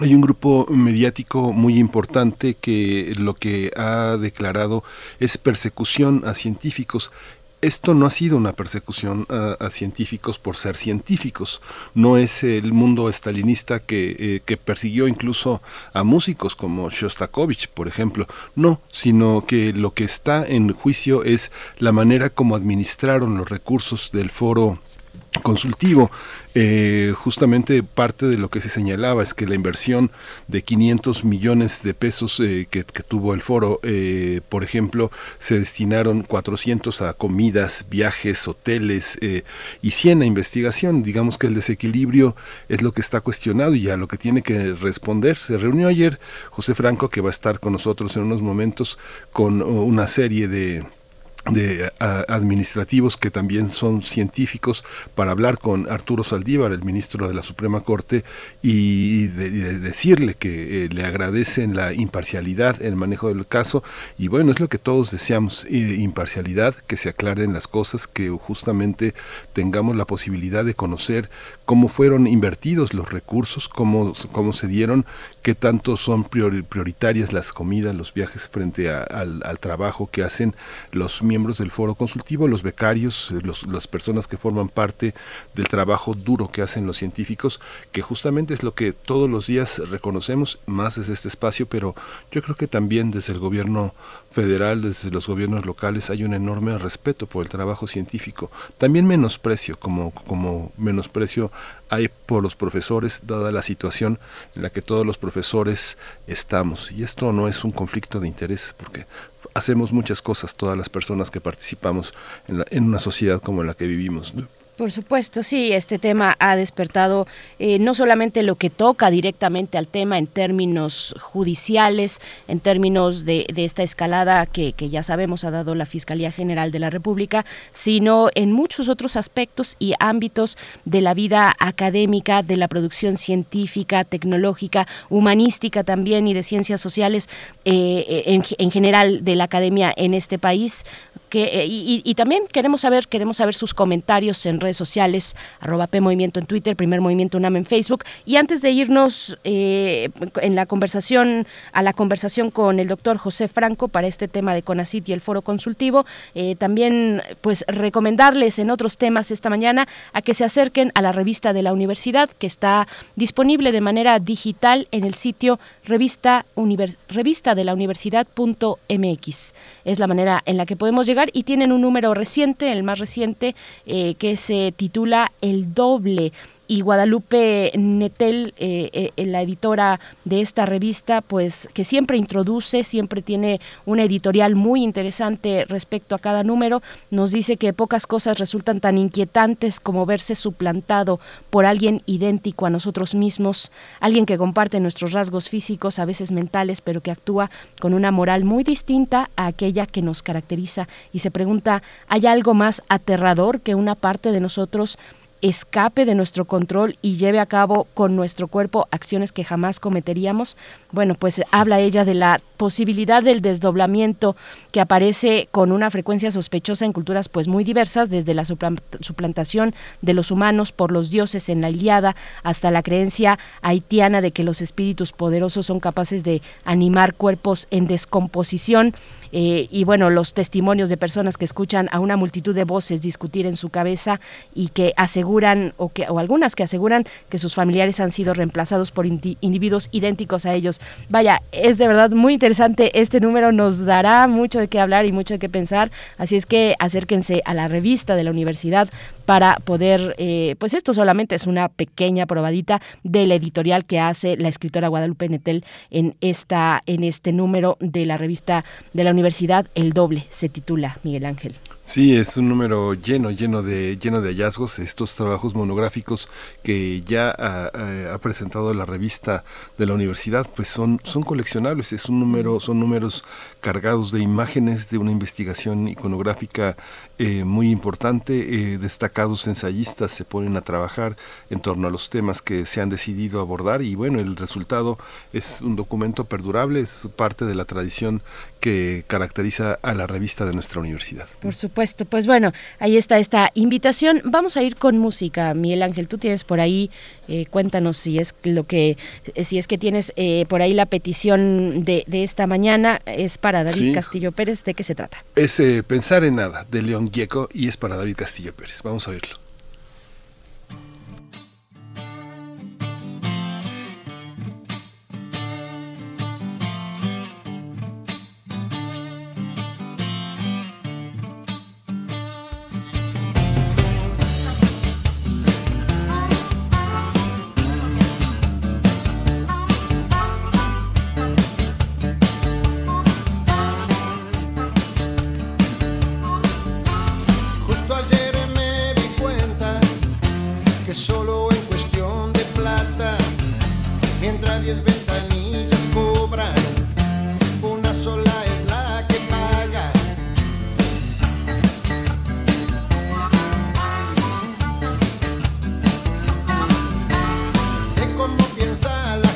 hay un grupo mediático muy importante que lo que ha declarado es persecución a científicos esto no ha sido una persecución a, científicos por ser científicos. No es el mundo estalinista que, eh, persiguió incluso a músicos como Shostakovich, por ejemplo. No, sino que lo que está en juicio es la manera como administraron los recursos del foro consultivo. Eh, justamente parte de lo que se señalaba es que la inversión de 500 millones de pesos eh, que, tuvo el foro, eh, por ejemplo, se destinaron 400 a comidas, viajes, hoteles y 100 a investigación. Digamos que el desequilibrio es lo que está cuestionado y a lo que tiene que responder. Se reunió ayer José Franco, que va a estar con nosotros en unos momentos, con una serie de de administrativos que también son científicos para hablar con Arturo Saldívar, el ministro de la Suprema Corte, y de, decirle que eh, le agradecen la imparcialidad el manejo del caso. Y bueno, es lo que todos deseamos, eh, imparcialidad, que se aclaren las cosas, que justamente tengamos la posibilidad de conocer cómo fueron invertidos los recursos, cómo, cómo se dieron, qué tanto son prioritarias las comidas, los viajes frente al, al trabajo que hacen los miembros del foro consultivo, los becarios, eh, las personas que forman parte del trabajo duro que hacen los científicos, que justamente es lo que todos los días reconocemos más desde este espacio, pero yo creo que también desde el gobierno federal, desde los gobiernos locales, hay un enorme respeto por el trabajo científico. También menosprecio, como, como menosprecio hay por los profesores, dada la situación en la que todos los profesores estamos. Y esto no es un conflicto de intereses, porque hacemos muchas cosas todas las personas que participamos en, una sociedad como la que vivimos. Por supuesto, sí, este tema ha despertado eh, no solamente lo que toca directamente al tema en términos judiciales, en términos de, esta escalada que, ya sabemos ha dado la Fiscalía General de la República, sino en muchos otros aspectos y ámbitos de la vida académica, de la producción científica, tecnológica, humanística también y de ciencias sociales eh, en, en general de la academia en este país que, eh, y, también queremos saber, queremos saber sus comentarios en redes sociales, arroba P en Twitter, Primer Movimiento UNAM en Facebook. Y antes de irnos eh, en la conversación, a la conversación con el doctor José Franco para este tema de CONACIT y el foro consultivo, eh, también pues recomendarles en otros temas esta mañana a que se acerquen a la revista de la universidad que está disponible de manera digital en el sitio revista, revista de la universidad.mx. Es la manera en la que podemos llegar y tienen un número reciente, el más reciente, eh, que se titula El doble y Guadalupe Netel, eh, eh, la editora de esta revista, pues que siempre introduce, siempre tiene una editorial muy interesante respecto a cada número, nos dice que pocas cosas resultan tan inquietantes como verse suplantado por alguien idéntico a nosotros mismos, alguien que comparte nuestros rasgos físicos, a veces mentales, pero que actúa con una moral muy distinta a aquella que nos caracteriza. Y se pregunta, ¿hay algo más aterrador que una parte de nosotros escape de nuestro control y lleve a cabo con nuestro cuerpo acciones que jamás cometeríamos, bueno, pues habla ella de la posibilidad del desdoblamiento que aparece con una frecuencia sospechosa en culturas pues muy diversas, desde la suplantación de los humanos por los dioses en la Iliada hasta la creencia haitiana de que los espíritus poderosos son capaces de animar cuerpos en descomposición eh, y bueno, los testimonios de personas que escuchan a una multitud de voces discutir en su cabeza y que aseguran, o, que, o algunas que aseguran que sus familiares han sido reemplazados por individuos idénticos a ellos. Vaya, es de verdad muy interesante este número, nos dará mucho de qué hablar y mucho de qué pensar, así es que acérquense a la revista de la universidad para poder, eh, pues esto solamente es una pequeña probadita del editorial que hace la escritora Guadalupe Netel en, esta, en este número de la revista de la universidad, El Doble, se titula Miguel Ángel. Sí, es un número lleno, lleno de, lleno de hallazgos. Estos trabajos monográficos que ya ha, presentado la revista de la universidad, pues son, son coleccionables. Es un número, son números cargados de imágenes de una investigación iconográfica eh, muy importante. Eh, destacados ensayistas se ponen a trabajar en torno a los temas que se han decidido abordar y bueno, el resultado es un documento perdurable, es parte de la tradición que caracteriza a la revista de nuestra universidad. Por supuesto, pues bueno, ahí está esta invitación. Vamos a ir con música, Miguel Ángel. Tú tienes por ahí, eh, cuéntanos si es lo que, si es que tienes por ahí la petición de, esta mañana. Es para David Castillo Pérez. ¿De qué se trata? Es Pensar en nada de León Gieco y es para David Castillo Pérez. Vamos a oírlo. piensa la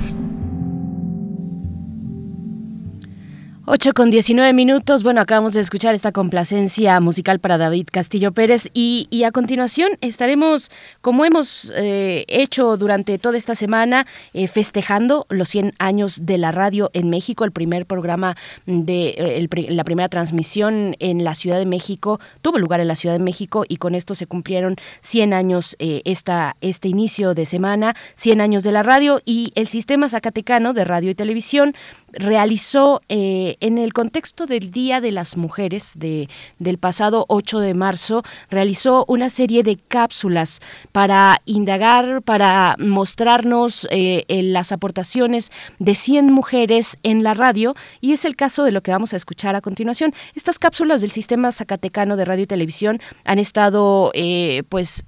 8 con 19 minutos. Bueno, acabamos de escuchar esta complacencia musical para David Castillo Pérez y, a continuación estaremos, como hemos eh, hecho durante toda esta semana, eh, festejando los 100 años de la radio en México. El primer programa de eh, la primera transmisión en la Ciudad de México tuvo lugar en la Ciudad de México y con esto se cumplieron 100 años esta, este inicio de semana, 100 años de la radio y el sistema zacatecano de radio y televisión realizó eh, en el contexto del Día de las Mujeres de, del pasado 8 de marzo, realizó una serie de cápsulas para indagar, para mostrarnos eh, las aportaciones de 100 mujeres en la radio y es el caso de lo que vamos a escuchar a continuación. Estas cápsulas del Sistema Zacatecano de Radio y Televisión han estado, eh, pues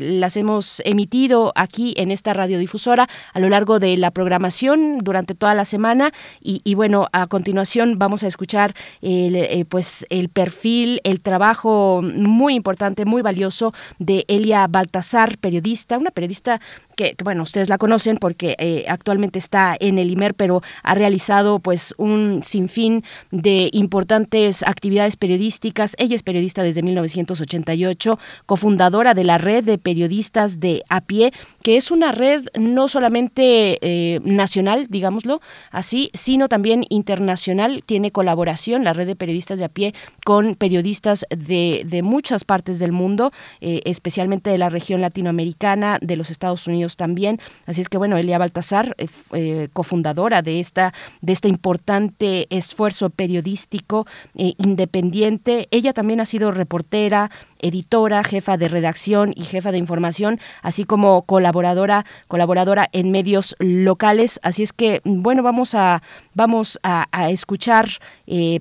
las hemos emitido aquí en esta radiodifusora a lo largo de la programación durante toda la semana y, bueno, a continuación vamos a escuchar el, eh, pues el perfil, el trabajo muy importante, muy valioso de Elia Baltasar, periodista, una periodista que, bueno, ustedes la conocen porque eh, actualmente está en el IMER, pero ha realizado pues un sinfín de importantes actividades periodísticas. Ella es periodista desde 1988, cofundadora de la red de periodistas de a pie, que es una red no solamente eh, nacional, digámoslo así, sino también internacional. Tiene colaboración la red de periodistas de a pie con periodistas de, de muchas partes del mundo, eh, especialmente de la región latinoamericana, de los Estados Unidos también. Así es que bueno, Elia Baltasar, eh, eh, cofundadora de esta de este importante esfuerzo periodístico eh, independiente. Ella también ha sido reportera, editora, jefa de redacción y jefa de información, así como colaboradora, colaboradora en medios locales. Así es que, bueno, vamos a, vamos a, escuchar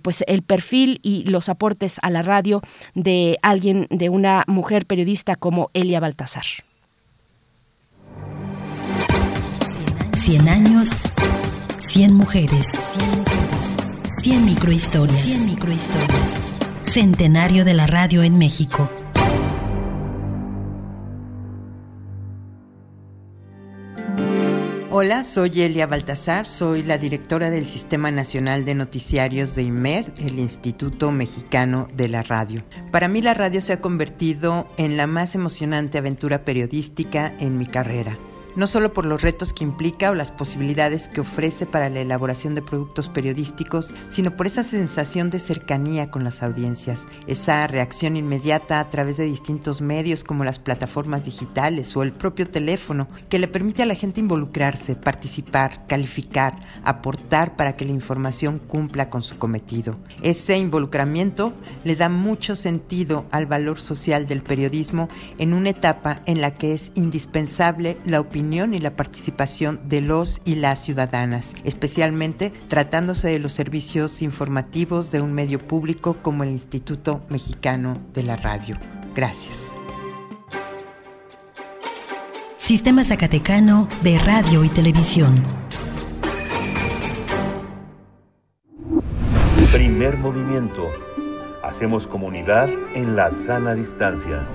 pues el perfil y los aportes a la radio de alguien, de una mujer periodista como Elia Baltasar. 100 años, 100 mujeres, 100 microhistorias, 100 microhistorias. Centenario de la radio en México. Hola, soy Elia Baltasar, soy la directora del Sistema Nacional de Noticiarios de IMER, el Instituto Mexicano de la Radio. Para mí la radio se ha convertido en la más emocionante aventura periodística en mi carrera no solo por los retos que implica o las posibilidades que ofrece para la elaboración de productos periodísticos, sino por esa sensación de cercanía con las audiencias, esa reacción inmediata a través de distintos medios como las plataformas digitales o el propio teléfono, que le permite a la gente involucrarse, participar, calificar, aportar para que la información cumpla con su cometido. Ese involucramiento le da mucho sentido al valor social del periodismo en una etapa en la que es indispensable la opinión y la participación de los y las ciudadanas, especialmente tratándose de los servicios informativos de un medio público como el Instituto Mexicano de la Radio. Gracias. Sistema Zacatecano de Radio y Televisión. Primer movimiento. Hacemos comunidad en la sana distancia.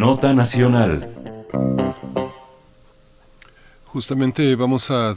Nota Nacional. Justamente vamos a,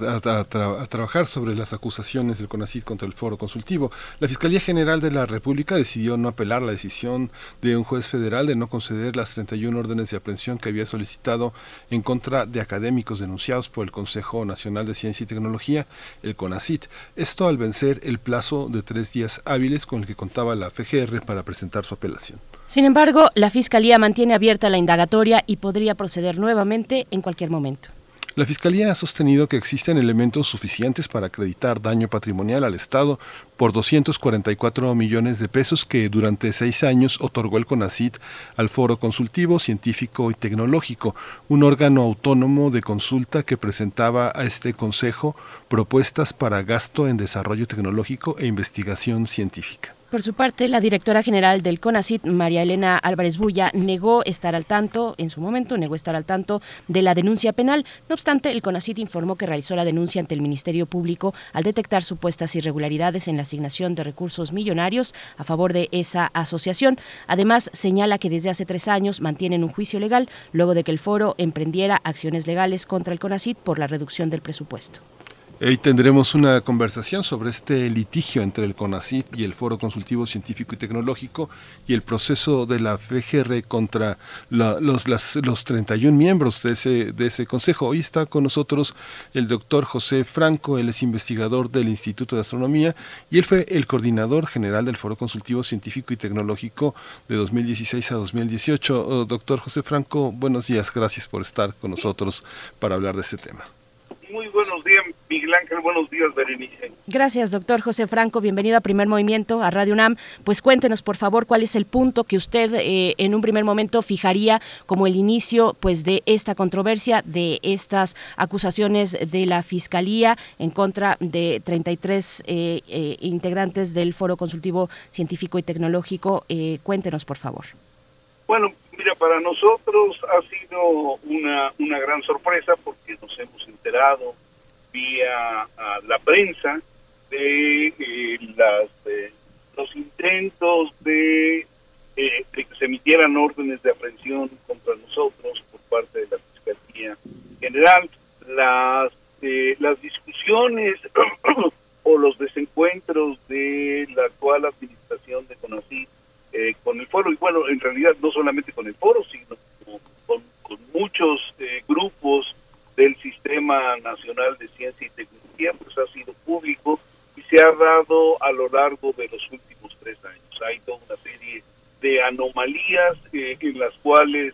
trabajar sobre las acusaciones del CONACID contra el foro consultivo. La Fiscalía General de la República decidió no apelar la decisión de un juez federal de no conceder las 31 órdenes de aprehensión que había solicitado en contra de académicos denunciados por el Consejo Nacional de Ciencia y Tecnología, el CONACID. Esto al vencer el plazo de tres días hábiles con el que contaba la FGR para presentar su apelación. Sin embargo, la Fiscalía mantiene abierta la indagatoria y podría proceder nuevamente en cualquier momento. La Fiscalía ha sostenido que existen elementos suficientes para acreditar daño patrimonial al Estado por 244 millones de pesos que durante seis años otorgó el CONACIT al Foro Consultivo Científico y Tecnológico, un órgano autónomo de consulta que presentaba a este Consejo propuestas para gasto en desarrollo tecnológico e investigación científica. Por su parte, la directora general del CONACIT, María Elena Álvarez Bulla, negó estar al tanto, en su momento negó estar al tanto de la denuncia penal. No obstante, el CONACIT informó que realizó la denuncia ante el Ministerio Público al detectar supuestas irregularidades en la asignación de recursos millonarios a favor de esa asociación. Además, señala que desde hace tres años mantienen un juicio legal luego de que el foro emprendiera acciones legales contra el CONACIT por la reducción del presupuesto. Hoy tendremos una conversación sobre este litigio entre el CONACIT y el Foro Consultivo Científico y Tecnológico y el proceso de la FGR contra los, los 31 miembros de ese, de ese consejo. Hoy está con nosotros el doctor José Franco, él es investigador del Instituto de Astronomía y él fue el coordinador general del Foro Consultivo Científico y Tecnológico de 2016 a 2018. doctor José Franco, buenos días, gracias por estar con nosotros para hablar de este tema. Muy buenos días, Miguel Ángel. Buenos días, Berenice. Gracias, doctor José Franco. Bienvenido a Primer Movimiento, a Radio UNAM. Pues cuéntenos, por favor, cuál es el punto que usted eh, en un primer momento fijaría como el inicio pues, de esta controversia, de estas acusaciones de la Fiscalía en contra de 33 eh, eh, integrantes del Foro Consultivo Científico y Tecnológico. cuéntenos, por favor. Bueno, Mira, para nosotros ha sido una, una gran sorpresa porque nos hemos enterado vía la prensa de, eh, las, los intentos de, eh, de, que se emitieran órdenes de aprehensión contra nosotros por parte de la Fiscalía General. Las, eh, las discusiones o los desencuentros de la actual administración de CONACYT eh, con el foro, y bueno, en realidad no solamente con el foro, sino con, muchos eh, grupos del Sistema Nacional de Ciencia y Tecnología, pues ha sido público y se ha dado a lo largo de los últimos tres años. Hay toda una serie de anomalías eh, en las cuales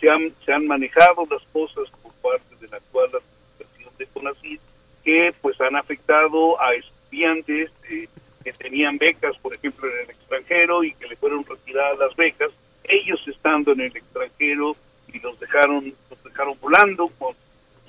se, han, se han manejado las cosas por parte de la actual administración de CONACYT que pues han afectado a estudiantes que tenían becas, por ejemplo, en el extranjero y que le fueron retiradas las becas, ellos estando en el extranjero y los dejaron, los dejaron volando con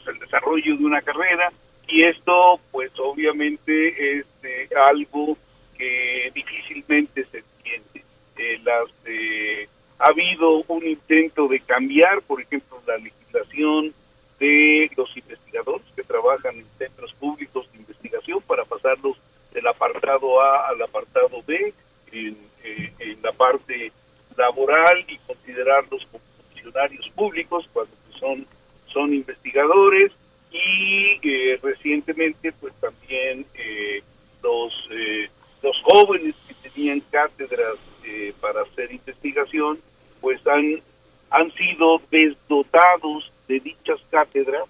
el desarrollo de una carrera y esto pues obviamente es eh, algo que difícilmente se entiende. Eh, las, eh, ha habido un intento de cambiar, por ejemplo, la legislación de los investigadores que trabajan en centros públicos de investigación para pasarlos del apartado A al apartado B en, eh, en la parte laboral y considerarlos como funcionarios públicos cuando son, son investigadores y eh, recientemente pues también eh, los, los jóvenes que tenían cátedras para hacer investigación pues han, han sido desdotados de dichas cátedras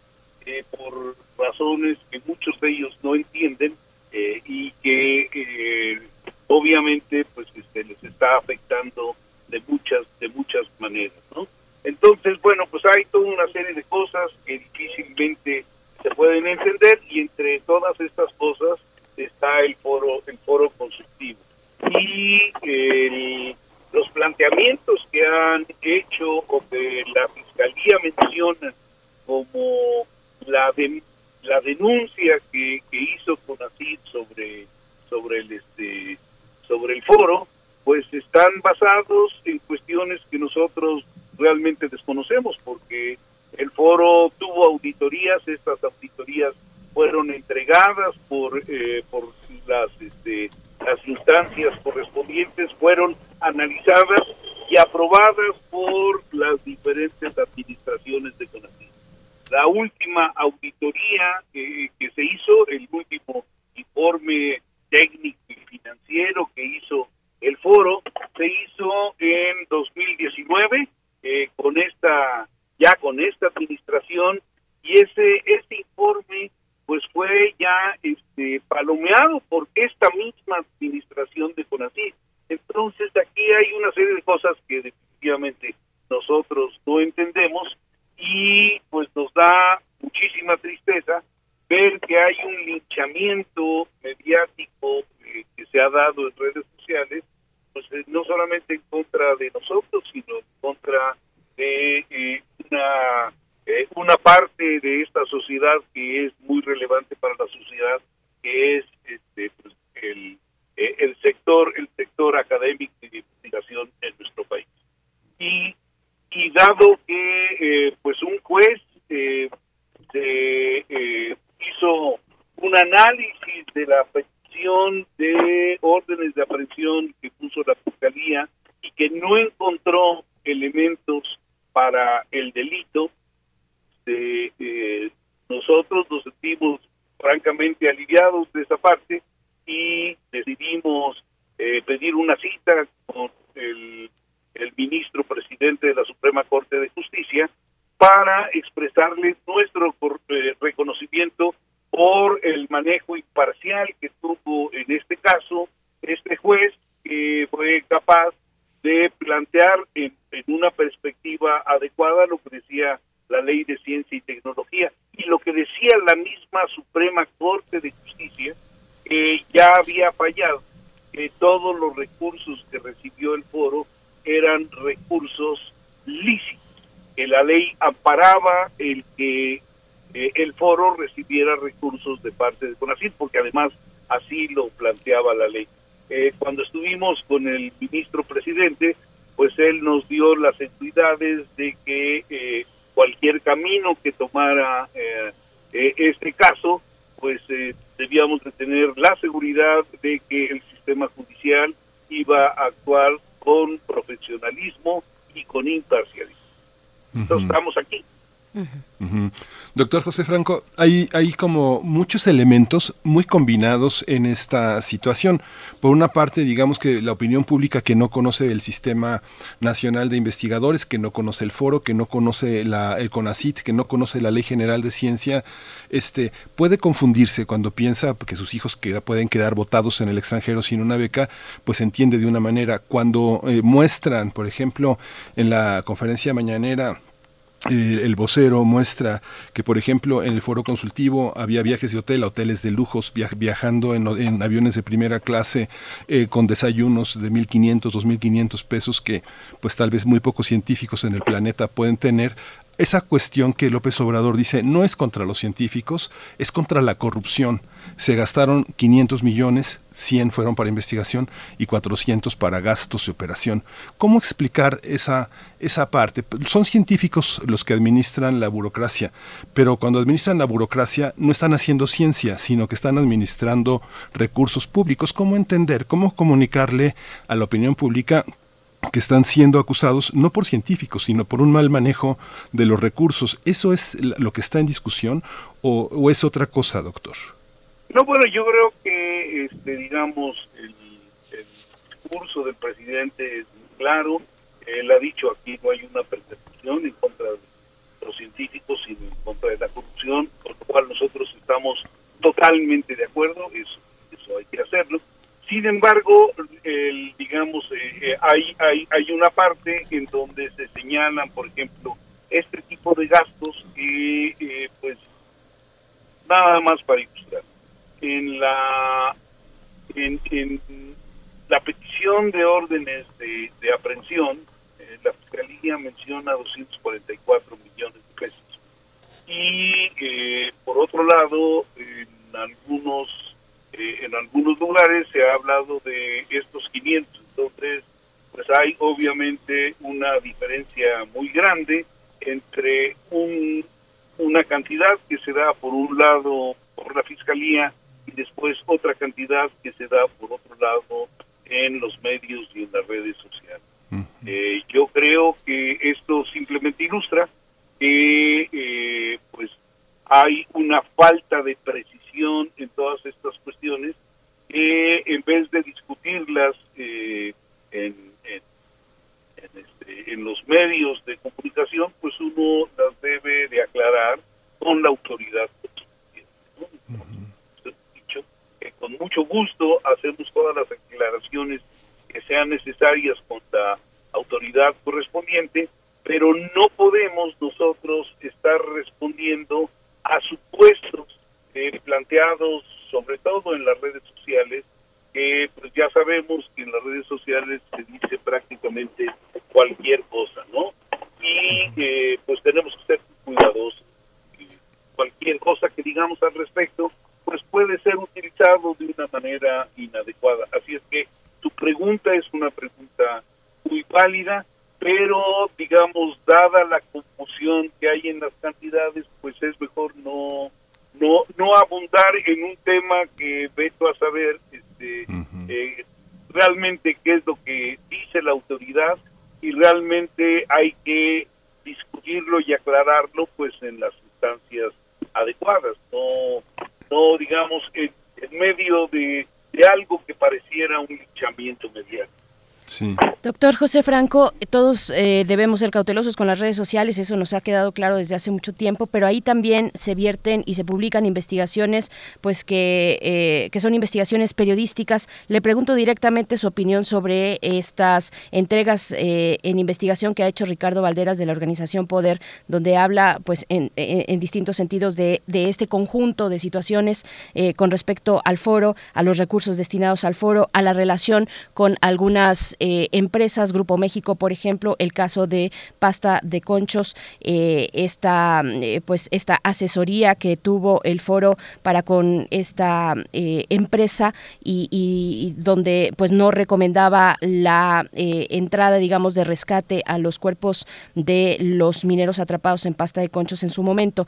por razones que muchos de ellos no entienden eh, y que eh, obviamente pues este, les está afectando de muchas de muchas maneras no entonces bueno pues hay toda una serie de cosas que difícilmente se pueden entender y entre todas estas cosas está el foro el foro consultivo y los planteamientos que han hecho o que la fiscalía menciona como la la denuncia que, que hizo CONACYT sobre sobre el este sobre el foro pues están basados en cuestiones que nosotros realmente desconocemos porque el foro tuvo auditorías estas auditorías fueron entregadas por eh, por las este, las instancias correspondientes fueron analizadas y aprobadas por las diferentes administraciones de CONACYT. La última auditoría que se hizo, el último informe técnico y financiero que hizo el foro, se hizo en 2019 eh, con esta ya con esta administración y ese ese informe pues fue ya este palomeado por esta misma administración de CONACYT. Entonces aquí hay una serie de cosas que definitivamente nosotros no entendemos y pues nos da muchísima tristeza ver que hay un linchamiento mediático eh, que se ha dado en redes sociales, pues eh, no solamente en contra de nosotros, sino en contra de eh, una, eh, una parte de esta sociedad que es muy relevante para la sociedad, que es este, pues, el, el sector el sector académico de investigación en nuestro país. Y, y dado que pues un juez se hizo un análisis de la de órdenes de aprehensión que puso la fiscalía y que no encontró elementos para el delito, de, eh, nosotros nos sentimos francamente aliviados de esa parte y decidimos eh, pedir una cita con el, el ministro presidente de la Suprema Corte de Justicia para expresarle nuestro eh, reconocimiento por el manejo imparcial que tuvo en este caso este juez que fue capaz de plantear en, una perspectiva adecuada lo que decía la ley de ciencia y tecnología. Y lo que decía la misma Suprema Corte de Justicia que ya había fallado que todos los recursos que recibió el foro eran recursos lícitos que la ley amparaba el que eh, el foro recibiera recursos de parte de CONACYT, porque además así lo planteaba la ley. Eh, cuando estuvimos con el ministro presidente, pues él nos dio las seguridades de que eh, cualquier camino que tomara este caso, pues debíamos de tener la seguridad de que el sistema judicial iba a actuar con profesionalismo y con imparcialidad. Entonces estamos aquí. Doctor José Franco, hay, como muchos elementos muy combinados en esta situación. Por una parte, digamos que la opinión pública que no conoce el Sistema Nacional de Investigadores, que no conoce el foro, que no conoce la, el CONACIT, que no conoce la Ley General de Ciencia, este, puede confundirse cuando piensa que sus hijos pueden quedar votados en el extranjero sin una beca, pues entiende de una manera. Cuando eh, muestran, por ejemplo, en la conferencia mañanera, el vocero muestra que, por ejemplo, en el foro consultivo había viajes de hotel a hoteles de lujos, viajando en, aviones de primera clase eh, con desayunos de 1.500, 2.500 pesos que pues tal vez muy pocos científicos en el planeta pueden tener esa cuestión que López Obrador dice no es contra los científicos, es contra la corrupción. Se gastaron 500 millones, 100 fueron para investigación y 400 para gastos de operación. ¿Cómo explicar esa, esa parte? Son científicos los que administran la burocracia, pero cuando administran la burocracia no están haciendo ciencia, sino que están administrando recursos públicos. ¿Cómo entender, cómo comunicarle a la opinión pública que están siendo acusados no por científicos, sino por un mal manejo de los recursos. ¿Eso es lo que está en discusión o, es otra cosa, doctor? No, bueno, yo creo que, este, digamos, el, discurso del presidente es claro. Él ha dicho aquí no hay una persecución en contra de los científicos, sino en contra de la corrupción, con lo cual nosotros estamos totalmente de acuerdo, eso, eso hay que hacerlo. Sin embargo, el, digamos, eh, eh, hay, hay, hay una parte en donde se señalan, por ejemplo, este tipo de gastos que, eh, pues, nada más para ilustrar. En la, en, en la petición de órdenes de, de aprehensión, la Fiscalía menciona 244 millones de pesos. Y, por otro lado, en algunos eh, en algunos lugares se ha hablado de estos 500, entonces pues hay obviamente una diferencia muy grande entre un, una cantidad que se da por un lado por la fiscalía y después otra cantidad que se da por otro lado en los medios y en las redes sociales. Eh, yo creo que esto simplemente ilustra que eh, pues hay una falta de precisión en todas estas cuestiones, que en vez de discutirlas eh, en, este, en, los medios de comunicación, pues uno las debe de aclarar con la autoridad dicho que con mucho gusto hacemos todas las aclaraciones que sean necesarias con la autoridad correspondiente, pero no podemos nosotros estar respondiendo a supuestos eh, planteados sobre todo en las redes sociales, que pues ya sabemos que en las redes sociales se dice prácticamente cualquier cosa, ¿no? Y eh, pues tenemos que ser cuidadosos. Cualquier cosa que digamos al respecto, pues puede ser utilizado de una manera inadecuada. Así es que tu pregunta es una pregunta muy válida pero digamos, dada la confusión que hay en las cantidades, pues es mejor no no no abundar en un tema que veto a saber este, eh, realmente qué es lo que dice la autoridad y realmente hay que discutirlo y aclararlo pues en las instancias adecuadas, no, no digamos en, en medio de, de algo que pareciera un linchamiento mediático. Doctor José Franco, todos eh, debemos ser cautelosos con las redes sociales, eso nos ha quedado claro desde hace mucho tiempo, pero ahí también se vierten y se publican investigaciones, pues que, eh, que son investigaciones periodísticas. Le pregunto directamente su opinión sobre estas entregas eh, en investigación que ha hecho Ricardo Valderas de la organización Poder, donde habla, pues, en, en distintos sentidos de, de, este conjunto de situaciones con respecto al foro, a los recursos destinados al foro, a la relación con algunas eh, empresas, Grupo México, por ejemplo, el caso de pasta de conchos, eh, esta, eh, pues esta asesoría que tuvo el foro para con esta empresa y, donde pues no recomendaba la entrada, digamos, de rescate a los cuerpos de los mineros atrapados en pasta de conchos en su momento.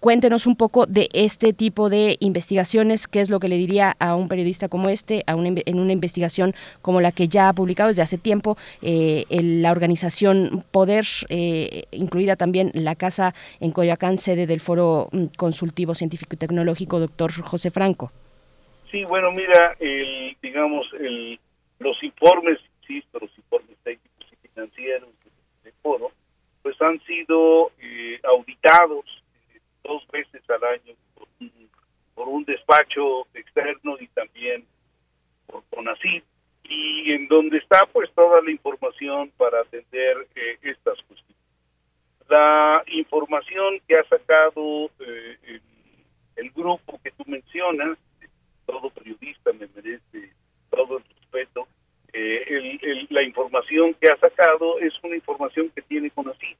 cuéntenos un poco de este tipo de investigaciones, qué es lo que le diría a un periodista como este, a en una investigación como la que ya ha publicado desde hace tiempo eh, la organización Poder, eh, incluida también la casa en Coyoacán, sede del Foro mm, Consultivo Científico y Tecnológico, doctor José Franco. Sí, bueno, mira, el, digamos, el, los informes, insisto, los informes técnicos y financieros del foro, pues han sido eh, auditados dos veces al año por un, por un despacho externo y también por CONACYT y en donde está pues toda la información para atender eh, estas cuestiones. La información que ha sacado eh, el, grupo que tú mencionas, todo periodista me merece todo el respeto, eh, la información que ha sacado es una información que tiene conocido.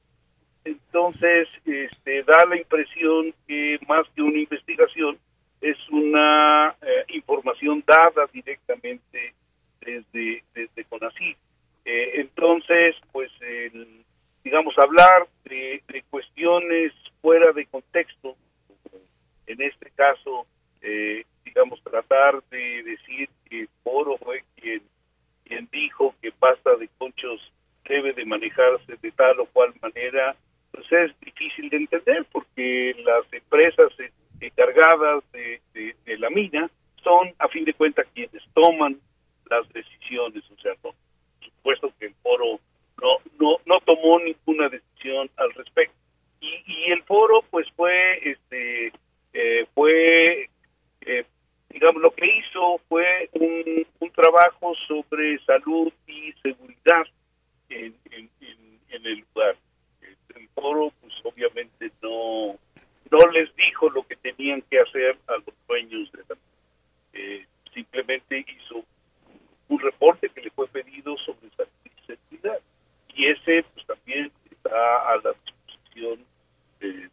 Entonces, este, da la impresión que más que una investigación, es una información dada directamente desde, desde CONACYT. Eh, entonces, pues, digamos, hablar de, cuestiones fuera de contexto, en este caso, eh, digamos, tratar de decir que Foro fue quien, quien dijo que pasta de conchos debe de manejarse de tal o cual manera, pues es difícil de entender porque las empresas encargadas de, de la mina son, a fin de cuentas, quienes toman las decisiones, o sea, por supuesto que el foro no, no, no tomó ninguna decisión al respecto. Y, y el foro, pues fue, este, eh, fue, eh, digamos, lo que hizo fue un, un trabajo sobre salud y seguridad en, en, en, el lugar. El foro, pues obviamente no, no les dijo lo que tenían que hacer a los dueños de la eh, simplemente hizo un reporte que le fue pedido sobre seguridad y ese pues también está a la disposición de,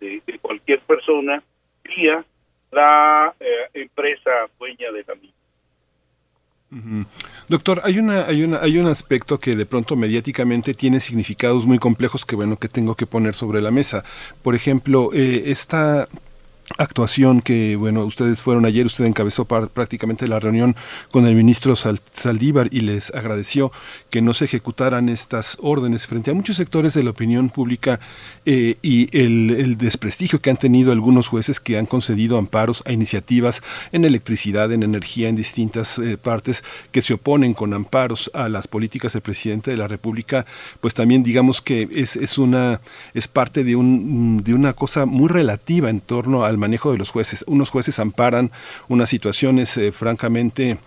de, cualquier persona vía la eh, empresa dueña de la misma. Doctor, hay una, hay una, hay un aspecto que de pronto mediáticamente tiene significados muy complejos que bueno que tengo que poner sobre la mesa. Por ejemplo, eh, esta actuación que, bueno, ustedes fueron ayer, usted encabezó prácticamente la reunión con el ministro Saldívar y les agradeció que no se ejecutaran estas órdenes frente a muchos sectores de la opinión pública eh, y el, desprestigio que han tenido algunos jueces que han concedido amparos a iniciativas en electricidad, en energía, en distintas eh, partes que se oponen con amparos a las políticas del presidente de la República, pues también digamos que es, es una es parte de un de una cosa muy relativa en torno a manejo de los jueces. Unos jueces amparan unas situaciones eh, francamente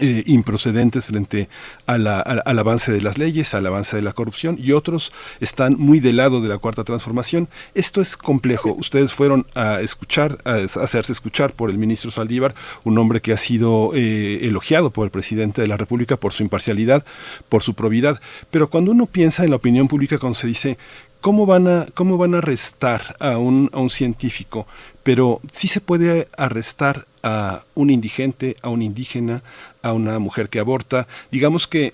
eh, improcedentes frente al avance de las leyes, al avance de la corrupción, y otros están muy del lado de la cuarta transformación. Esto es complejo. Ustedes fueron a escuchar, a hacerse escuchar por el ministro Saldívar, un hombre que ha sido eh, elogiado por el presidente de la República por su imparcialidad, por su probidad. Pero cuando uno piensa en la opinión pública, cuando se dice ¿Cómo van a, cómo van a arrestar a un, a un científico? Pero sí se puede arrestar a un indigente, a un indígena, a una mujer que aborta. Digamos que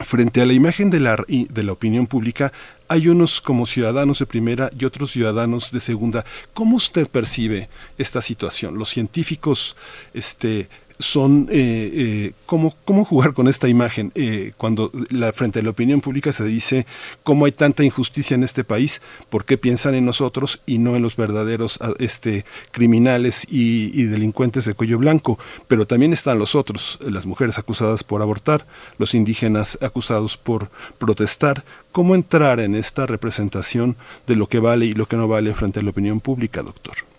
frente a la imagen de la, de la opinión pública, hay unos como ciudadanos de primera y otros ciudadanos de segunda. ¿Cómo usted percibe esta situación? Los científicos este, son eh, eh, ¿cómo, cómo jugar con esta imagen eh, cuando la, frente a la opinión pública se dice cómo hay tanta injusticia en este país, por qué piensan en nosotros y no en los verdaderos ah, este, criminales y, y, delincuentes de cuello blanco, pero también están los otros, las mujeres acusadas por abortar, los indígenas acusados por protestar, cómo entrar en esta representación de lo que vale y lo que no vale frente a la opinión pública, doctor.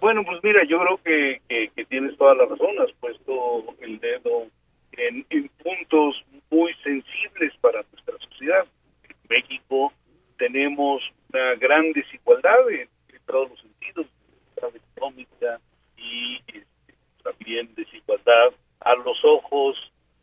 Bueno, pues mira, yo creo que, que, tienes toda la razón, has puesto el dedo en, puntos muy sensibles para nuestra sociedad. En México tenemos una gran desigualdad en, todos los sentidos, desigualdad económica y este, también desigualdad a los ojos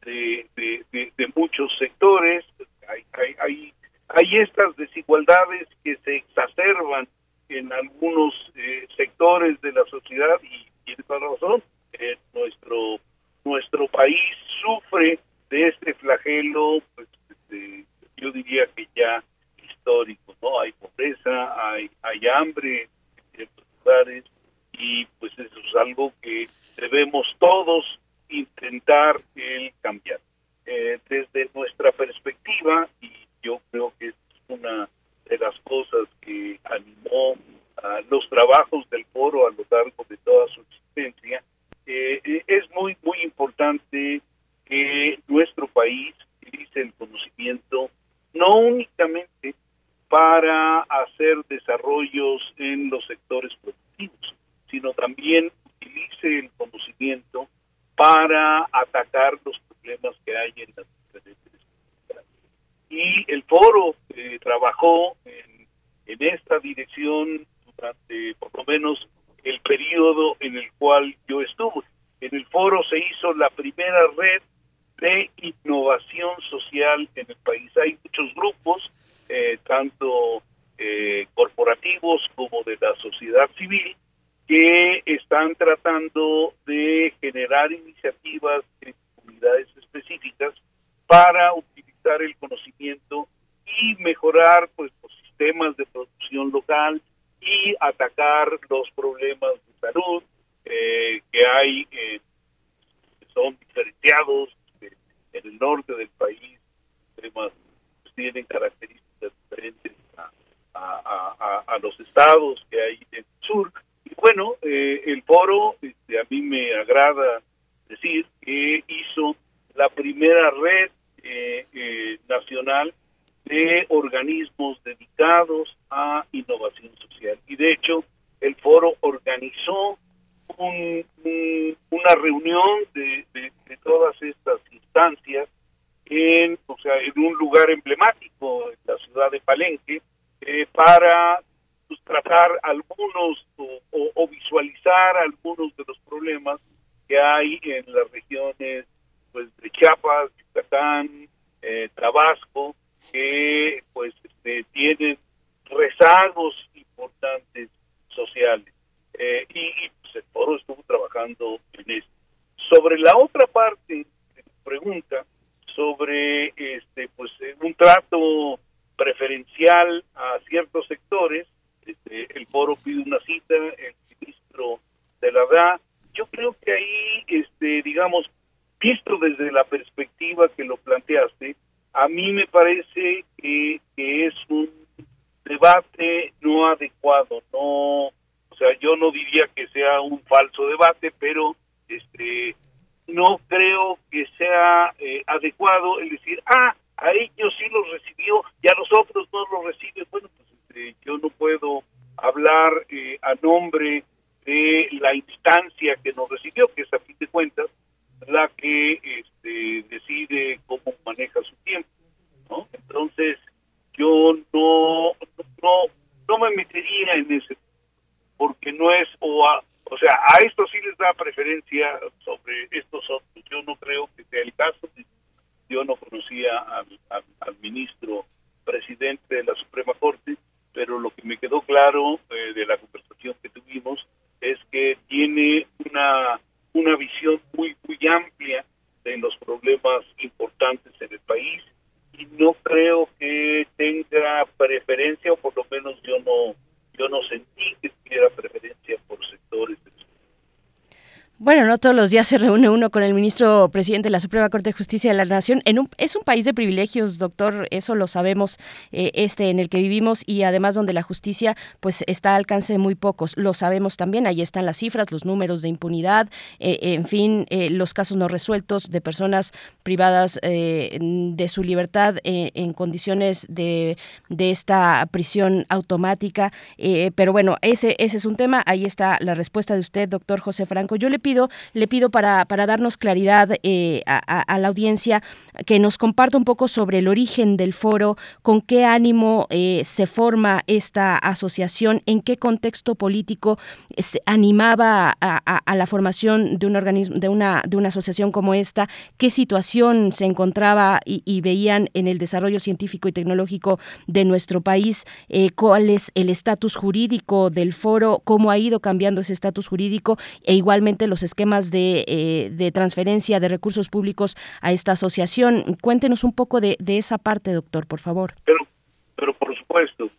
de, de, muchos sectores. Hay, hay, hay, hay estas desigualdades que se exacerban en algunos eh, sectores de la sociedad y tiene toda razón eh, nuestro nuestro país sufre de este flagelo pues yo diría que ya histórico no hay pobreza hay hay hambre en ciertos lugares y pues eso es algo que debemos todos intentar el cambiar. Eh, desde nuestra perspectiva y yo creo que es una de las cosas que animó a los trabajos del foro a lo largo de toda su existencia, eh, eh, es muy, muy importante que nuestro país utilice el conocimiento no únicamente para hacer desarrollos en los sectores productivos, sino también utilice el conocimiento para atacar los problemas que hay en las diferentes y el foro eh, trabajó en, esta dirección durante por lo menos el periodo en el cual yo estuve. En el foro se hizo la primera red de innovación social en el país. Hay muchos grupos, eh, tanto eh, corporativos como de la sociedad civil, que están tratando de generar iniciativas en comunidades específicas para el conocimiento y mejorar pues los sistemas de producción local y atacar los problemas de salud eh, que hay eh, que son diferenciados eh, en el norte del país temas pues, tienen características diferentes a, los estados que hay en el sur. Y bueno el foro este, a mí me agrada decir que hizo la primera red eh, eh, nacional de organismos dedicados a innovación social. Y de hecho, el foro organizó una reunión de, todas estas instancias en, o sea, en un lugar emblemático, en la ciudad de Palenque, eh, para pues, tratar algunos o, visualizar algunos de los problemas que hay en las regiones pues de Chiapas, Yucatán, eh, Tabasco, que pues este, tienen rezagos importantes sociales. Eh, y, pues, el foro estuvo trabajando en esto. Sobre la otra parte de pregunta, sobre este pues un trato preferencial a ciertos sectores, este, el foro pide una cita, el ministro de la DA, yo creo que ahí, este, digamos, visto desde la perspectiva que lo planteaste, a mí me parece que, es un debate no adecuado, no, o sea, yo no diría que sea un falso debate, pero este no creo que sea eh, adecuado el decir, ah, a ellos sí los recibió y a los otros no los recibe. Bueno, pues este, yo no puedo hablar eh, a nombre de la instancia que nos recibió, que es a fin de cuentas la que este, decide cómo maneja su tiempo, ¿no? Entonces, yo no, no, no me metería en ese, porque no es, o, o sea, a esto sí les da preferencia sobre estos otros. Yo no creo que sea el caso. Yo no conocía al, al, ministro presidente de la Suprema Corte, pero lo que me quedó claro eh, de la conversación que tuvimos es que tiene una una visión muy, muy amplia de los problemas importantes en el país Bueno, no todos los días se reúne uno con el ministro presidente de la Suprema Corte de Justicia de la Nación. Es un país de privilegios, doctor, eso lo sabemos, eh, este en el que vivimos y además donde la justicia pues está al alcance de muy pocos. Lo sabemos también, ahí están las cifras, los números de impunidad, eh, en fin, eh, los casos no resueltos de personas privadas de su libertad en condiciones de, de, esta prisión automática. pero bueno, ese, ese es un tema, ahí está la respuesta de usted, doctor José Franco. Yo le pido le pido para, darnos claridad eh, a, la audiencia que nos comparta un poco sobre el origen del foro, con qué ánimo eh, se forma esta asociación, en qué contexto político se animaba a, la formación de un organismo, de una, de una asociación como esta, qué situación se encontraba y, veían en el desarrollo científico y tecnológico de nuestro país, eh, cuál es el estatus jurídico del foro, cómo ha ido cambiando ese estatus jurídico e igualmente los esquemas de, eh, de, transferencia de recursos públicos a esta asociación. Cuéntenos un poco de, de esa parte, doctor, por favor. Pero, pero por supuesto.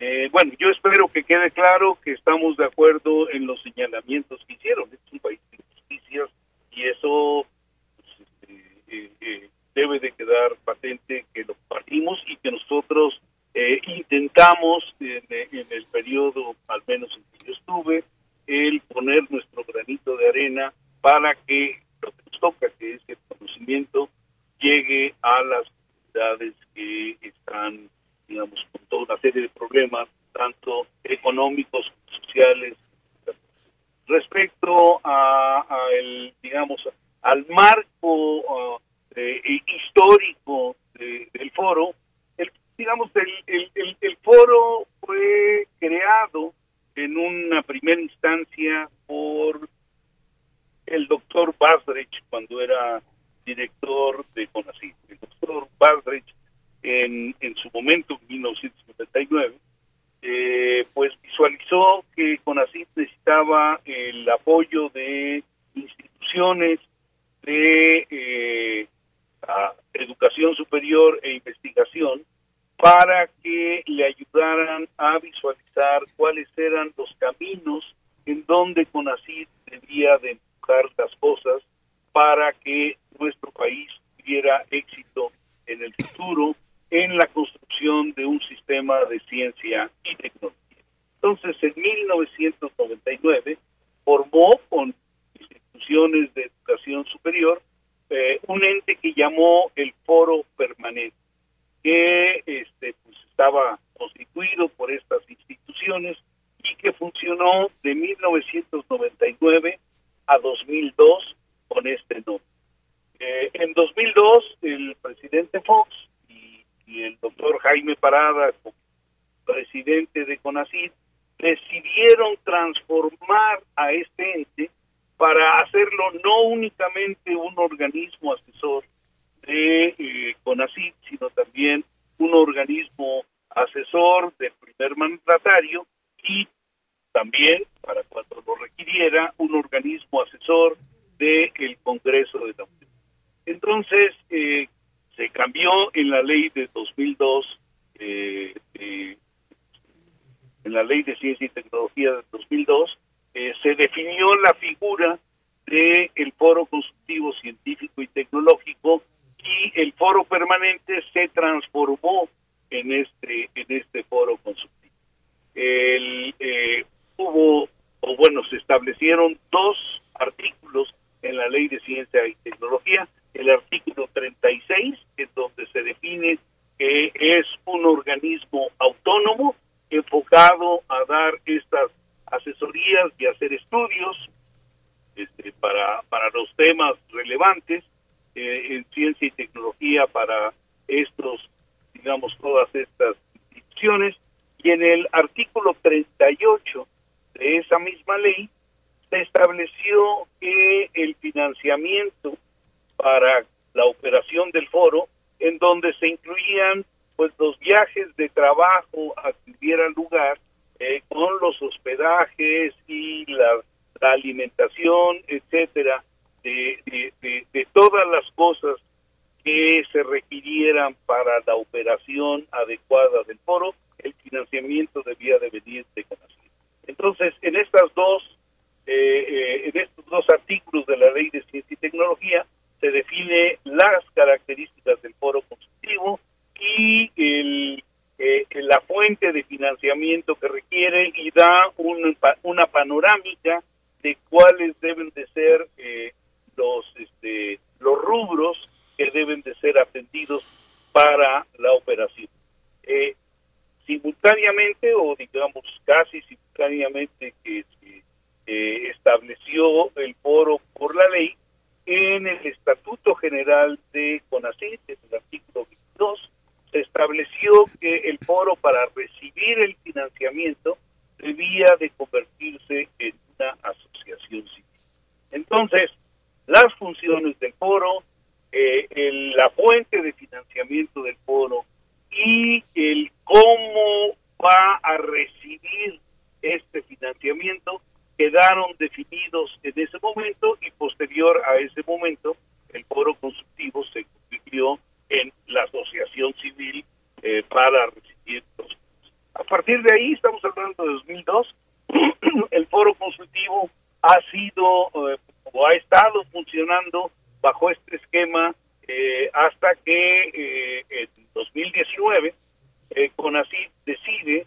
Eh, bueno, yo espero que quede claro que estamos de acuerdo en los señalamientos que hicieron. Es un país de justicias y eso pues, este, eh, debe de quedar patente que lo partimos y que nosotros intentamos en, en, el periodo, al menos en que yo estuve, el poner nuestro granito de arena para que lo que nos toca, que es el conocimiento, llegue a las comunidades que están, digamos, con toda una serie de problemas, tanto económicos, sociales. Respecto a, el, digamos, al marco uh, histórico del foro, el, digamos, el, el, el foro fue creado en una primera instancia por el doctor Basrich cuando era director de CONACYT. El doctor Basrich en, en su momento, en 1999, eh, pues visualizó que CONACYT necesitaba el apoyo de instituciones de eh, educación superior e investigación para que le ayudaran a visualizar cuáles eran los caminos en donde CONACYT debía de las cosas para que nuestro país tuviera éxito en el futuro en la construcción de un sistema de ciencia y tecnología. Entonces, en 1999 formó con instituciones de educación superior eh, un ente que llamó el Foro Permanente que este, pues, estaba constituido por estas instituciones y que funcionó de 1999 a 2002 con este nombre. Eh, en 2002, el presidente Fox y, el doctor Jaime Parada, presidente de CONACYT, decidieron transformar a este ente para hacerlo no únicamente un organismo asesor de eh, CONACYT, sino también un organismo asesor del primer mandatario y también, para cuando lo requiriera, un organismo asesor del Congreso de la Unión. Entonces, eh, se cambió en la ley de 2002, eh, eh, en la ley de ciencia y tecnología de 2002, eh, se definió la figura del el foro consultivo científico y tecnológico y el foro permanente se transformó en este en este foro consultivo. El, eh, hubo o bueno se establecieron dos artículos en la ley de ciencia y tecnología, el artículo 36 en donde se define que es un organismo autónomo enfocado a dar estas asesorías y hacer estudios este, para, para los temas relevantes eh, en ciencia y tecnología para estos, digamos, todas estas instituciones. Y en el artículo 38 de esa misma ley se estableció que el financiamiento para la operación del foro, en donde se incluían pues los viajes de trabajo a que tuviera lugar eh, con los hospedajes y la, alimentación, etcétera, de, de, todas las cosas que se requirieran para la operación adecuada del foro, el financiamiento debía de venir de Conacid. Entonces, en estas dos, eh, eh, en estos dos artículos de la Ley de Ciencia y Tecnología se define las características del foro consultivo y el, eh, la fuente de financiamiento que requiere y da un, una panorámica de cuáles deben de ser eh, los este, los rubros que deben de ser atendidos para la operación. Eh, simultáneamente o digamos casi simultáneamente que se eh, estableció el foro por la ley en el Estatuto General de CONACYT, en el artículo 22, se estableció que el foro para recibir el financiamiento debía de convertirse en una asociación civil. Entonces, las funciones del foro, eh, la fuente de financiamiento del foro y el cómo va a recibir este financiamiento quedaron definidos en ese momento y posterior a ese momento el foro consultivo se convirtió en la asociación civil eh, para recibir los A partir de ahí, estamos hablando de 2002, el foro consultivo ha sido eh, o ha estado funcionando bajo este esquema eh, hasta que en 2019 eh, CONACYT decide,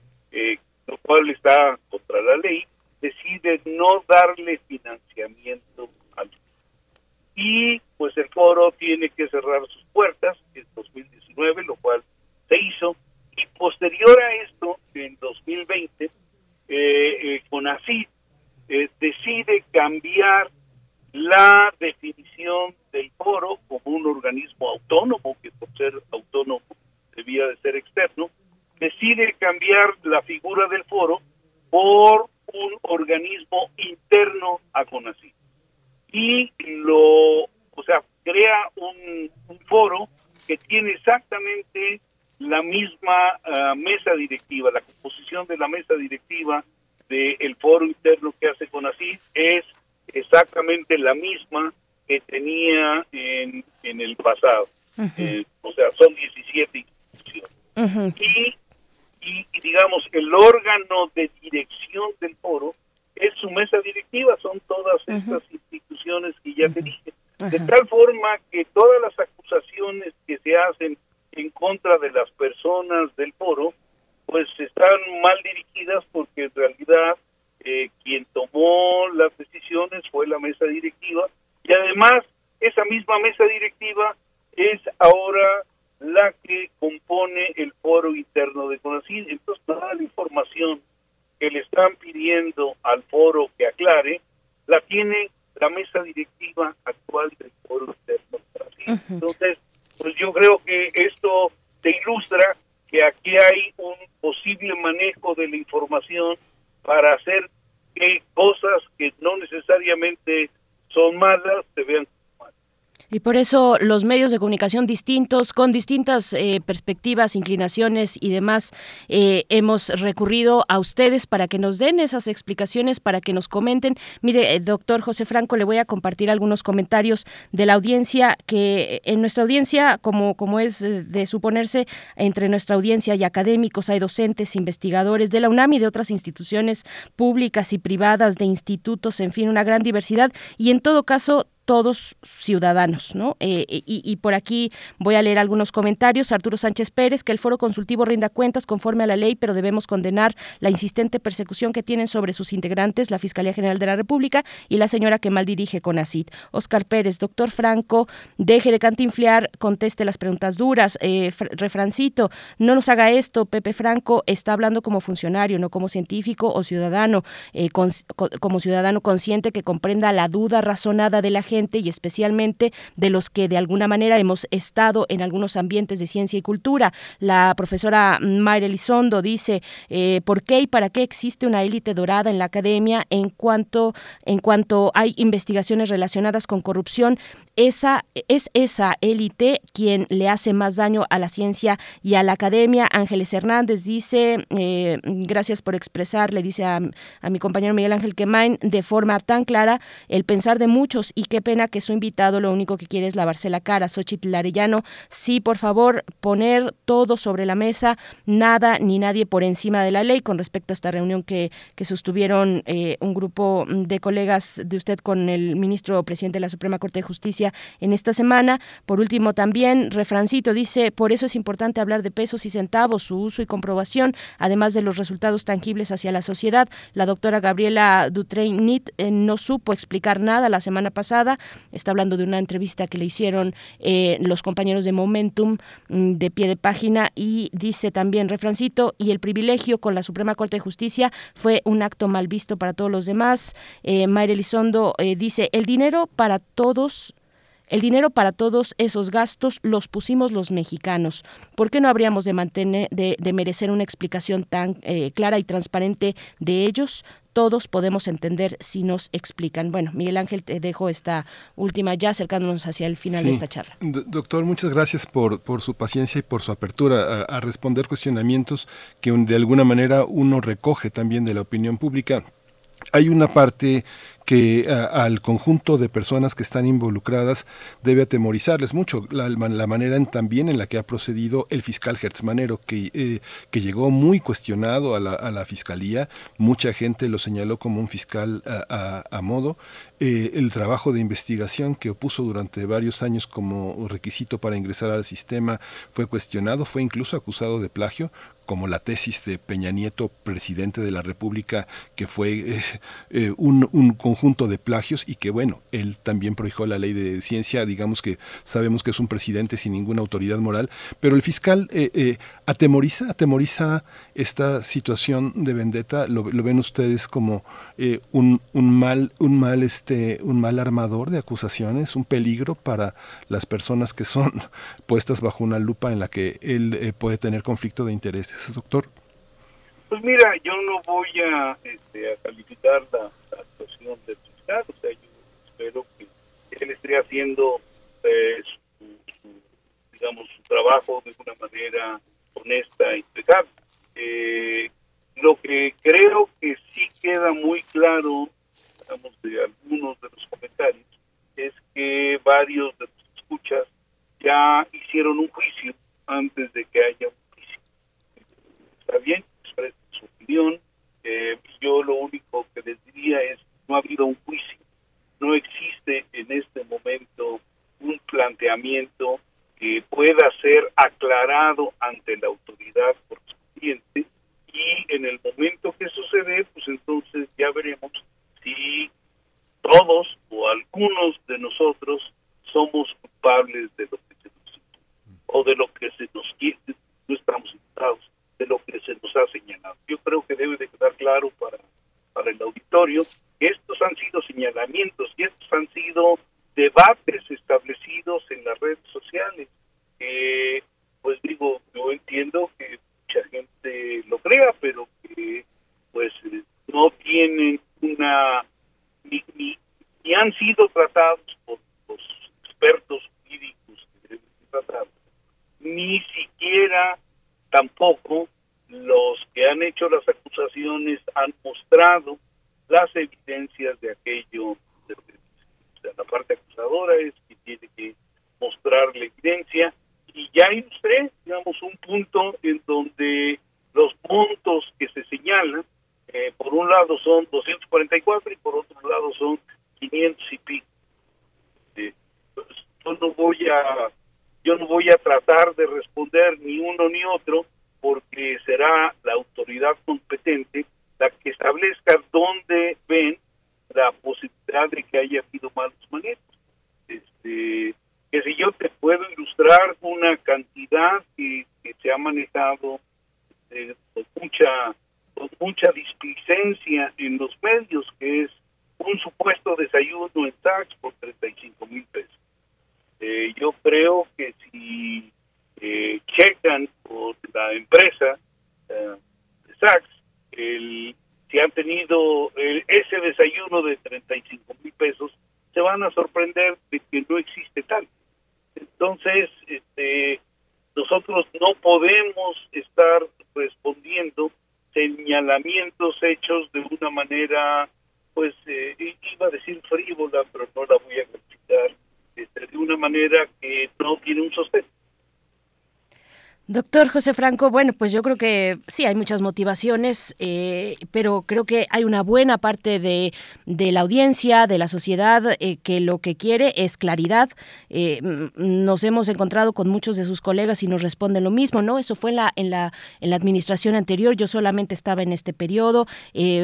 lo cual está contra la ley, decide no darle financiamiento al y pues el foro tiene que cerrar sus puertas en 2019, lo cual se hizo y posterior a esto, en 2020, eh, eh, CONACYT eh, decide cambiar la definición del foro como un organismo autónomo, que por ser autónomo debía de ser externo, decide cambiar la figura del foro por un organismo interno a CONACYT y lo, o sea, crea un, foro que tiene exactamente la misma ah, mesa directiva, la composición de la mesa directiva del foro interno que hace CONACYT es exactamente la misma que tenía en, en el pasado. Eh, o sea, son 17 instituciones. y y, digamos el órgano de dirección del foro es su mesa directiva, son todas estas instituciones que ya te dije. De tal forma que todas las acusaciones que se hacen en contra de las personas del foro, pues están mal dirigidas porque en realidad eh, quien tomó las decisiones fue la mesa directiva y además esa misma mesa directiva es ahora la que compone el foro interno de CONACYT. Entonces, toda la información que le están pidiendo al foro que aclare, la tiene la mesa directiva actual del foro interno de CONACYT. Entonces, pues yo creo que esto te ilustra que aquí hay un posible manejo de la información para hacer que cosas que no necesariamente son malas se vean y por eso los medios de comunicación distintos, con distintas eh, perspectivas, inclinaciones y demás, eh, hemos recurrido a ustedes para que nos den esas explicaciones, para que nos comenten. Mire, eh, doctor José Franco, le voy a compartir algunos comentarios de la audiencia, que en nuestra audiencia, como, como es de suponerse, entre nuestra audiencia y académicos hay docentes, investigadores de la UNAM y de otras instituciones públicas y privadas, de institutos, en fin, una gran diversidad. Y en todo caso, todos ciudadanos, ¿no? Eh, y, y, por aquí voy a leer algunos comentarios. Arturo Sánchez Pérez, que el foro consultivo rinda cuentas conforme a la ley, pero debemos condenar la insistente persecución que tienen sobre sus integrantes la Fiscalía General de la República y la señora que mal dirige CONACID. Oscar Pérez, doctor Franco, deje de cantinflear, conteste las preguntas duras. Eh, refrancito, no nos haga esto. Pepe Franco está hablando como funcionario, no como científico o ciudadano, eh, como ciudadano consciente que comprenda la duda razonada de la gente y especialmente de los que de alguna manera hemos estado en algunos ambientes de ciencia y cultura. La profesora Mayra Elizondo dice, eh, ¿por qué y para qué existe una élite dorada en la academia en cuanto, en cuanto hay investigaciones relacionadas con corrupción? Esa, es esa élite quien le hace más daño a la ciencia y a la academia. Ángeles Hernández dice, eh, gracias por expresar, le dice a, mi compañero Miguel Ángel Quemain, de forma tan clara el pensar de muchos y qué pena que su invitado lo único que quiere es lavarse la cara. Xochitl Arellano, sí, por favor, poner todo sobre la mesa, nada ni nadie por encima de la ley con respecto a esta reunión que, que sostuvieron eh, un grupo de colegas de usted con el ministro presidente de la Suprema Corte de Justicia en esta semana. Por último, también, refrancito dice, por eso es importante hablar de pesos y centavos, su uso y comprobación, además de los resultados tangibles hacia la sociedad. La doctora Gabriela Dutrein-Nit eh, no supo explicar nada la semana pasada. Está hablando de una entrevista que le hicieron eh, los compañeros de Momentum mm, de pie de página y dice también, refrancito, y el privilegio con la Suprema Corte de Justicia fue un acto mal visto para todos los demás. Eh, Mayra Elizondo eh, dice, el dinero para todos el dinero para todos esos gastos los pusimos los mexicanos. ¿Por qué no habríamos de mantener, de, merecer una explicación tan eh, clara y transparente de ellos? Todos podemos entender si nos explican. Bueno, Miguel Ángel, te dejo esta última ya acercándonos hacia el final de esta charla. Doctor, muchas gracias por, por su paciencia y por su apertura a, a responder cuestionamientos que de alguna manera uno recoge también de la opinión pública. Hay una parte que al conjunto de personas que están involucradas debe atemorizarles mucho. La, manera en, también en la que ha procedido el fiscal Hertzmanero, que, eh, que llegó muy cuestionado a la, a la, fiscalía, mucha gente lo señaló como un fiscal a modo, eh, el trabajo de investigación que opuso durante varios años como requisito para ingresar al sistema fue cuestionado, fue incluso acusado de plagio, como la tesis de Peña Nieto, presidente de la República, que fue eh, eh, un, un, conjunto de plagios y que, bueno, él también prohijó la ley de ciencia, digamos que sabemos que es un presidente sin ninguna autoridad moral, pero el fiscal eh, atemoriza, atemoriza esta situación de vendetta, lo, lo ven ustedes como un, un, mal, un mal, este, un mal armador de acusaciones, un peligro para las personas que son puestas bajo una lupa en la que él puede tener conflicto de intereses doctor? Pues mira, yo no voy a, este, a calificar la, la, actuación del fiscal, o sea, yo espero que él esté haciendo eh, su, su, digamos, su trabajo de una manera honesta e impecable. Eh, lo que creo que sí queda muy claro, digamos, de algunos de los comentarios, es que varios de los escuchas ya hicieron un juicio antes de que haya un está bien, expresa su opinión. Eh, yo lo único que les diría es, no ha habido un juicio, no existe en este momento un planteamiento que pueda ser aclarado ante la autoridad correspondiente y en el momento que sucede, pues entonces ya veremos si todos o algunos de nosotros somos culpables de lo que se nos o de lo que se nos quiere, no estamos imputados de lo que se nos ha señalado. Yo creo que debe de quedar claro para, para el auditorio que estos han sido señalamientos y estos han sido debates establecidos en las redes sociales. Eh, pues digo, yo entiendo que mucha gente lo crea, pero que pues no tienen una ni, ni, ni han sido tratados por los expertos jurídicos que deben tratados, ni siquiera tampoco los que han hecho las acusaciones han mostrado las evidencias de aquello. De, o sea, la parte acusadora es que tiene que mostrar la evidencia y ya ilustré, digamos, un punto en donde los montos que se señalan, eh, por un lado son 244 y por otro lado son 500 y pico. Eh, pues, yo no voy a yo no voy a tratar de responder ni uno ni otro porque será la autoridad competente la que establezca dónde ven la posibilidad de que haya habido malos manejos. Este, que si yo te puedo ilustrar una cantidad que, se ha manejado eh, con mucha con mucha displicencia en los medios, que es un supuesto desayuno en tax por 35 mil pesos. Eh, yo creo que si eh, checan por la empresa eh, Sachs el, si han tenido el, ese desayuno de 35 mil pesos, se van a sorprender de que no existe tal. Entonces, este, nosotros no podemos estar respondiendo señalamientos hechos de una manera pues eh, iba a decir frívola, pero no la voy a este, de una manera que no tiene un sostén. Doctor José Franco, bueno, pues yo creo que sí, hay muchas motivaciones, eh, pero creo que hay una buena parte de, de la audiencia, de la sociedad, eh, que lo que quiere es claridad. Eh, nos hemos encontrado con muchos de sus colegas y nos responden lo mismo, ¿no? Eso fue en la, en la, en la administración anterior, yo solamente estaba en este periodo.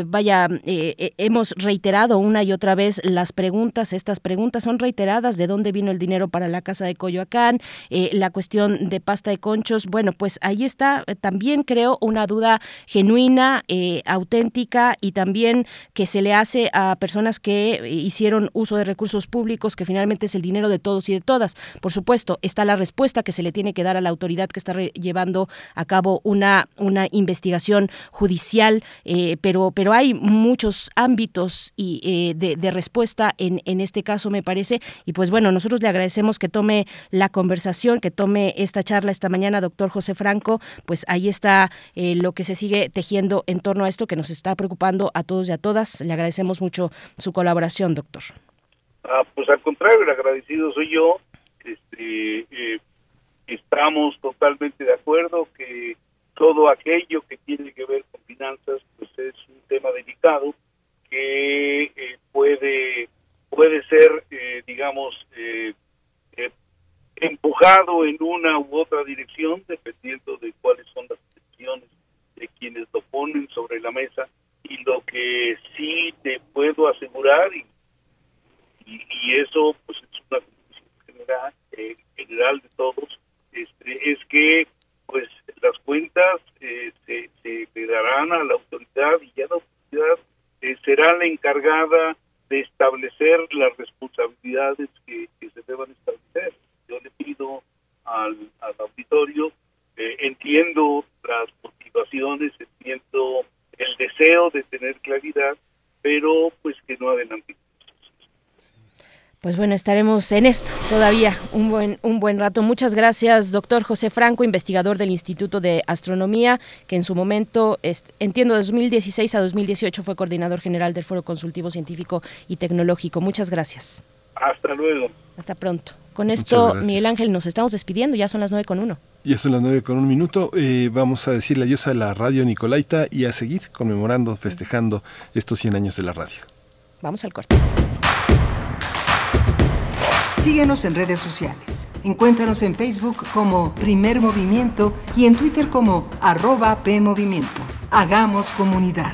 vaya, hemos reiterado una y otra vez las preguntas, estas preguntas son reiteradas, ¿de dónde vino el dinero para la casa de Coyoacán? la cuestión de pasta de conchos bueno, pues ahí está eh, también creo una duda genuina, eh, auténtica y también que se le hace a personas que eh, hicieron uso de recursos públicos, que finalmente es el dinero de todos y de todas. Por supuesto, está la respuesta que se le tiene que dar a la autoridad que está llevando a cabo una, una investigación judicial, pero, pero hay muchos ámbitos y, de, de, respuesta en, en este caso, me parece. Y pues bueno, nosotros le agradecemos que tome la conversación, que tome esta charla esta mañana, doctor José Franco, pues ahí está eh, lo que se sigue tejiendo en torno a esto que nos está preocupando a todos y a todas. Le agradecemos mucho su colaboración, doctor. Ah, pues al contrario, el agradecido soy yo. Este, eh, estamos totalmente de acuerdo que todo aquello que tiene que ver con finanzas pues es un tema delicado que eh, puede puede ser digamos empujado en una u otra dirección, dependiendo de cuáles son las decisiones de quienes lo ponen sobre la mesa. Y lo que sí te puedo asegurar, y, y, eso pues es una conclusión general, general de todos, este, es que pues las cuentas eh, se, se darán a la autoridad y ya la autoridad eh, será la encargada de establecer las responsabilidades que se deban establecer yo le pido al, auditorio, eh, entiendo las motivaciones, entiendo el deseo de tener claridad, pero pues que no adelante. Pues bueno, estaremos en esto todavía un buen, un buen rato. Muchas gracias, doctor José Franco, investigador del Instituto de Astronomía, que en su momento, entiendo, de 2016 a 2018 fue coordinador general del Foro Consultivo Científico y Tecnológico. Muchas gracias. Hasta luego. Hasta pronto. Con esto, Miguel Ángel, nos estamos despidiendo, ya son las nueve con uno. Ya son las nueve con un minuto. Eh, vamos a decirle adiós a la radio Nicolaita y a seguir conmemorando, festejando estos 100 años de la radio. Vamos al corte. Síguenos en redes sociales. Encuéntranos en Facebook como Primer Movimiento y en Twitter como arroba PMovimiento. Hagamos comunidad.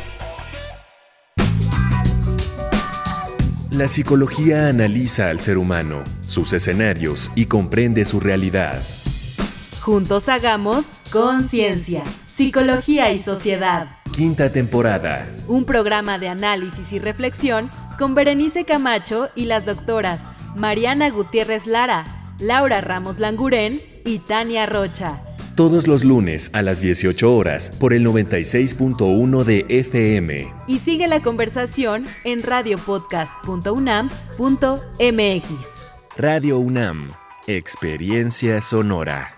La psicología analiza al ser humano, sus escenarios y comprende su realidad. Juntos hagamos conciencia, psicología y sociedad. Quinta temporada. Un programa de análisis y reflexión con Berenice Camacho y las doctoras Mariana Gutiérrez Lara, Laura Ramos Langurén y Tania Rocha todos los lunes a las 18 horas por el 96.1 de FM. Y sigue la conversación en radiopodcast.unam.mx. Radio UNAM, Experiencia Sonora.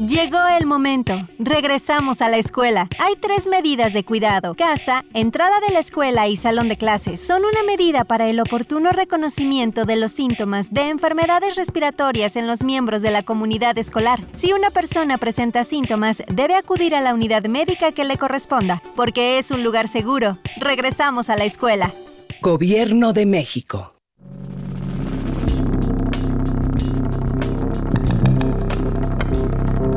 Llegó el momento. Regresamos a la escuela. Hay tres medidas de cuidado. Casa, entrada de la escuela y salón de clases son una medida para el oportuno reconocimiento de los síntomas de enfermedades respiratorias en los miembros de la comunidad escolar. Si una persona presenta síntomas, debe acudir a la unidad médica que le corresponda, porque es un lugar seguro. Regresamos a la escuela. Gobierno de México.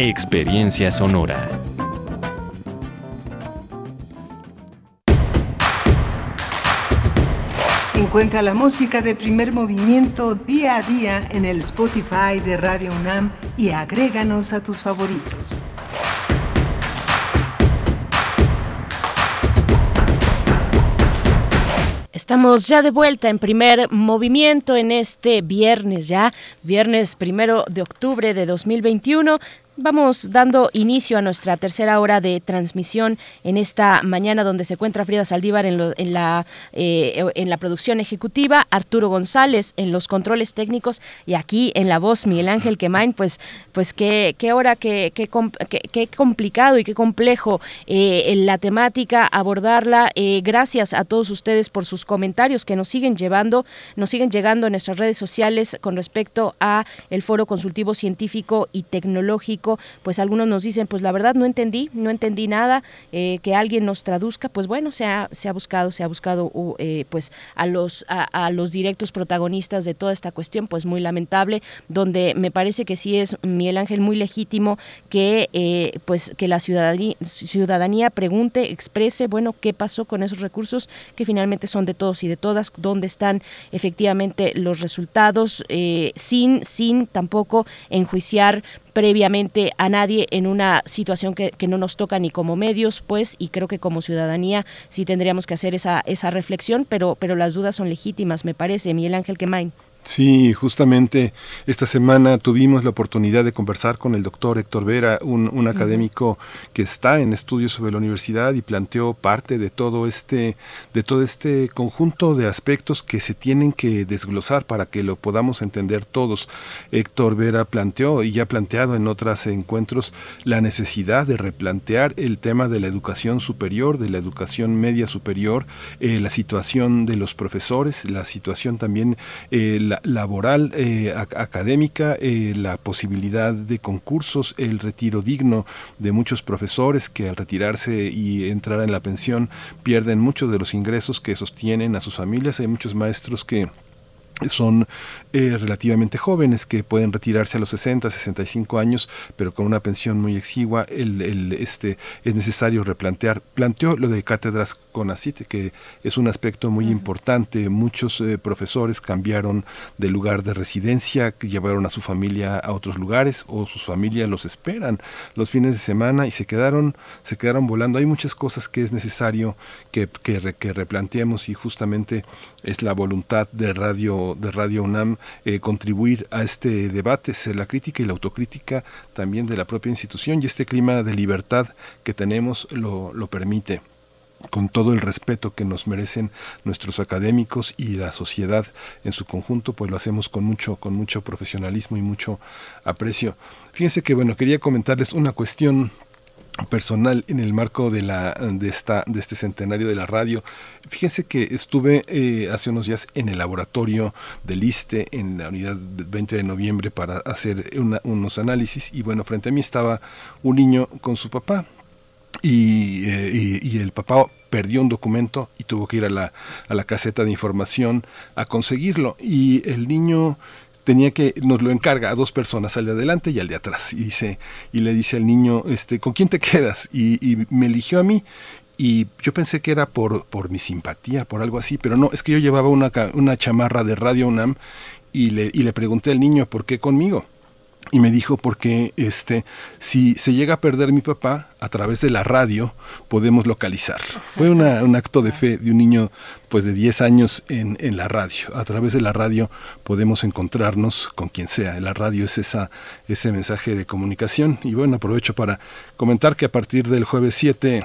Experiencia sonora. Encuentra la música de primer movimiento día a día en el Spotify de Radio UNAM y agréganos a tus favoritos. Estamos ya de vuelta en primer movimiento en este viernes ya, viernes primero de octubre de 2021. Vamos dando inicio a nuestra tercera hora de transmisión en esta mañana donde se encuentra Frida Saldívar en, la, eh, en la producción ejecutiva, Arturo González en los controles técnicos y aquí en la voz Miguel Ángel Quemain, pues, pues qué, qué hora, qué, qué, qué, complicado y qué complejo eh, la temática, abordarla. Eh, gracias a todos ustedes por sus comentarios que nos siguen llevando, nos siguen llegando en nuestras redes sociales con respecto a el Foro Consultivo Científico y Tecnológico pues algunos nos dicen, pues la verdad no entendí, no entendí nada, eh, que alguien nos traduzca, pues bueno, se ha, se ha buscado, se ha buscado eh, pues a los, a, los directos protagonistas de toda esta cuestión, pues muy lamentable, donde me parece que sí es Miguel Ángel muy legítimo que eh, pues que la ciudadanía, ciudadanía pregunte, exprese, bueno, qué pasó con esos recursos que finalmente son de todos y de todas, dónde están efectivamente los resultados, sin, sin tampoco enjuiciar previamente a nadie en una situación que, que, no nos toca ni como medios, pues, y creo que como ciudadanía sí tendríamos que hacer esa, esa reflexión, pero, pero las dudas son legítimas, me parece. Miguel Ángel Quemain. Sí, justamente esta semana tuvimos la oportunidad de conversar con el doctor Héctor Vera, un, académico que está en estudios sobre la universidad y planteó parte de todo este, de todo este conjunto de aspectos que se tienen que desglosar para que lo podamos entender todos. Héctor Vera planteó y ya ha planteado en otros encuentros la necesidad de replantear el tema de la educación superior, de la educación media superior, eh, la situación de los profesores, la situación también eh, la, laboral, eh, académica, eh, la posibilidad de concursos, el retiro digno de muchos profesores que al retirarse y entrar en la pensión pierden muchos de los ingresos que sostienen a sus familias. Hay muchos maestros que son eh, relativamente jóvenes que pueden retirarse a los 60, 65 años, pero con una pensión muy exigua, el, este, es necesario replantear. Planteó lo de cátedras con ACIT, que es un aspecto muy importante. Muchos eh, profesores cambiaron de lugar de residencia, llevaron a su familia a otros lugares o sus familias los esperan los fines de semana y se quedaron, se quedaron volando. Hay muchas cosas que es necesario que, que, que replanteemos y justamente es la voluntad de Radio, de Radio UNAM eh, contribuir a este debate, ser la crítica y la autocrítica también de la propia institución y este clima de libertad que tenemos lo, lo permite con todo el respeto que nos merecen nuestros académicos y la sociedad en su conjunto, pues lo hacemos con mucho, con mucho profesionalismo y mucho aprecio. Fíjense que bueno, quería comentarles una cuestión personal en el marco de la de esta de este centenario de la radio. Fíjense que estuve eh, hace unos días en el laboratorio del ISTE en la unidad 20 de noviembre para hacer unos análisis. Y bueno frente a mí estaba un niño con su papá. Y, eh, y, el papá perdió un documento y tuvo que ir a la, a la caseta de información a conseguirlo. Y el niño tenía que, nos lo encarga a dos personas, al de adelante y al de atrás. Y dice, y le dice al niño, este, ¿con quién te quedas? Y, me eligió a mí. Y yo pensé que era por, por mi simpatía, por algo así, pero no, es que yo llevaba una, una chamarra de Radio UNAM y le, y le pregunté al niño, ¿por qué conmigo? Y me dijo porque este si se llega a perder mi papá a través de la radio podemos localizarlo fue un acto de fe de un niño pues de 10 años en, en, la radio. A través de la radio podemos encontrarnos con quien sea. La radio es esa ese mensaje de comunicación. Y bueno aprovecho para comentar que a partir del jueves 7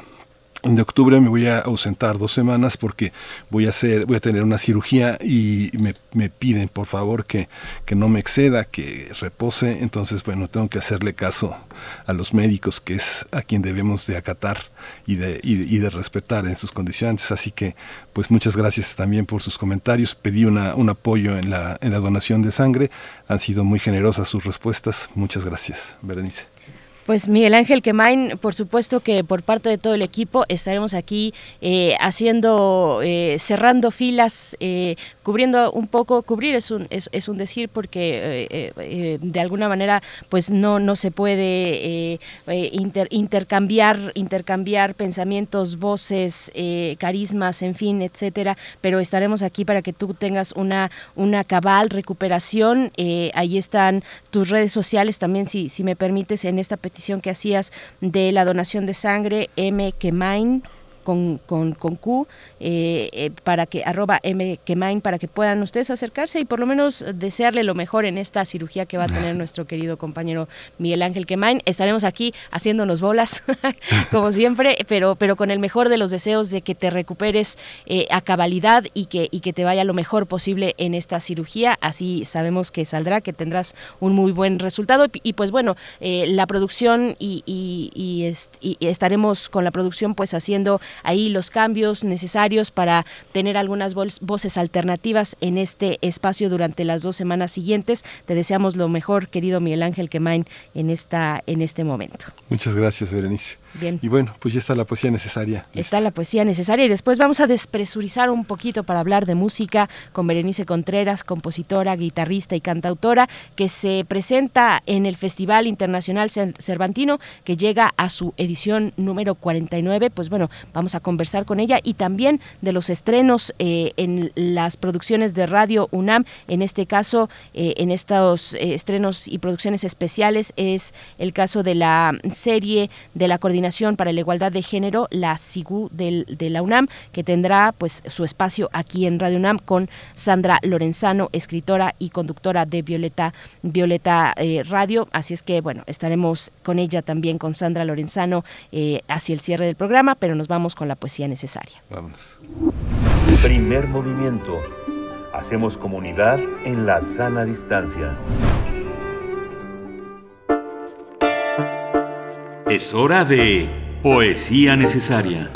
de octubre me voy a ausentar dos semanas porque voy a hacer, voy a tener una cirugía y me, me piden por favor que, que, no me exceda, que repose. Entonces, bueno, tengo que hacerle caso a los médicos, que es a quien debemos de acatar y de, y, y de respetar en sus condiciones. Así que, pues muchas gracias también por sus comentarios. Pedí una, un apoyo en la, en la donación de sangre. Han sido muy generosas sus respuestas. Muchas gracias, Berenice. Pues Miguel Ángel Quemain, por supuesto que por parte de todo el equipo estaremos aquí eh, haciendo, eh, cerrando filas, eh, cubriendo un poco, cubrir es un, es, un decir porque de alguna manera pues no, no se puede inter, intercambiar, intercambiar pensamientos, voces, carismas, en fin, etcétera, pero estaremos aquí para que tú tengas una, una cabal recuperación. ahí están tus redes sociales también, si, si me permites, en esta petición que hacías de la donación de sangre, M. Kemain, con, con, con Q, eh, eh, para que, arroba mquemain, para que puedan ustedes acercarse y por lo menos desearle lo mejor en esta cirugía que va a tener nuestro querido compañero Miguel Ángel Quemain. Estaremos aquí haciéndonos bolas, como siempre, pero, pero con el mejor de los deseos de que te recuperes eh, a cabalidad y que, y que te vaya lo mejor posible en esta cirugía. Así sabemos que saldrá, que tendrás un muy buen resultado. Y, pues bueno, la producción y, y, y estaremos con la producción pues haciendo ahí los cambios necesarios para tener algunas voces alternativas en este espacio durante las dos semanas siguientes. Te deseamos lo mejor, querido Miguel Ángel Quemain, en esta en este momento. Muchas gracias, Berenice. Bien. Y bueno, pues ya está la poesía necesaria. Está la poesía necesaria y después vamos a despresurizar un poquito para hablar de música con Berenice Contreras, compositora, guitarrista y cantautora, que se presenta en el Festival Internacional Cervantino, que llega a su edición número 49. Pues bueno, vamos a conversar con ella y también de los estrenos eh, en las producciones de Radio UNAM. En este caso, eh, en estos eh, estrenos y producciones especiales, es el caso de la serie de la coordinación para la Igualdad de Género, la SIGU del, de la UNAM, que tendrá pues su espacio aquí en Radio UNAM con Sandra Lorenzano, escritora y conductora de Violeta, Violeta eh, Radio. Así es que bueno, estaremos con ella también, con Sandra Lorenzano, eh, hacia el cierre del programa, pero nos vamos con la poesía necesaria. Vámonos. Primer movimiento. Hacemos comunidad en la sana distancia. Es hora de Poesía Necesaria.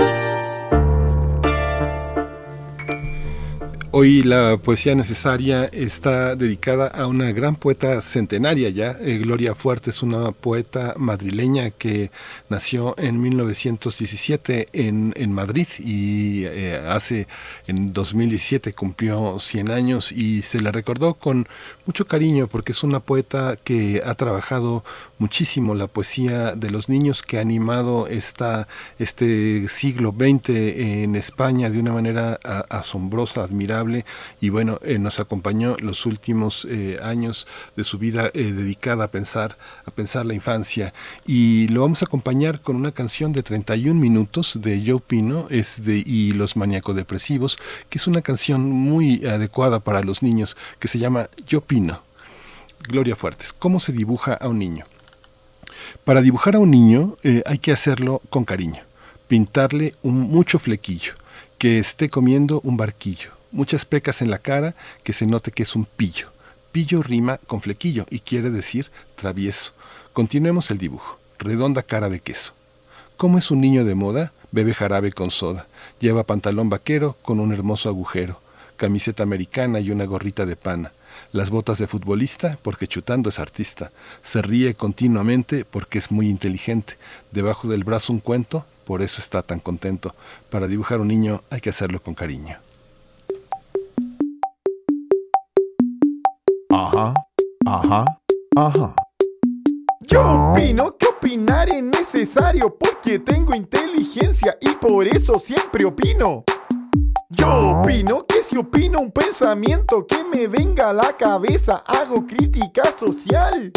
Hoy la poesía necesaria está dedicada a una gran poeta centenaria ya. Eh, Gloria Fuerte es una poeta madrileña que nació en 1917 en, en Madrid y eh, hace en 2017 cumplió 100 años y se la recordó con mucho cariño porque es una poeta que ha trabajado muchísimo la poesía de los niños que ha animado esta, este siglo XX en España de una manera a, asombrosa, admirable y bueno, eh, nos acompañó los últimos eh, años de su vida eh, dedicada a pensar, a pensar la infancia y lo vamos a acompañar con una canción de 31 minutos de Joe Pino es de, y los maníacos depresivos, que es una canción muy adecuada para los niños que se llama Yo Pino. Gloria Fuertes, ¿cómo se dibuja a un niño? Para dibujar a un niño hay que hacerlo con cariño, pintarle un mucho flequillo, que esté comiendo un barquillo, muchas pecas en la cara, que se note que es un pillo. Pillo rima con flequillo y quiere decir travieso. Continuemos el dibujo. Redonda cara de queso. ¿Cómo es un niño de moda? Bebe jarabe con soda. Lleva pantalón vaquero con un hermoso agujero. Camiseta americana y una gorrita de pana. Las botas de futbolista porque chutando es artista. Se ríe continuamente porque es muy inteligente. Debajo del brazo un cuento, por eso está tan contento. Para dibujar un niño hay que hacerlo con cariño. Ajá, ajá, ajá. Yo opino que opinar es necesario porque tengo inteligencia y por eso siempre opino. Yo opino que si opino un pensamiento que me venga a la cabeza, hago crítica social.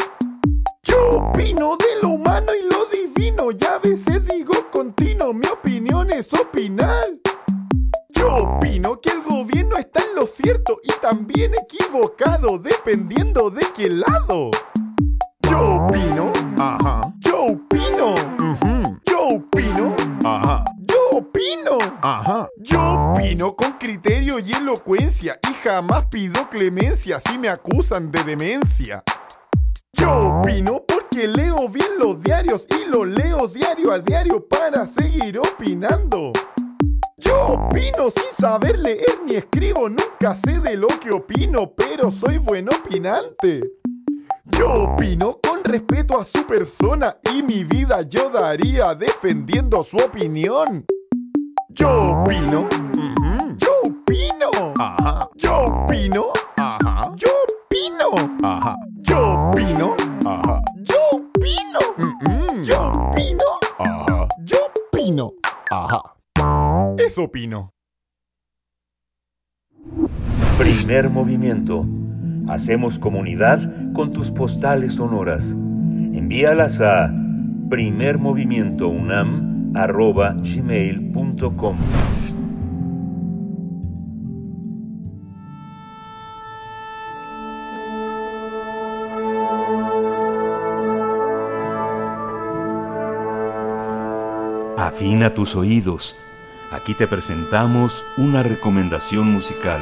Yo opino de lo humano y lo divino, ya a veces digo continuo, mi opinión es opinar. Yo opino que el gobierno está en lo cierto y también equivocado, dependiendo de qué lado. Yo opino, ajá. Yo opino, yo opino, ajá. Opino, ajá. Yo opino con criterio y elocuencia y jamás pido clemencia si me acusan de demencia. Yo opino porque leo bien los diarios y los leo diario a diario para seguir opinando. Yo opino sin saber leer ni escribo, nunca sé de lo que opino, pero soy buen opinante. Yo opino con respeto a su persona y mi vida yo daría defendiendo su opinión. Yo opino, yo opino, ajá. Yo opino, ajá. Yo opino, ajá. Yo opino, ajá. Yo opino, yo opino, ajá. Yo opino, ajá. Eso opino. Primer movimiento. Hacemos comunidad con tus postales sonoras. Envíalas a primermovimientounam.gmail.com Afina tus oídos. Aquí te presentamos una recomendación musical.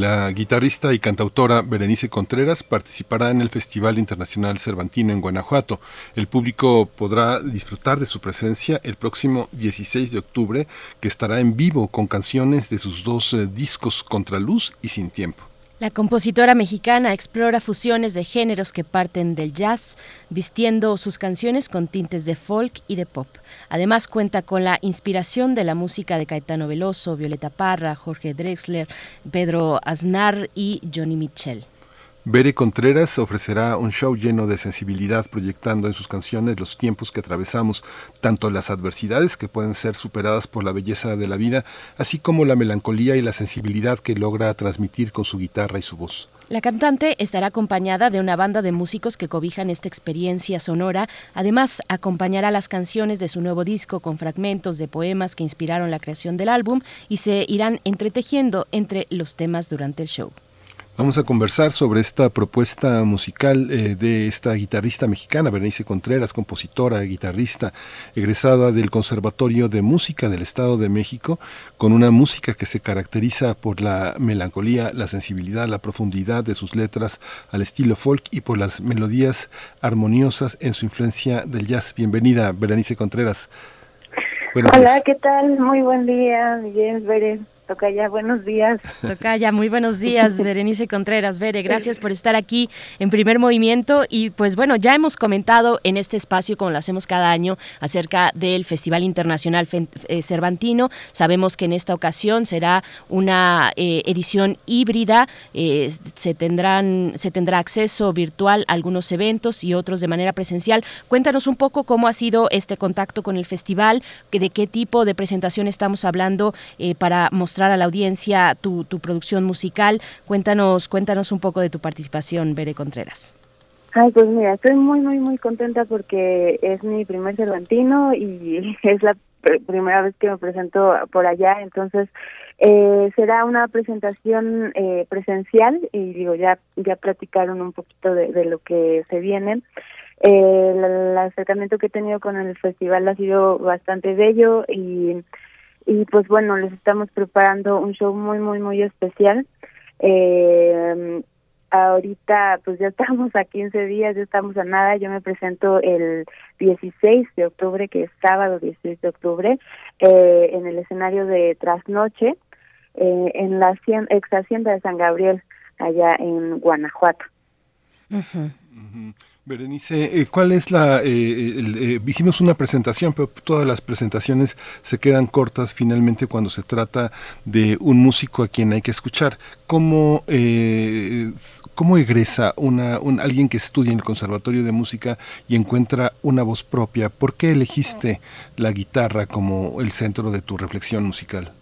La guitarrista y cantautora Berenice Contreras participará en el Festival Internacional Cervantino en Guanajuato. El público podrá disfrutar de su presencia el próximo 16 de octubre, que estará en vivo con canciones de sus dos eh, discos Contraluz y Sin Tiempo. La compositora mexicana explora fusiones de géneros que parten del jazz, vistiendo sus canciones con tintes de folk y de pop. Además cuenta con la inspiración de la música de Caetano Veloso, Violeta Parra, Jorge Drexler, Pedro Aznar y Johnny Mitchell. Bere Contreras ofrecerá un show lleno de sensibilidad proyectando en sus canciones los tiempos que atravesamos, tanto las adversidades que pueden ser superadas por la belleza de la vida, así como la melancolía y la sensibilidad que logra transmitir con su guitarra y su voz. La cantante estará acompañada de una banda de músicos que cobijan esta experiencia sonora. Además, acompañará las canciones de su nuevo disco con fragmentos de poemas que inspiraron la creación del álbum y se irán entretejiendo entre los temas durante el show. Vamos a conversar sobre esta propuesta musical eh, de esta guitarrista mexicana, Berenice Contreras, compositora, guitarrista, egresada del Conservatorio de Música del Estado de México, con una música que se caracteriza por la melancolía, la sensibilidad, la profundidad de sus letras al estilo folk y por las melodías armoniosas en su influencia del jazz. Bienvenida, Berenice Contreras. Buenos Hola, días. ¿qué tal? Muy buen día, Miguel. Tocaya, buenos días. Tocaya, muy buenos días, Berenice Contreras. Bere, gracias por estar aquí en primer movimiento. Y pues bueno, ya hemos comentado en este espacio, como lo hacemos cada año, acerca del Festival Internacional eh, Cervantino. Sabemos que en esta ocasión será una eh, edición híbrida. Eh, se, tendrán, se tendrá acceso virtual a algunos eventos y otros de manera presencial. Cuéntanos un poco cómo ha sido este contacto con el festival, de qué tipo de presentación estamos hablando para mostrar a la audiencia tu, tu producción musical. Cuéntanos, cuéntanos un poco de tu participación, Bere Contreras. Ay, pues mira, estoy muy, muy, muy contenta porque es mi primer Cervantino y es la primera vez que me presento por allá, entonces eh, será una presentación eh, presencial y digo, ya ya platicaron un poquito de, de lo que se viene. Eh, el, el acercamiento que he tenido con el festival ha sido bastante bello y y pues bueno, les estamos preparando un show muy, muy, muy especial. Eh, ahorita pues ya estamos a 15 días, ya estamos a nada, yo me presento el 16 de octubre, que es sábado 16 de octubre, eh, en el escenario de Trasnoche, eh, en la ex hacienda de San Gabriel, allá en Guanajuato. Berenice, eh, ¿cuál es la... Eh, hicimos una presentación, pero todas las presentaciones se quedan cortas finalmente cuando se trata de un músico a quien hay que escuchar. ¿Cómo, cómo egresa una, un, alguien que estudia en el Conservatorio de Música y encuentra una voz propia? ¿Por qué elegiste la guitarra como el centro de tu reflexión musical?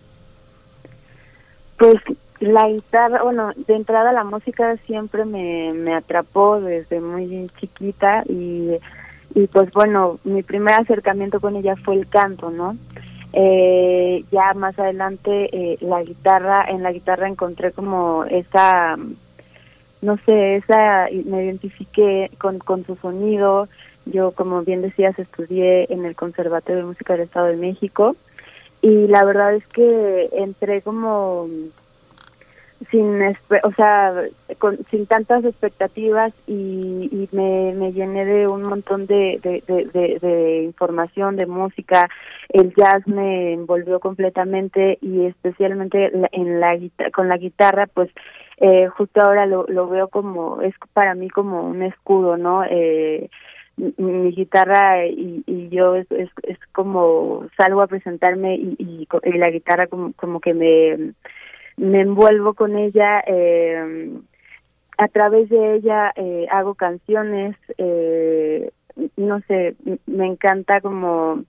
Pues la guitarra, bueno, de entrada la música siempre me, me atrapó desde muy chiquita y, y pues bueno, mi primer acercamiento con ella fue el canto, ¿no? Eh, ya más adelante eh, la guitarra, en la guitarra encontré como esa, no sé, esa, me identifiqué con, con su sonido. Yo, como bien decías, estudié en el Conservatorio de Música del Estado de México y la verdad es que entré como sin o sea con, sin tantas expectativas y, y me, me, llené de un montón de, de, información de música. El jazz me envolvió completamente y especialmente en la con la guitarra pues eh, justo ahora lo, lo veo como es para mí como un escudo no eh, mi guitarra y, y yo es, es, es, como salgo a presentarme y, y, y la guitarra como, como que me me envuelvo con ella, eh, a través de ella eh, hago canciones, eh, no sé, me encanta como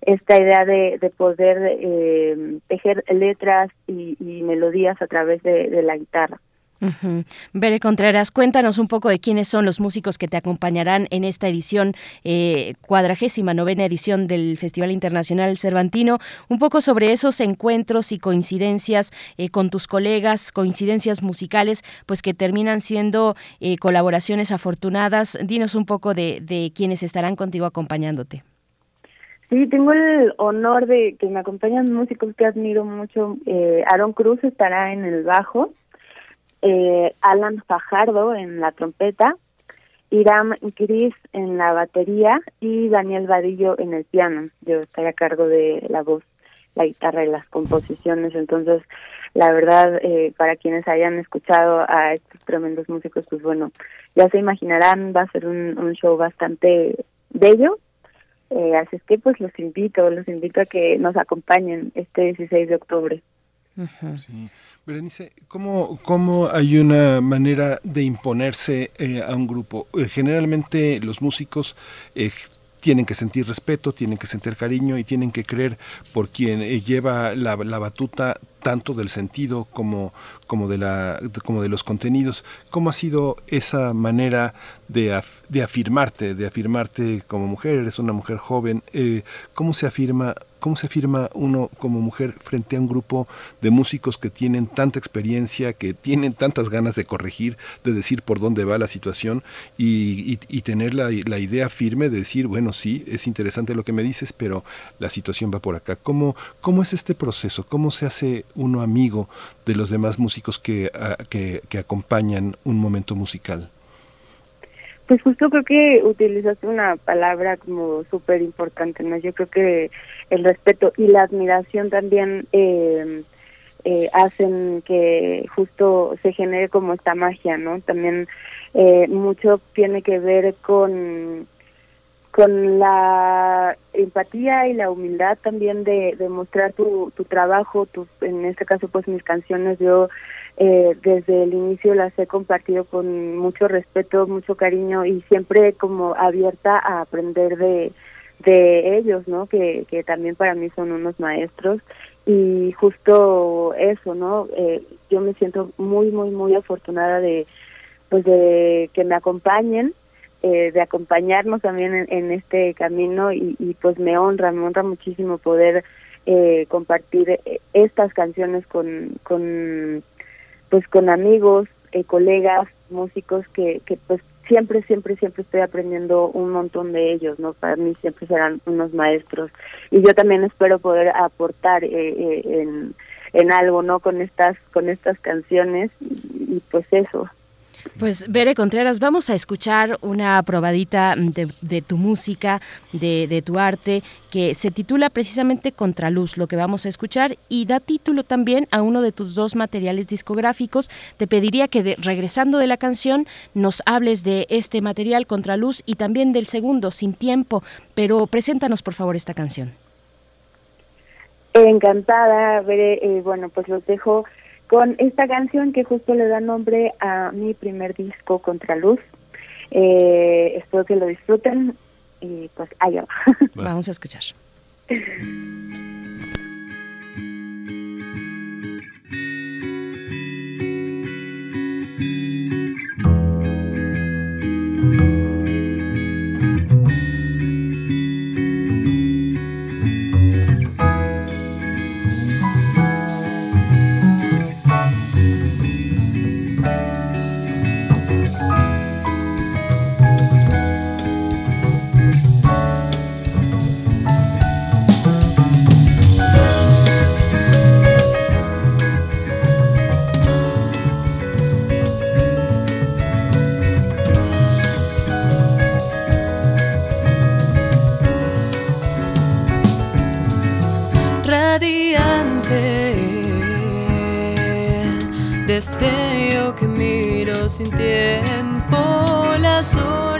esta idea de, de poder eh, tejer letras y, y, melodías a través de la guitarra. Uh Bere Contreras, cuéntanos un poco de quiénes son los músicos que te acompañarán en esta edición, eh, cuadragésima novena edición del Festival Internacional Cervantino, un poco sobre esos encuentros y coincidencias eh, con tus colegas, coincidencias musicales, pues que terminan siendo eh, colaboraciones afortunadas. Dinos un poco de, de quienes estarán contigo acompañándote. Sí, tengo el honor de que me acompañan músicos que admiro mucho. Eh, Aaron Cruz estará en el bajo, eh, Alan Fajardo en la trompeta, Iram Gris en la batería y Daniel Vadillo en el piano. Yo estaré a cargo de la voz, la guitarra y las composiciones. Entonces, la verdad, eh, para quienes hayan escuchado a estos tremendos músicos, pues bueno, ya se imaginarán, va a ser un, un show bastante bello. Eh, así es que pues los invito, los invito a que nos acompañen este 16 de octubre. Sí. Berenice, ¿cómo, ¿cómo hay una manera de imponerse eh, a un grupo? Eh, generalmente los músicos eh, tienen que sentir respeto, tienen que sentir cariño y tienen que creer por quien lleva la, la, batuta tanto del sentido como, como, de la, como de los contenidos. ¿Cómo ha sido esa manera de, de afirmarte, de afirmarte como mujer? Eres una mujer joven. ¿Cómo se afirma ¿Cómo se afirma uno como mujer frente a un grupo de músicos que tienen tanta experiencia, que tienen tantas ganas de corregir, de decir por dónde va la situación y, tener la, idea firme de decir, bueno, sí, es interesante lo que me dices, pero la situación va por acá? ¿Cómo, cómo es este proceso? ¿Cómo se hace uno amigo de los demás músicos que, que, que acompañan un momento musical? Pues justo creo que utilizaste una palabra como súper importante, ¿no? Yo creo que el respeto y la admiración también eh, eh, hacen que justo se genere como esta magia, ¿no? También eh, mucho tiene que ver con con la empatía y la humildad también de, mostrar tu, tu trabajo, tu, en este caso pues mis canciones yo eh, desde el inicio las he compartido con mucho respeto, mucho cariño y siempre como abierta a aprender de, de ellos, ¿no? Que, que también para mí son unos maestros y justo eso, ¿no? Eh, yo me siento muy, muy, muy afortunada de, pues de que me acompañen, eh, de acompañarnos también en, en este camino y, pues me honra, me honra muchísimo poder eh, compartir eh, estas canciones con, con, pues con amigos, eh, colegas, músicos que, que pues siempre, siempre, siempre estoy aprendiendo un montón de ellos, ¿no? Para mí siempre serán unos maestros. Y yo también espero poder aportar eh, eh, en, en algo, ¿no? Con estas, con estas canciones y pues eso. Pues Bere Contreras, vamos a escuchar una probadita de, tu música, de, tu arte, que se titula precisamente Contraluz, lo que vamos a escuchar, y da título también a uno de tus dos materiales discográficos. Te pediría que regresando de la canción nos hables de este material Contraluz y también del segundo, Sin Tiempo, pero preséntanos por favor esta canción. Encantada, Bere, eh, bueno, pues los dejo con esta canción que justo le da nombre a mi primer disco, Contraluz. Eh, espero que lo disfruten y pues allá Vamos a escuchar. Destello que miro sin tiempo las horas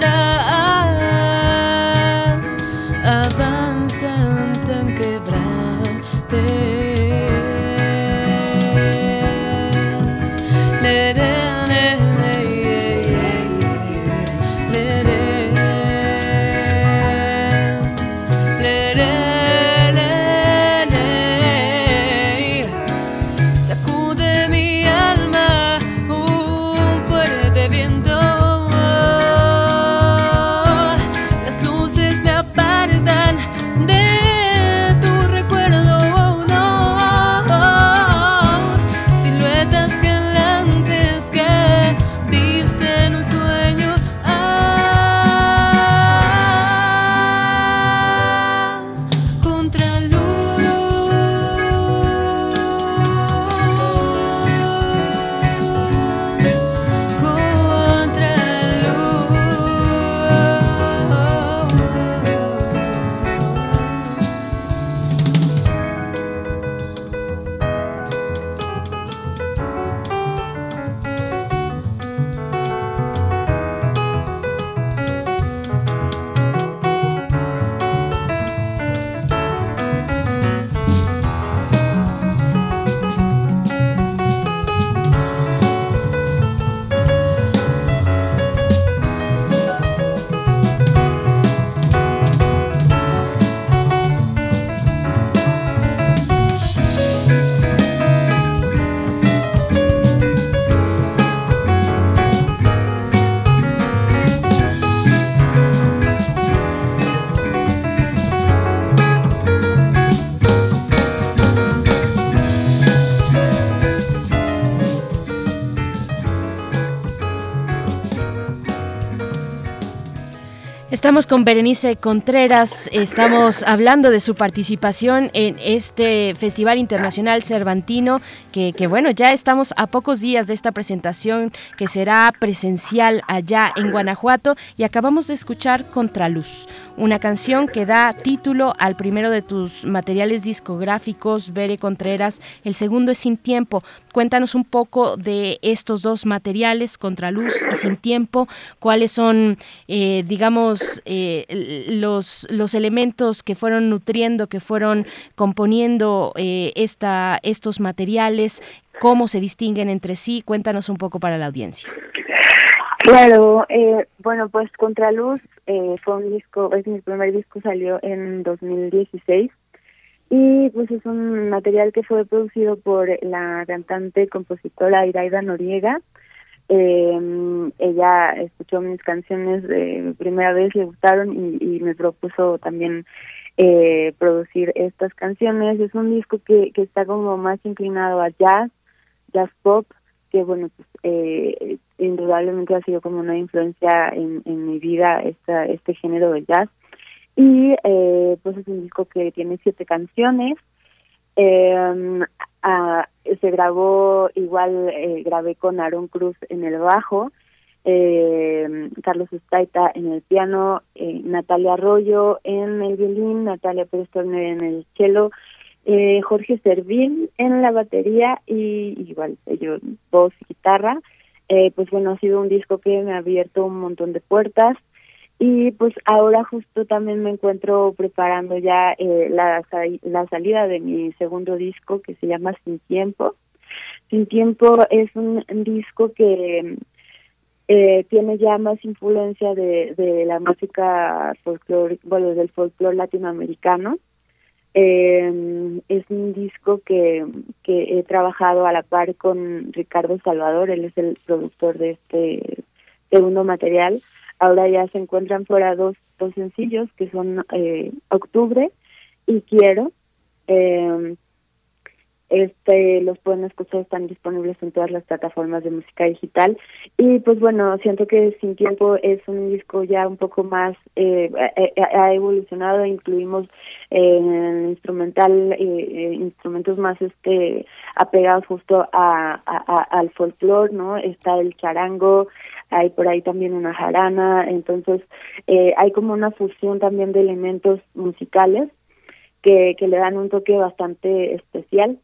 Con Berenice Contreras, estamos hablando de su participación en este Festival Internacional Cervantino, que, bueno, ya estamos a pocos días de esta presentación que será presencial allá en Guanajuato y acabamos de escuchar Contraluz, una canción que da título al primero de tus materiales discográficos, Bere Contreras, el segundo es Sin Tiempo. Cuéntanos un poco de estos dos materiales, Contraluz y Sin Tiempo, cuáles son, eh, digamos, eh, los, los elementos que fueron nutriendo, que fueron componiendo eh, esta, estos materiales, cómo se distinguen entre sí. Cuéntanos un poco para la audiencia. Claro, eh, bueno, pues Contraluz eh, fue un disco, es mi primer disco, salió en 2016 y pues es un material que fue producido por la cantante compositora Iraida Noriega eh, ella escuchó mis canciones de primera vez, le gustaron y, me propuso también eh, producir estas canciones. Es un disco que, que está como más inclinado a jazz, jazz pop, que bueno, pues eh, indudablemente ha sido como una influencia en, en mi vida esta, este género de jazz. Y eh, pues es un disco que tiene siete canciones. Eh, se grabó igual, eh, grabé con Aaron Cruz en el bajo eh, Carlos Estaita en el piano, eh, Natalia Arroyo en el violín, Natalia Pérez en el cello, eh, Jorge Servín en la batería y igual yo voz y guitarra. Eh, pues bueno, ha sido un disco que me ha abierto un montón de puertas y pues ahora justo también me encuentro preparando ya eh, la, la salida de mi segundo disco que se llama Sin Tiempo. Sin Tiempo es un disco que eh, tiene ya más influencia de, de la música folclórica, bueno, del folclore latinoamericano. Eh, es un disco que, que he trabajado a la par con Ricardo Salvador, él es el productor de este segundo material. Ahora ya se encuentran fuera dos, dos sencillos que son eh, Octubre y Quiero. Eh, este los pueden escuchar están disponibles en todas las plataformas de música digital. Y pues bueno siento que sin tiempo es un disco ya un poco más eh, ha evolucionado incluimos eh, en el instrumental eh, instrumentos más este apegados justo a, al folclore no está el charango hay por ahí también una jarana entonces eh, hay como una fusión también de elementos musicales que, que le dan un toque bastante especial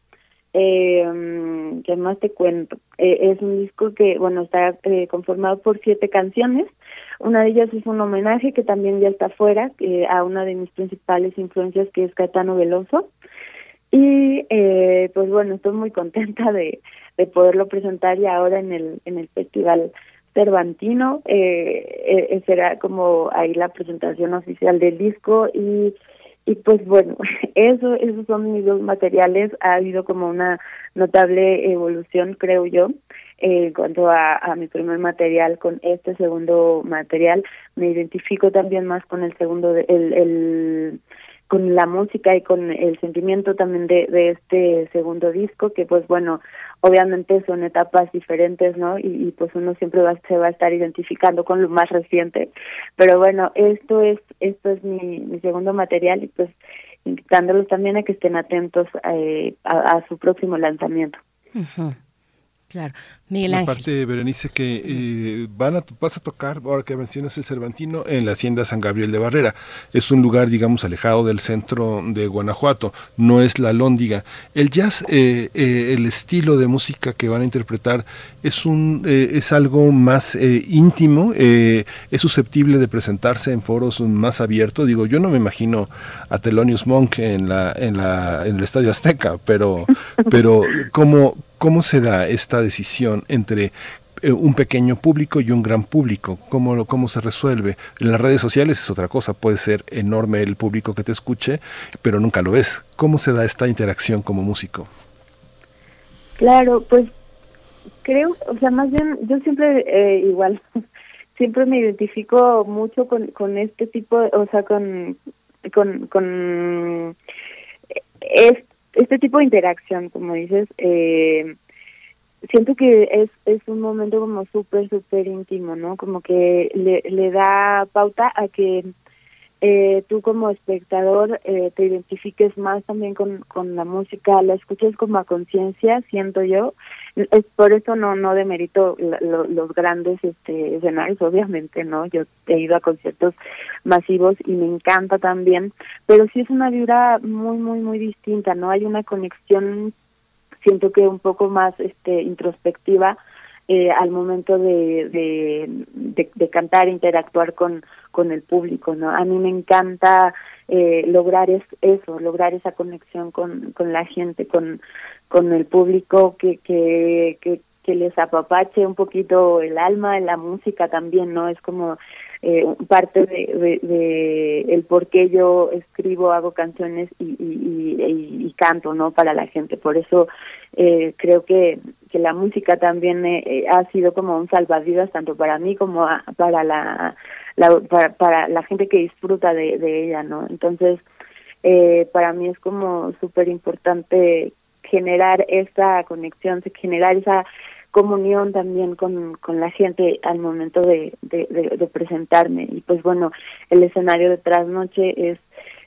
eh, ¿Qué más te cuento? Eh, es un disco que, bueno, está eh, conformado por siete canciones. Una de ellas es un homenaje que también ya está fuera eh, a una de mis principales influencias, que es Caetano Veloso. Y eh, pues bueno, estoy muy contenta de, de poderlo presentar ya ahora en el, en el Festival Cervantino. Eh, eh, será como ahí la presentación oficial del disco y y pues bueno, eso, esos son mis dos materiales. Ha habido como una notable evolución, creo yo, en cuanto a, a mi primer material con este segundo material. Me identifico también más con el segundo, de, el, el con la música y con el sentimiento también de, de este segundo disco, que pues bueno, obviamente son etapas diferentes, ¿no? Y, pues uno siempre va, se va a estar identificando con lo más reciente. Pero bueno, esto es, esto es mi, mi segundo material y pues invitándolos también a que estén atentos eh, a, a, su próximo lanzamiento. Uh. Claro. Miguel Ángel. Aparte, Berenice, que eh, van a, vas a tocar, ahora que mencionas el Cervantino, en la Hacienda San Gabriel de Barrera. Es un lugar, digamos, alejado del centro de Guanajuato, no es la Lóndiga. El jazz, eh, eh, el estilo de música que van a interpretar es, un, es algo más íntimo, es susceptible de presentarse en foros más abiertos. Digo, yo no me imagino a Thelonious Monk en, la, en, la, en el Estadio Azteca, pero, pero ¿cómo, ¿cómo se da esta decisión? entre eh, un pequeño público y un gran público. ¿Cómo, ¿Cómo se resuelve? En las redes sociales es otra cosa, puede ser enorme el público que te escuche, pero nunca lo ves. ¿Cómo se da esta interacción como músico? Claro, pues creo, o sea, más bien yo siempre eh, igual, siempre me identifico mucho con, con este tipo, o sea, con, con, con es, este tipo de interacción, como dices, eh, siento que es, es un momento como súper, súper íntimo, ¿no? Como que le, le da pauta a que eh, tú como espectador eh, te identifiques más también con, con la música, la escuches como a conciencia, siento yo. Es por eso no no demerito lo, los grandes este escenarios, obviamente, ¿no? Yo he ido a conciertos masivos y me encanta también, pero sí es una vibra muy, muy, muy distinta, ¿no? Hay una conexión siento que un poco más este introspectiva eh, al momento de, de, de, de, cantar, interactuar con, con el público, ¿no? A mí me encanta eh, lograr es, eso, lograr esa conexión con, con la gente, con, con el público, que, que, que, que les apapache un poquito el alma, la música también, ¿no? Es como eh, parte de, de, el por qué yo escribo, hago canciones y, y, y, y, canto, ¿no? Para la gente. Por eso eh, creo que, que la música también eh, ha sido como un salvavidas tanto para mí como para la, la para, para, la gente que disfruta de, de ella, ¿no? Entonces, eh, para mí es como súper importante generar esa conexión, generar esa comunión también con, con la gente al momento de, de, presentarme. Y pues bueno, el escenario de Trasnoche es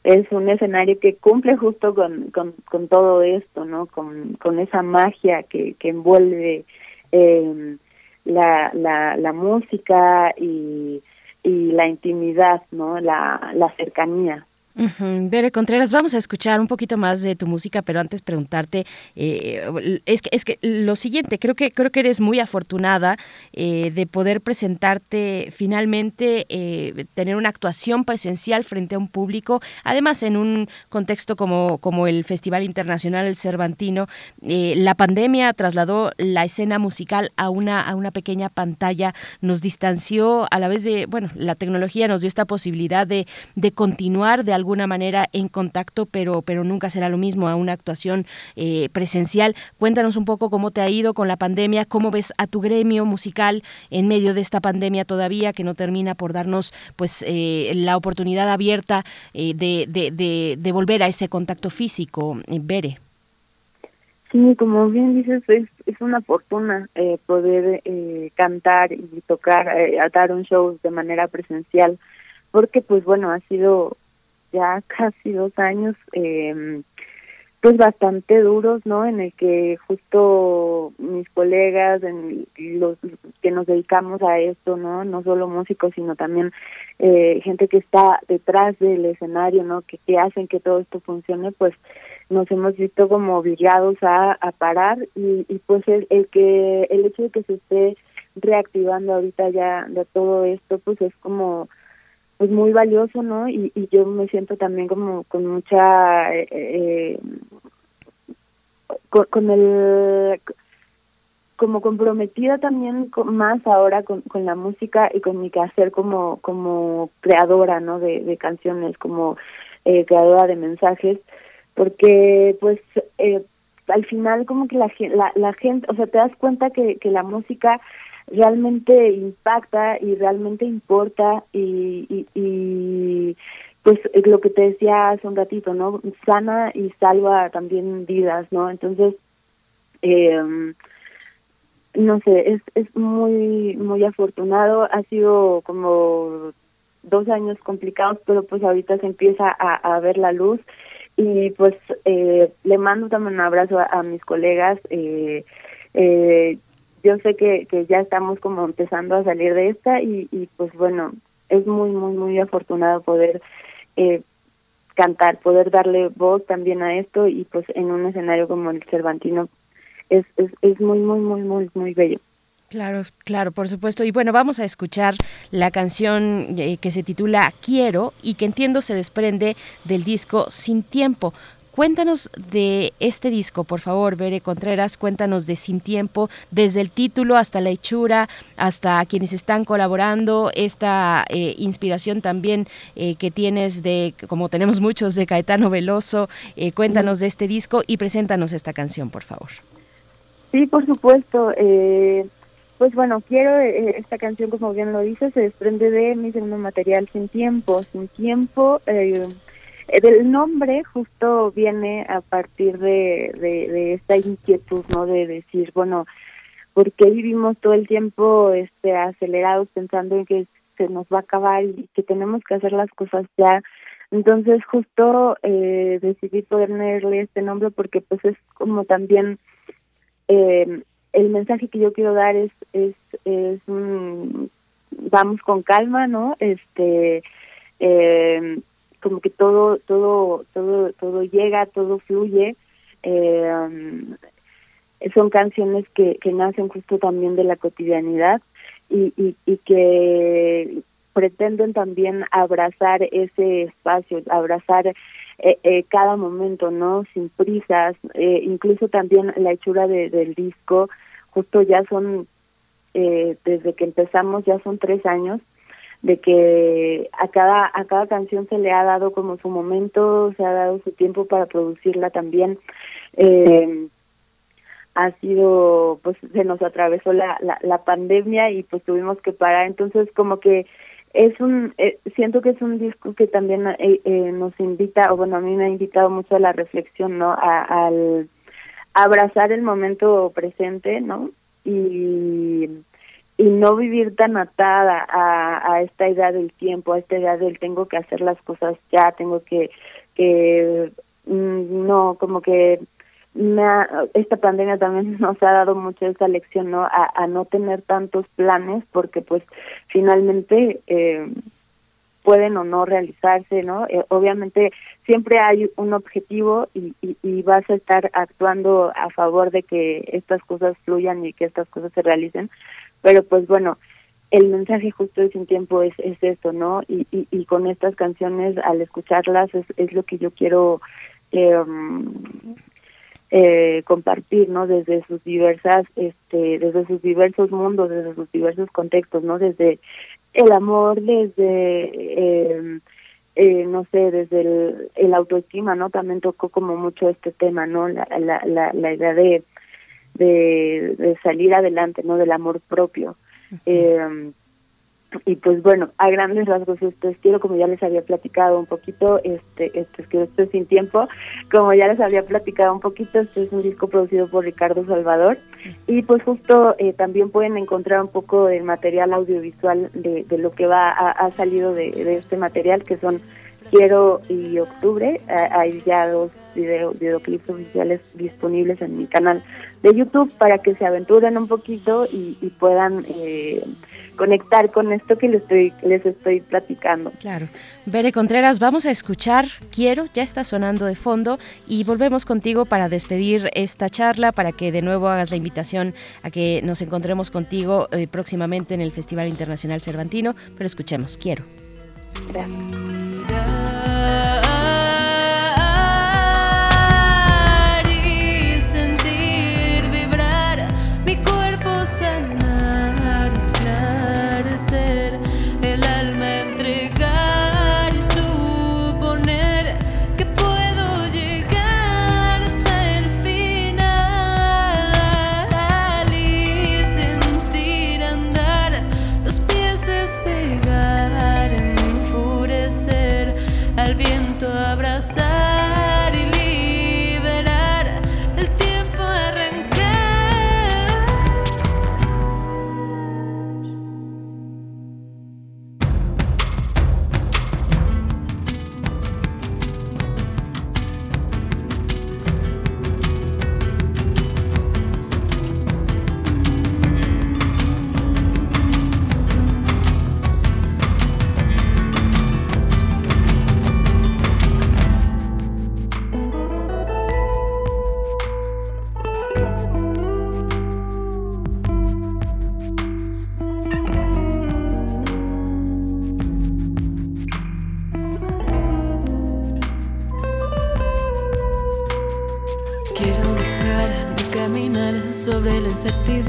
es un escenario que cumple justo con, con, con todo esto, ¿no? Con, con esa magia que, que envuelve eh, la, la, la música y, y la intimidad, ¿no? La, la cercanía. Bere Contreras, vamos a escuchar un poquito más de tu música, pero antes preguntarte, eh, es, que, es que lo siguiente, creo que, creo que eres muy afortunada eh, de poder presentarte finalmente, eh, tener una actuación presencial frente a un público, además en un contexto como, como el Festival Internacional Cervantino, la pandemia trasladó la escena musical a una, a una pequeña pantalla, nos distanció a la vez de, bueno, la tecnología nos dio esta posibilidad de, de continuar de algún alguna manera en contacto, pero, pero nunca será lo mismo a una actuación eh, presencial. Cuéntanos un poco cómo te ha ido con la pandemia, cómo ves a tu gremio musical en medio de esta pandemia todavía que no termina por darnos pues eh, la oportunidad abierta eh, de, de, de, volver a ese contacto físico. Bere. Sí, como bien dices, es, es una fortuna poder cantar y tocar, dar un show de manera presencial, porque pues bueno, ha sido ya casi dos años eh, pues bastante duros, ¿no? En el que justo mis colegas, en los que nos dedicamos a esto, ¿no? No solo músicos, sino también eh, gente que está detrás del escenario, ¿no? Que, que hacen que todo esto funcione, pues nos hemos visto como obligados a, a parar y, y pues el, el que el hecho de que se esté reactivando ahorita ya de todo esto, pues es como pues muy valioso, ¿no? Y, y yo me siento también como con mucha, eh, eh con, el, como comprometida también más ahora con, con la música y con mi quehacer como, como creadora, ¿no? De, de canciones, como eh, creadora de mensajes, porque pues eh, al final como que la, la, la gente, o sea, te das cuenta que, que la música realmente impacta y realmente importa y, y, pues lo que te decía hace un ratito, ¿no? Sana y salva también vidas, ¿no? Entonces, eh, no sé, es, es muy, muy afortunado, ha sido como dos años complicados, pero pues ahorita se empieza a, a ver la luz y pues eh, le mando también un abrazo a, a mis colegas, eh, eh, yo sé que, que ya estamos como empezando a salir de esta y, y pues bueno, es muy, muy, muy afortunado poder eh, cantar, poder darle voz también a esto y pues en un escenario como el Cervantino es, es, es muy, muy, muy, muy, muy bello. Claro, claro, por supuesto. Y bueno, vamos a escuchar la canción eh, que se titula Quiero y que entiendo se desprende del disco Sin Tiempo. Cuéntanos de este disco, por favor, Bere Contreras, cuéntanos de Sin Tiempo, desde el título hasta la hechura, hasta quienes están colaborando, esta eh, inspiración también eh, que tienes de, como tenemos muchos, de Caetano Veloso. Eh, cuéntanos de este disco y preséntanos esta canción, por favor. Sí, por supuesto. pues bueno, quiero, esta canción, como bien lo dice, se desprende de mi segundo material, Sin Tiempo. Sin Tiempo el nombre justo viene a partir de, de, esta inquietud, ¿no? De decir, bueno, ¿por qué vivimos todo el tiempo este acelerados pensando en que se nos va a acabar y que tenemos que hacer las cosas ya? Entonces justo eh, decidí ponerle este nombre porque pues es como también eh, el mensaje que yo quiero dar es es es vamos con calma, ¿no? Este eh, como que todo todo todo todo llega todo fluye. Eh, son canciones que, que nacen justo también de la cotidianidad y, y, y que pretenden también abrazar ese espacio abrazar eh, eh, cada momento no sin prisas. Eh, incluso también la hechura de, del disco justo ya son eh, desde que empezamos ya son tres años de que a cada a cada canción se le ha dado como su momento, se ha dado su tiempo para producirla también. Eh, ha sido, pues se nos atravesó la, la, la pandemia y pues tuvimos que parar, entonces como que es un, eh, siento que es un disco que también eh, eh, nos invita, o bueno, a mí me ha invitado mucho a la reflexión, ¿no? A, al abrazar el momento presente, ¿no? Y y no vivir tan atada a, a esta idea del tiempo, a esta idea del tengo que hacer las cosas ya, tengo que, que mm, no, como que me esta pandemia también nos ha dado mucho esa lección, ¿no? A, no tener tantos planes porque pues finalmente eh, pueden o no realizarse, ¿no? Eh, obviamente siempre hay un objetivo y, y, vas a estar actuando a favor de que estas cosas fluyan y que estas cosas se realicen, pero pues bueno, el mensaje justo de sin tiempo es, es esto, ¿no? Y, y, con estas canciones, al escucharlas, es, es lo que yo quiero eh, eh, compartir, ¿no? Desde sus diversas, este, desde sus diversos mundos, desde sus diversos contextos, ¿no? Desde el amor, desde, eh, eh, no sé, desde el, autoestima, ¿no? También tocó como mucho este tema, ¿no? La, la, la idea de, de, de salir adelante, ¿no? Del amor propio. eh, y pues bueno, a grandes rasgos este estilo, como ya les había platicado un poquito, este, este es que estoy sin tiempo, como ya les había platicado un poquito, este es un disco producido por Ricardo Salvador y pues justo eh, también pueden encontrar un poco de material audiovisual de, de lo que va ha, salido de, de, este material, que son Quiero y Octubre, hay ya dos video, videoclips oficiales disponibles en mi canal de YouTube para que se aventuren un poquito y, y puedan... Eh, conectar con esto que les estoy, les estoy platicando. Claro. Bere Contreras, vamos a escuchar Quiero, ya está sonando de fondo y volvemos contigo para despedir esta charla, para que de nuevo hagas la invitación a que nos encontremos contigo eh, próximamente en el Festival Internacional Cervantino, pero escuchemos Quiero. incertidumbre.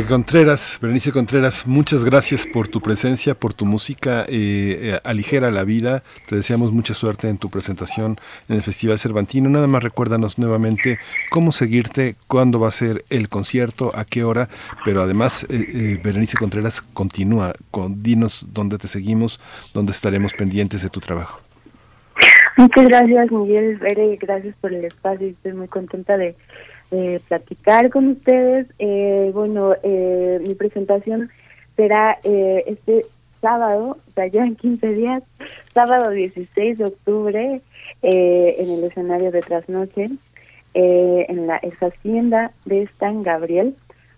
Eh, Contreras, Berenice Contreras, muchas gracias por tu presencia, por tu música, eh, eh, aligera la vida. Te deseamos mucha suerte en tu presentación en el Festival Cervantino. Nada más recuérdanos nuevamente cómo seguirte, cuándo va a ser el concierto, a qué hora, pero además, Berenice Contreras, continúa, con, dinos dónde te seguimos, dónde estaremos pendientes de tu trabajo. Muchas gracias, Miguel. gracias por el espacio. Estoy muy contenta de eh, platicar con ustedes. Eh, bueno, eh, mi presentación será eh, este sábado, o sea, ya en 15 días, sábado 16 de octubre, en el escenario de Trasnoche, en la ex hacienda de San Gabriel,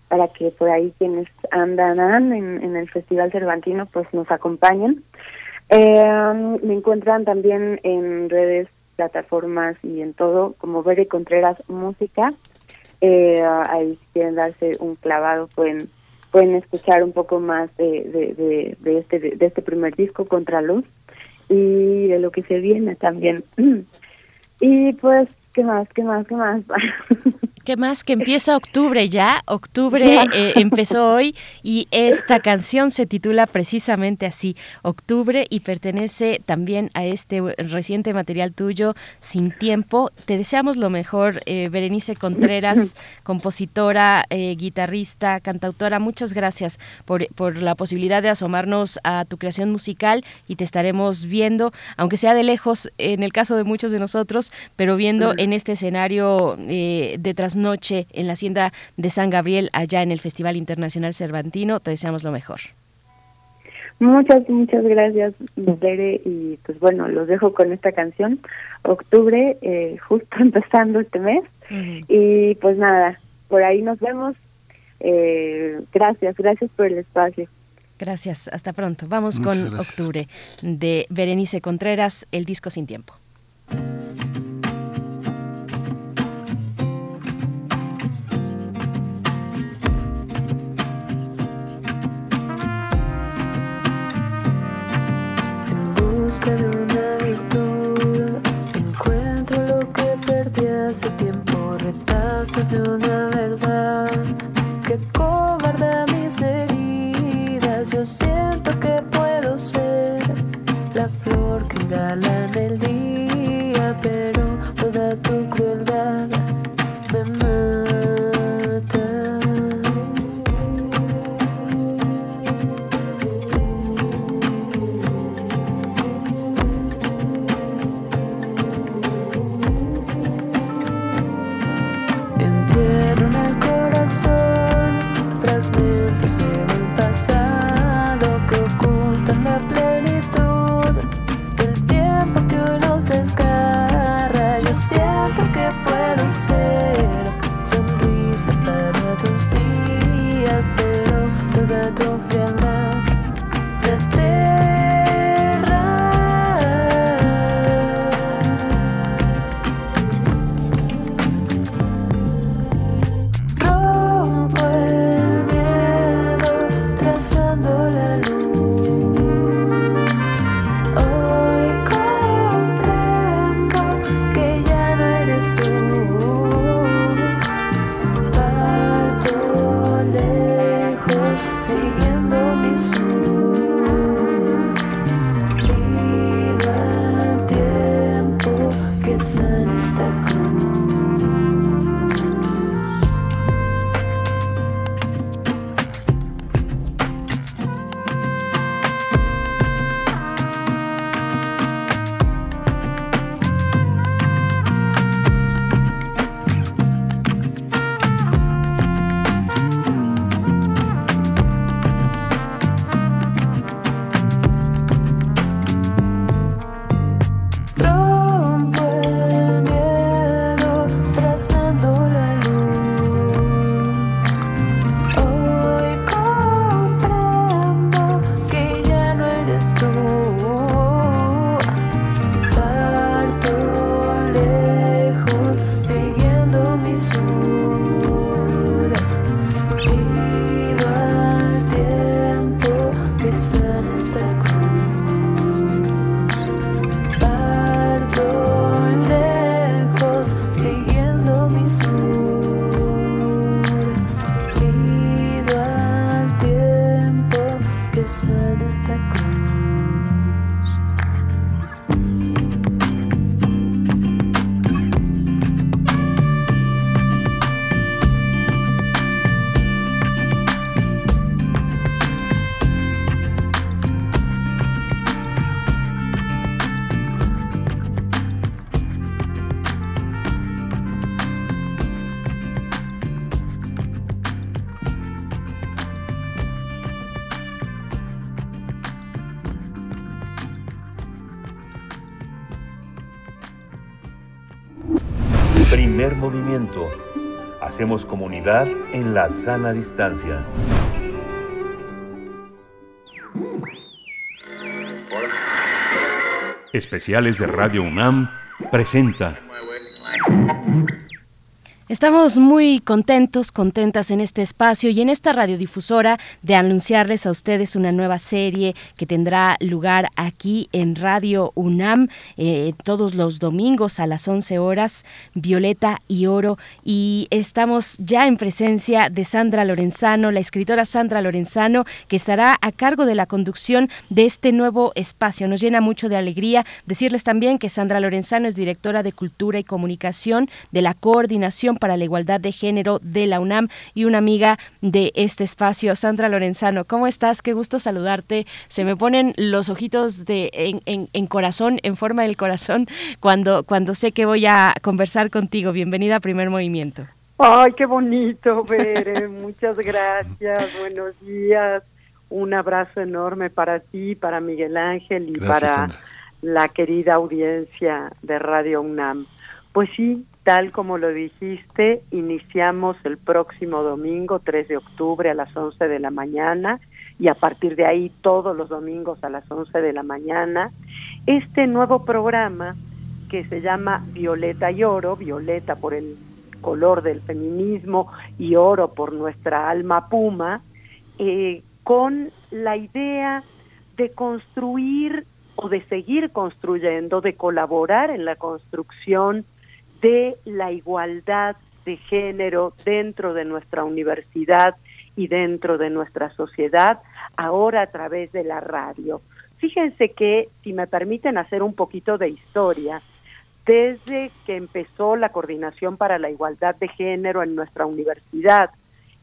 para que por ahí quienes andan en, en el Festival Cervantino pues nos acompañen. me encuentran también en redes, plataformas y en todo como Bere Contreras Música Eh, ahí si quieren darse un clavado pueden pueden escuchar un poco más de, de, de, este de este primer disco Contraluz y de lo que se viene también. Y pues qué más qué más qué más ¿Qué más? Que empieza octubre ya. Octubre eh, empezó hoy y esta canción se titula precisamente así, Octubre, y pertenece también a este reciente material tuyo, Sin Tiempo. Te deseamos lo mejor, eh, Berenice Contreras, compositora, eh, guitarrista, cantautora. Muchas gracias por, por la posibilidad de asomarnos a tu creación musical y te estaremos viendo, aunque sea de lejos, en el caso de muchos de nosotros, pero viendo en este escenario de noche en la Hacienda de San Gabriel, allá en el Festival Internacional Cervantino. Te deseamos lo mejor. Muchas, muchas gracias, Bere. Y pues bueno, los dejo con esta canción, Octubre, eh, justo empezando este mes. Y pues nada, por ahí nos vemos. Eh, gracias, gracias por el espacio. Gracias, hasta pronto. Vamos con Octubre de Berenice Contreras, el disco sin tiempo. De una virtud. Encuentro lo que perdí hace tiempo, retazos de una verdad que cobarda mis heridas. Yo siento que puedo ser la flor que engalana Hacemos comunidad en la sana distancia. Especiales de Radio UNAM presenta Estamos muy contentos, contentas en este espacio y en esta radiodifusora de anunciarles a ustedes una nueva serie que tendrá lugar aquí en Radio UNAM eh, todos los domingos a las 11 horas, Violeta y Oro. Y estamos ya en presencia de Sandra Lorenzano, la escritora Sandra Lorenzano, que estará a cargo de la conducción de este nuevo espacio. Nos llena mucho de alegría decirles también que Sandra Lorenzano es directora de Cultura y Comunicación de la Coordinación para la Igualdad de Género de la UNAM y una amiga de este espacio, Sandra Lorenzano. ¿Cómo estás? Qué gusto saludarte. Se me ponen los ojitos de en, en, corazón, en forma del corazón, cuando, cuando sé que voy a conversar contigo. Bienvenida a Primer Movimiento. Ay, qué bonito, ver. Muchas gracias. Buenos días. Un abrazo enorme para ti, para Miguel Ángel y para la querida audiencia de Radio UNAM. Pues sí, tal como lo dijiste, iniciamos el próximo domingo, 3 de octubre a las 11 de la mañana y a partir de ahí todos los domingos a las 11 de la mañana, este nuevo programa que se llama Violeta y Oro, Violeta por el color del feminismo y oro por nuestra alma puma, eh, con la idea de construir o de seguir construyendo, de colaborar en la construcción de la igualdad de género dentro de nuestra universidad y dentro de nuestra sociedad, ahora a través de la radio. Fíjense que, si me permiten hacer un poquito de historia, desde que empezó la Coordinación para la Igualdad de Género en nuestra universidad,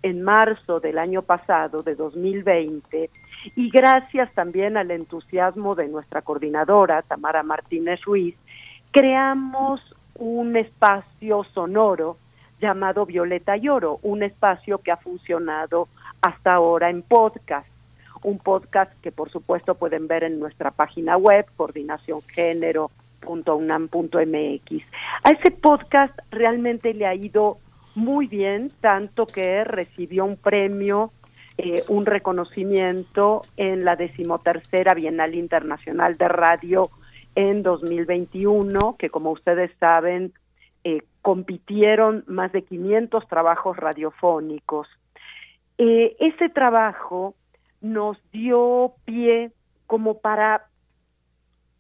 en marzo del año pasado, de 2020, y gracias también al entusiasmo de nuestra coordinadora, Tamara Martínez Ruiz, creamos un espacio sonoro llamado Violeta y Oro, un espacio que ha funcionado hasta ahora en podcast, un podcast que por supuesto pueden ver en nuestra página web, coordinaciongénero.unam.mx. A ese podcast realmente le ha ido muy bien, tanto que recibió un premio, eh, un reconocimiento en la decimotercera Bienal Internacional de Radio en 2021, que como ustedes saben, eh, compitieron más de 500 trabajos radiofónicos. Eh, ese trabajo nos dio pie como para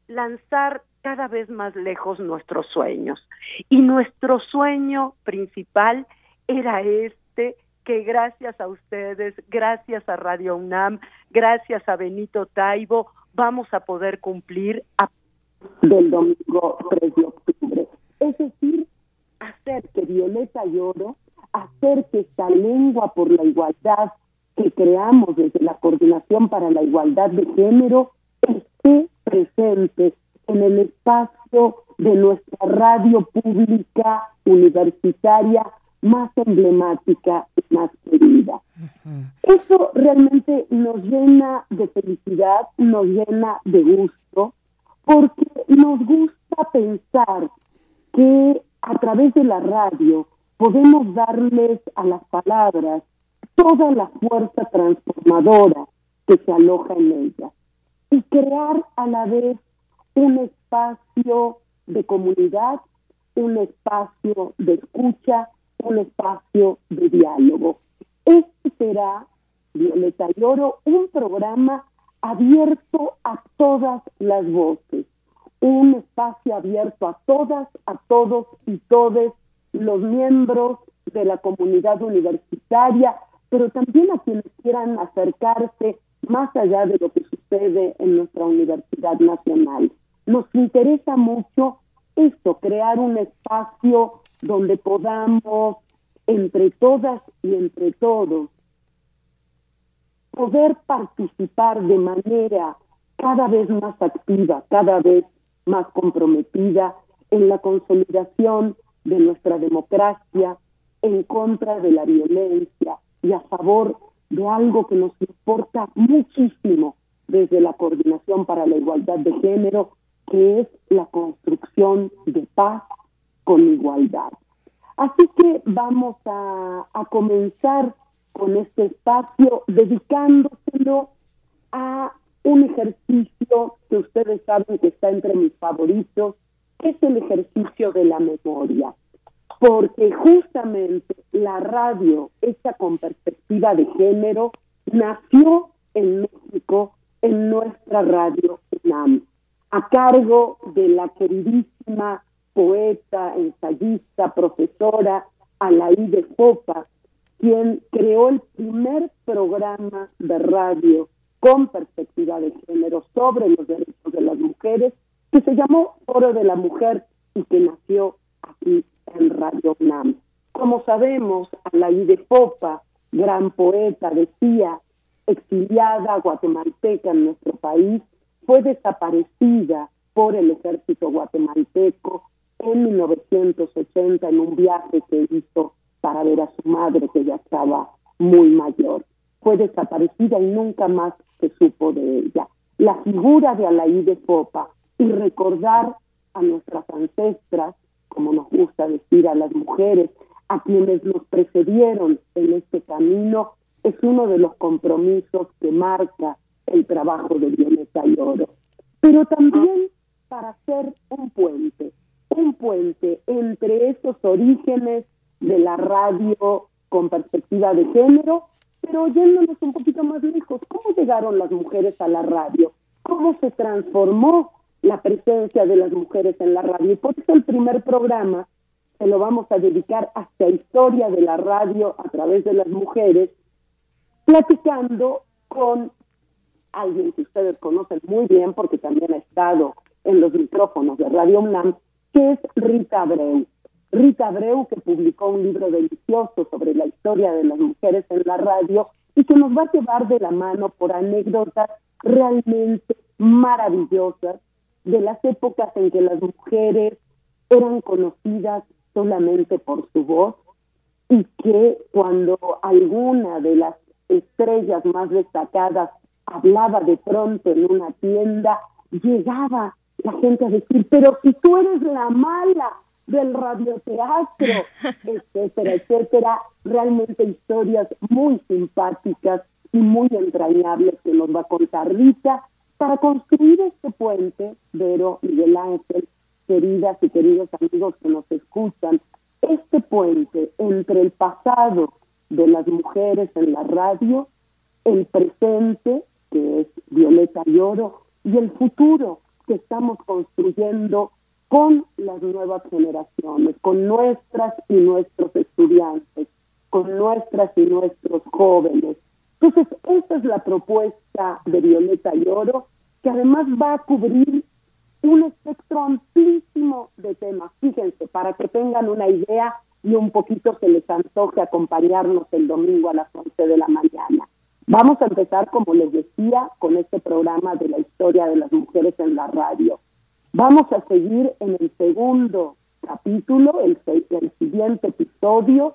lanzar cada vez más lejos nuestros sueños. Y nuestro sueño principal era este, que gracias a ustedes, gracias a Radio UNAM, gracias a Benito Taibo, vamos a poder cumplir del domingo 3 de octubre. Es decir, hacer que Violeta y Oro, hacer que esta lengua por la igualdad que creamos desde la Coordinación para la Igualdad de Género esté presente en el espacio de nuestra radio pública universitaria más emblemática y más querida. Eso realmente nos llena de felicidad, nos llena de gusto porque nos gusta pensar que a través de la radio podemos darles a las palabras toda la fuerza transformadora que se aloja en ellas y crear a la vez un espacio de comunidad, un espacio de escucha, un espacio de diálogo. Este será, Violeta y Oro, un programa abierto a todas las voces, un espacio abierto a todas, a todos y todes los miembros de la comunidad universitaria, pero también a quienes quieran acercarse más allá de lo que sucede en nuestra Universidad Nacional. Nos interesa mucho esto, crear un espacio donde podamos, entre todas y entre todos, poder participar de manera cada vez más activa, cada vez más comprometida en la consolidación de nuestra democracia, en contra de la violencia y a favor de algo que nos importa muchísimo desde la Coordinación para la Igualdad de Género, que es la construcción de paz con igualdad. Así que vamos a, a comenzar con este espacio, dedicándoselo a un ejercicio que ustedes saben que está entre mis favoritos, que es el ejercicio de la memoria. porque justamente la radio hecha con perspectiva de género nació en México en nuestra radio UNAM, a cargo de la queridísima poeta, ensayista, profesora Alaí de Popa, quien creó el primer programa de radio con perspectiva de género sobre los derechos de las mujeres, que se llamó Oro de la Mujer y que nació aquí en Radio UNAM. Como sabemos, Alaí de Popa, gran poeta, decía, exiliada guatemalteca en nuestro país, fue desaparecida por el ejército guatemalteco en 1980 en un viaje que hizo para ver a su madre que ya estaba muy mayor. Fue desaparecida y nunca más se supo de ella. La figura de Alaí de Popa y recordar a nuestras ancestras, como nos gusta decir a las mujeres, a quienes nos precedieron en este camino, es uno de los compromisos que marca el trabajo de Violeta y Oro. Pero también para hacer un puente, un puente entre esos orígenes de la radio con perspectiva de género, pero oyéndonos un poquito más lejos, ¿cómo llegaron las mujeres a la radio? ¿Cómo se transformó la presencia de las mujeres en la radio? Y por eso el primer programa se lo vamos a dedicar a la historia de la radio a través de las mujeres, platicando con alguien que ustedes conocen muy bien porque también ha estado en los micrófonos de Radio UNAM, que es Rita Abreu. Rita Abreu, que publicó un libro delicioso sobre la historia de las mujeres en la radio y que nos va a llevar de la mano por anécdotas realmente maravillosas de las épocas en que las mujeres eran conocidas solamente por su voz y que cuando alguna de las estrellas más destacadas hablaba de pronto en una tienda, llegaba la gente a decir, pero si tú eres la mala del radioteatro, etcétera, etcétera, realmente historias muy simpáticas y muy entrañables que nos va a contar Rita para construir este puente, Vero, Miguel Ángel, queridas y queridos amigos que nos escuchan, este puente entre el pasado de las mujeres en la radio, el presente, que es Violeta y Oro, y el futuro que estamos construyendo con las nuevas generaciones, con nuestras y nuestros estudiantes, con nuestras y nuestros jóvenes. Entonces, esa es la propuesta de Violeta y Oro, que además va a cubrir un espectro amplísimo de temas. Fíjense, para que tengan una idea y un poquito se les antoje acompañarnos el domingo a las 11 de la mañana. Vamos a empezar, como les decía, con este programa de la historia de las mujeres en la radio. Vamos a seguir en el segundo capítulo, el, el siguiente episodio,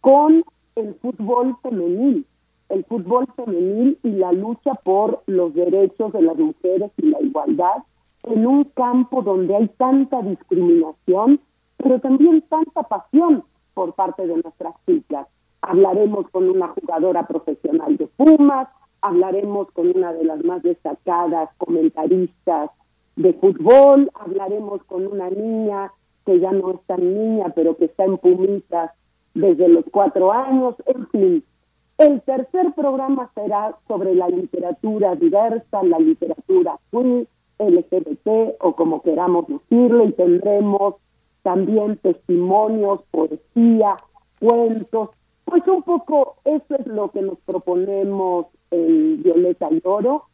con el fútbol femenil, el fútbol femenil y la lucha por los derechos de las mujeres y la igualdad en un campo donde hay tanta discriminación, pero también tanta pasión por parte de nuestras chicas. Hablaremos con una jugadora profesional de Pumas, hablaremos con una de las más destacadas comentaristas de fútbol, hablaremos con una niña que ya no es tan niña, pero que está en Pumitas desde los cuatro años, en fin. El tercer programa será sobre la literatura diversa, la literatura queer, LGBT o como queramos decirlo, y tendremos también testimonios, poesía, cuentos, pues un poco eso es lo que nos proponemos en Violeta y Oro,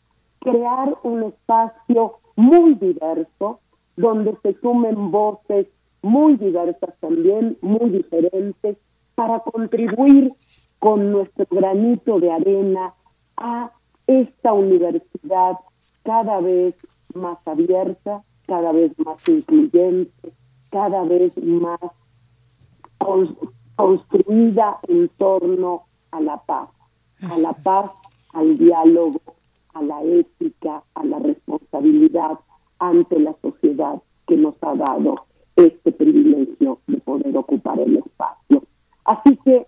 crear un espacio muy diverso, donde se sumen voces muy diversas también, muy diferentes, para contribuir con nuestro granito de arena a esta universidad cada vez más abierta, cada vez más incluyente, cada vez más construida en torno a la paz, a la paz, al diálogo, a la ética, a la responsabilidad ante la sociedad que nos ha dado este privilegio de poder ocupar el espacio. Así que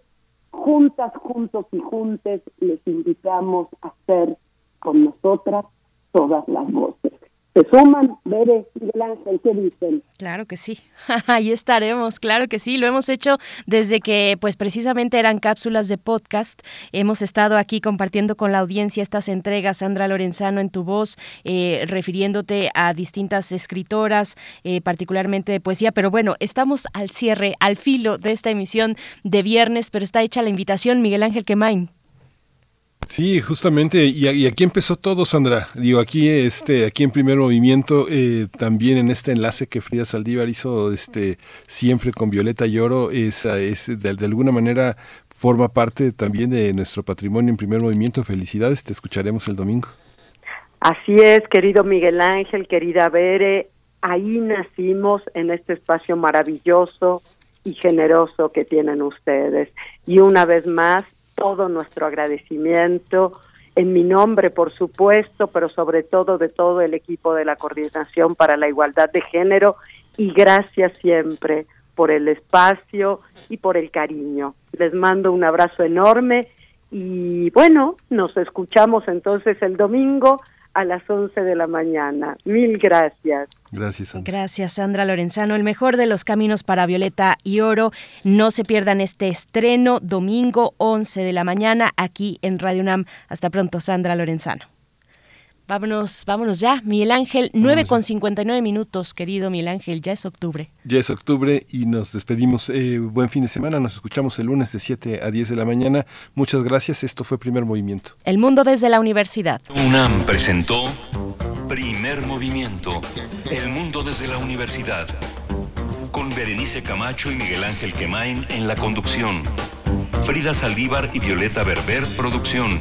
juntas, juntos y juntes les invitamos a ser con nosotras todas las voces. ¿Se suman, Bere, Miguel Ángel, qué dicen? Claro que sí, ahí estaremos, claro que sí, lo hemos hecho desde que pues precisamente eran cápsulas de podcast, hemos estado aquí compartiendo con la audiencia estas entregas, Sandra Lorenzano en tu voz, eh, refiriéndote a distintas escritoras, eh, particularmente de poesía, pero bueno, estamos al cierre, al filo de esta emisión de viernes, pero está hecha la invitación, Miguel Ángel Quemain. Sí, justamente, y, aquí empezó todo, Sandra. Digo, aquí, este, aquí en primer movimiento, eh, también en este enlace que Frida Saldívar hizo, este, siempre con Violeta Lloro, es, es de, alguna manera forma parte también de nuestro patrimonio en primer movimiento. Felicidades, te escucharemos el domingo. Así es, querido Miguel Ángel, querida Bere, ahí nacimos en este espacio maravilloso y generoso que tienen ustedes. Y una vez más, todo nuestro agradecimiento en mi nombre, por supuesto, pero sobre todo de todo el equipo de la Coordinación para la Igualdad de Género y gracias siempre por el espacio y por el cariño. Les mando un abrazo enorme y bueno, nos escuchamos entonces el domingo a las 11 de la mañana. Mil gracias. Gracias, Sandra. Gracias, Sandra Lorenzano. El mejor de los caminos para Violeta y Oro. No se pierdan este estreno domingo 11 de la mañana aquí en Radio UNAM. Hasta pronto, Sandra Lorenzano. Vámonos, vámonos ya, Miguel Ángel, 9 con 59 minutos, querido Miguel Ángel, ya es octubre. Ya es octubre y nos despedimos. Eh, buen fin de semana, nos escuchamos el lunes de 7 a 10 de la mañana. Muchas gracias, esto fue Primer Movimiento. El mundo desde la universidad. UNAM presentó Primer Movimiento, El mundo desde la universidad. Con Berenice Camacho y Miguel Ángel Quemain en la conducción. Frida Saldívar y Violeta Berber, producción.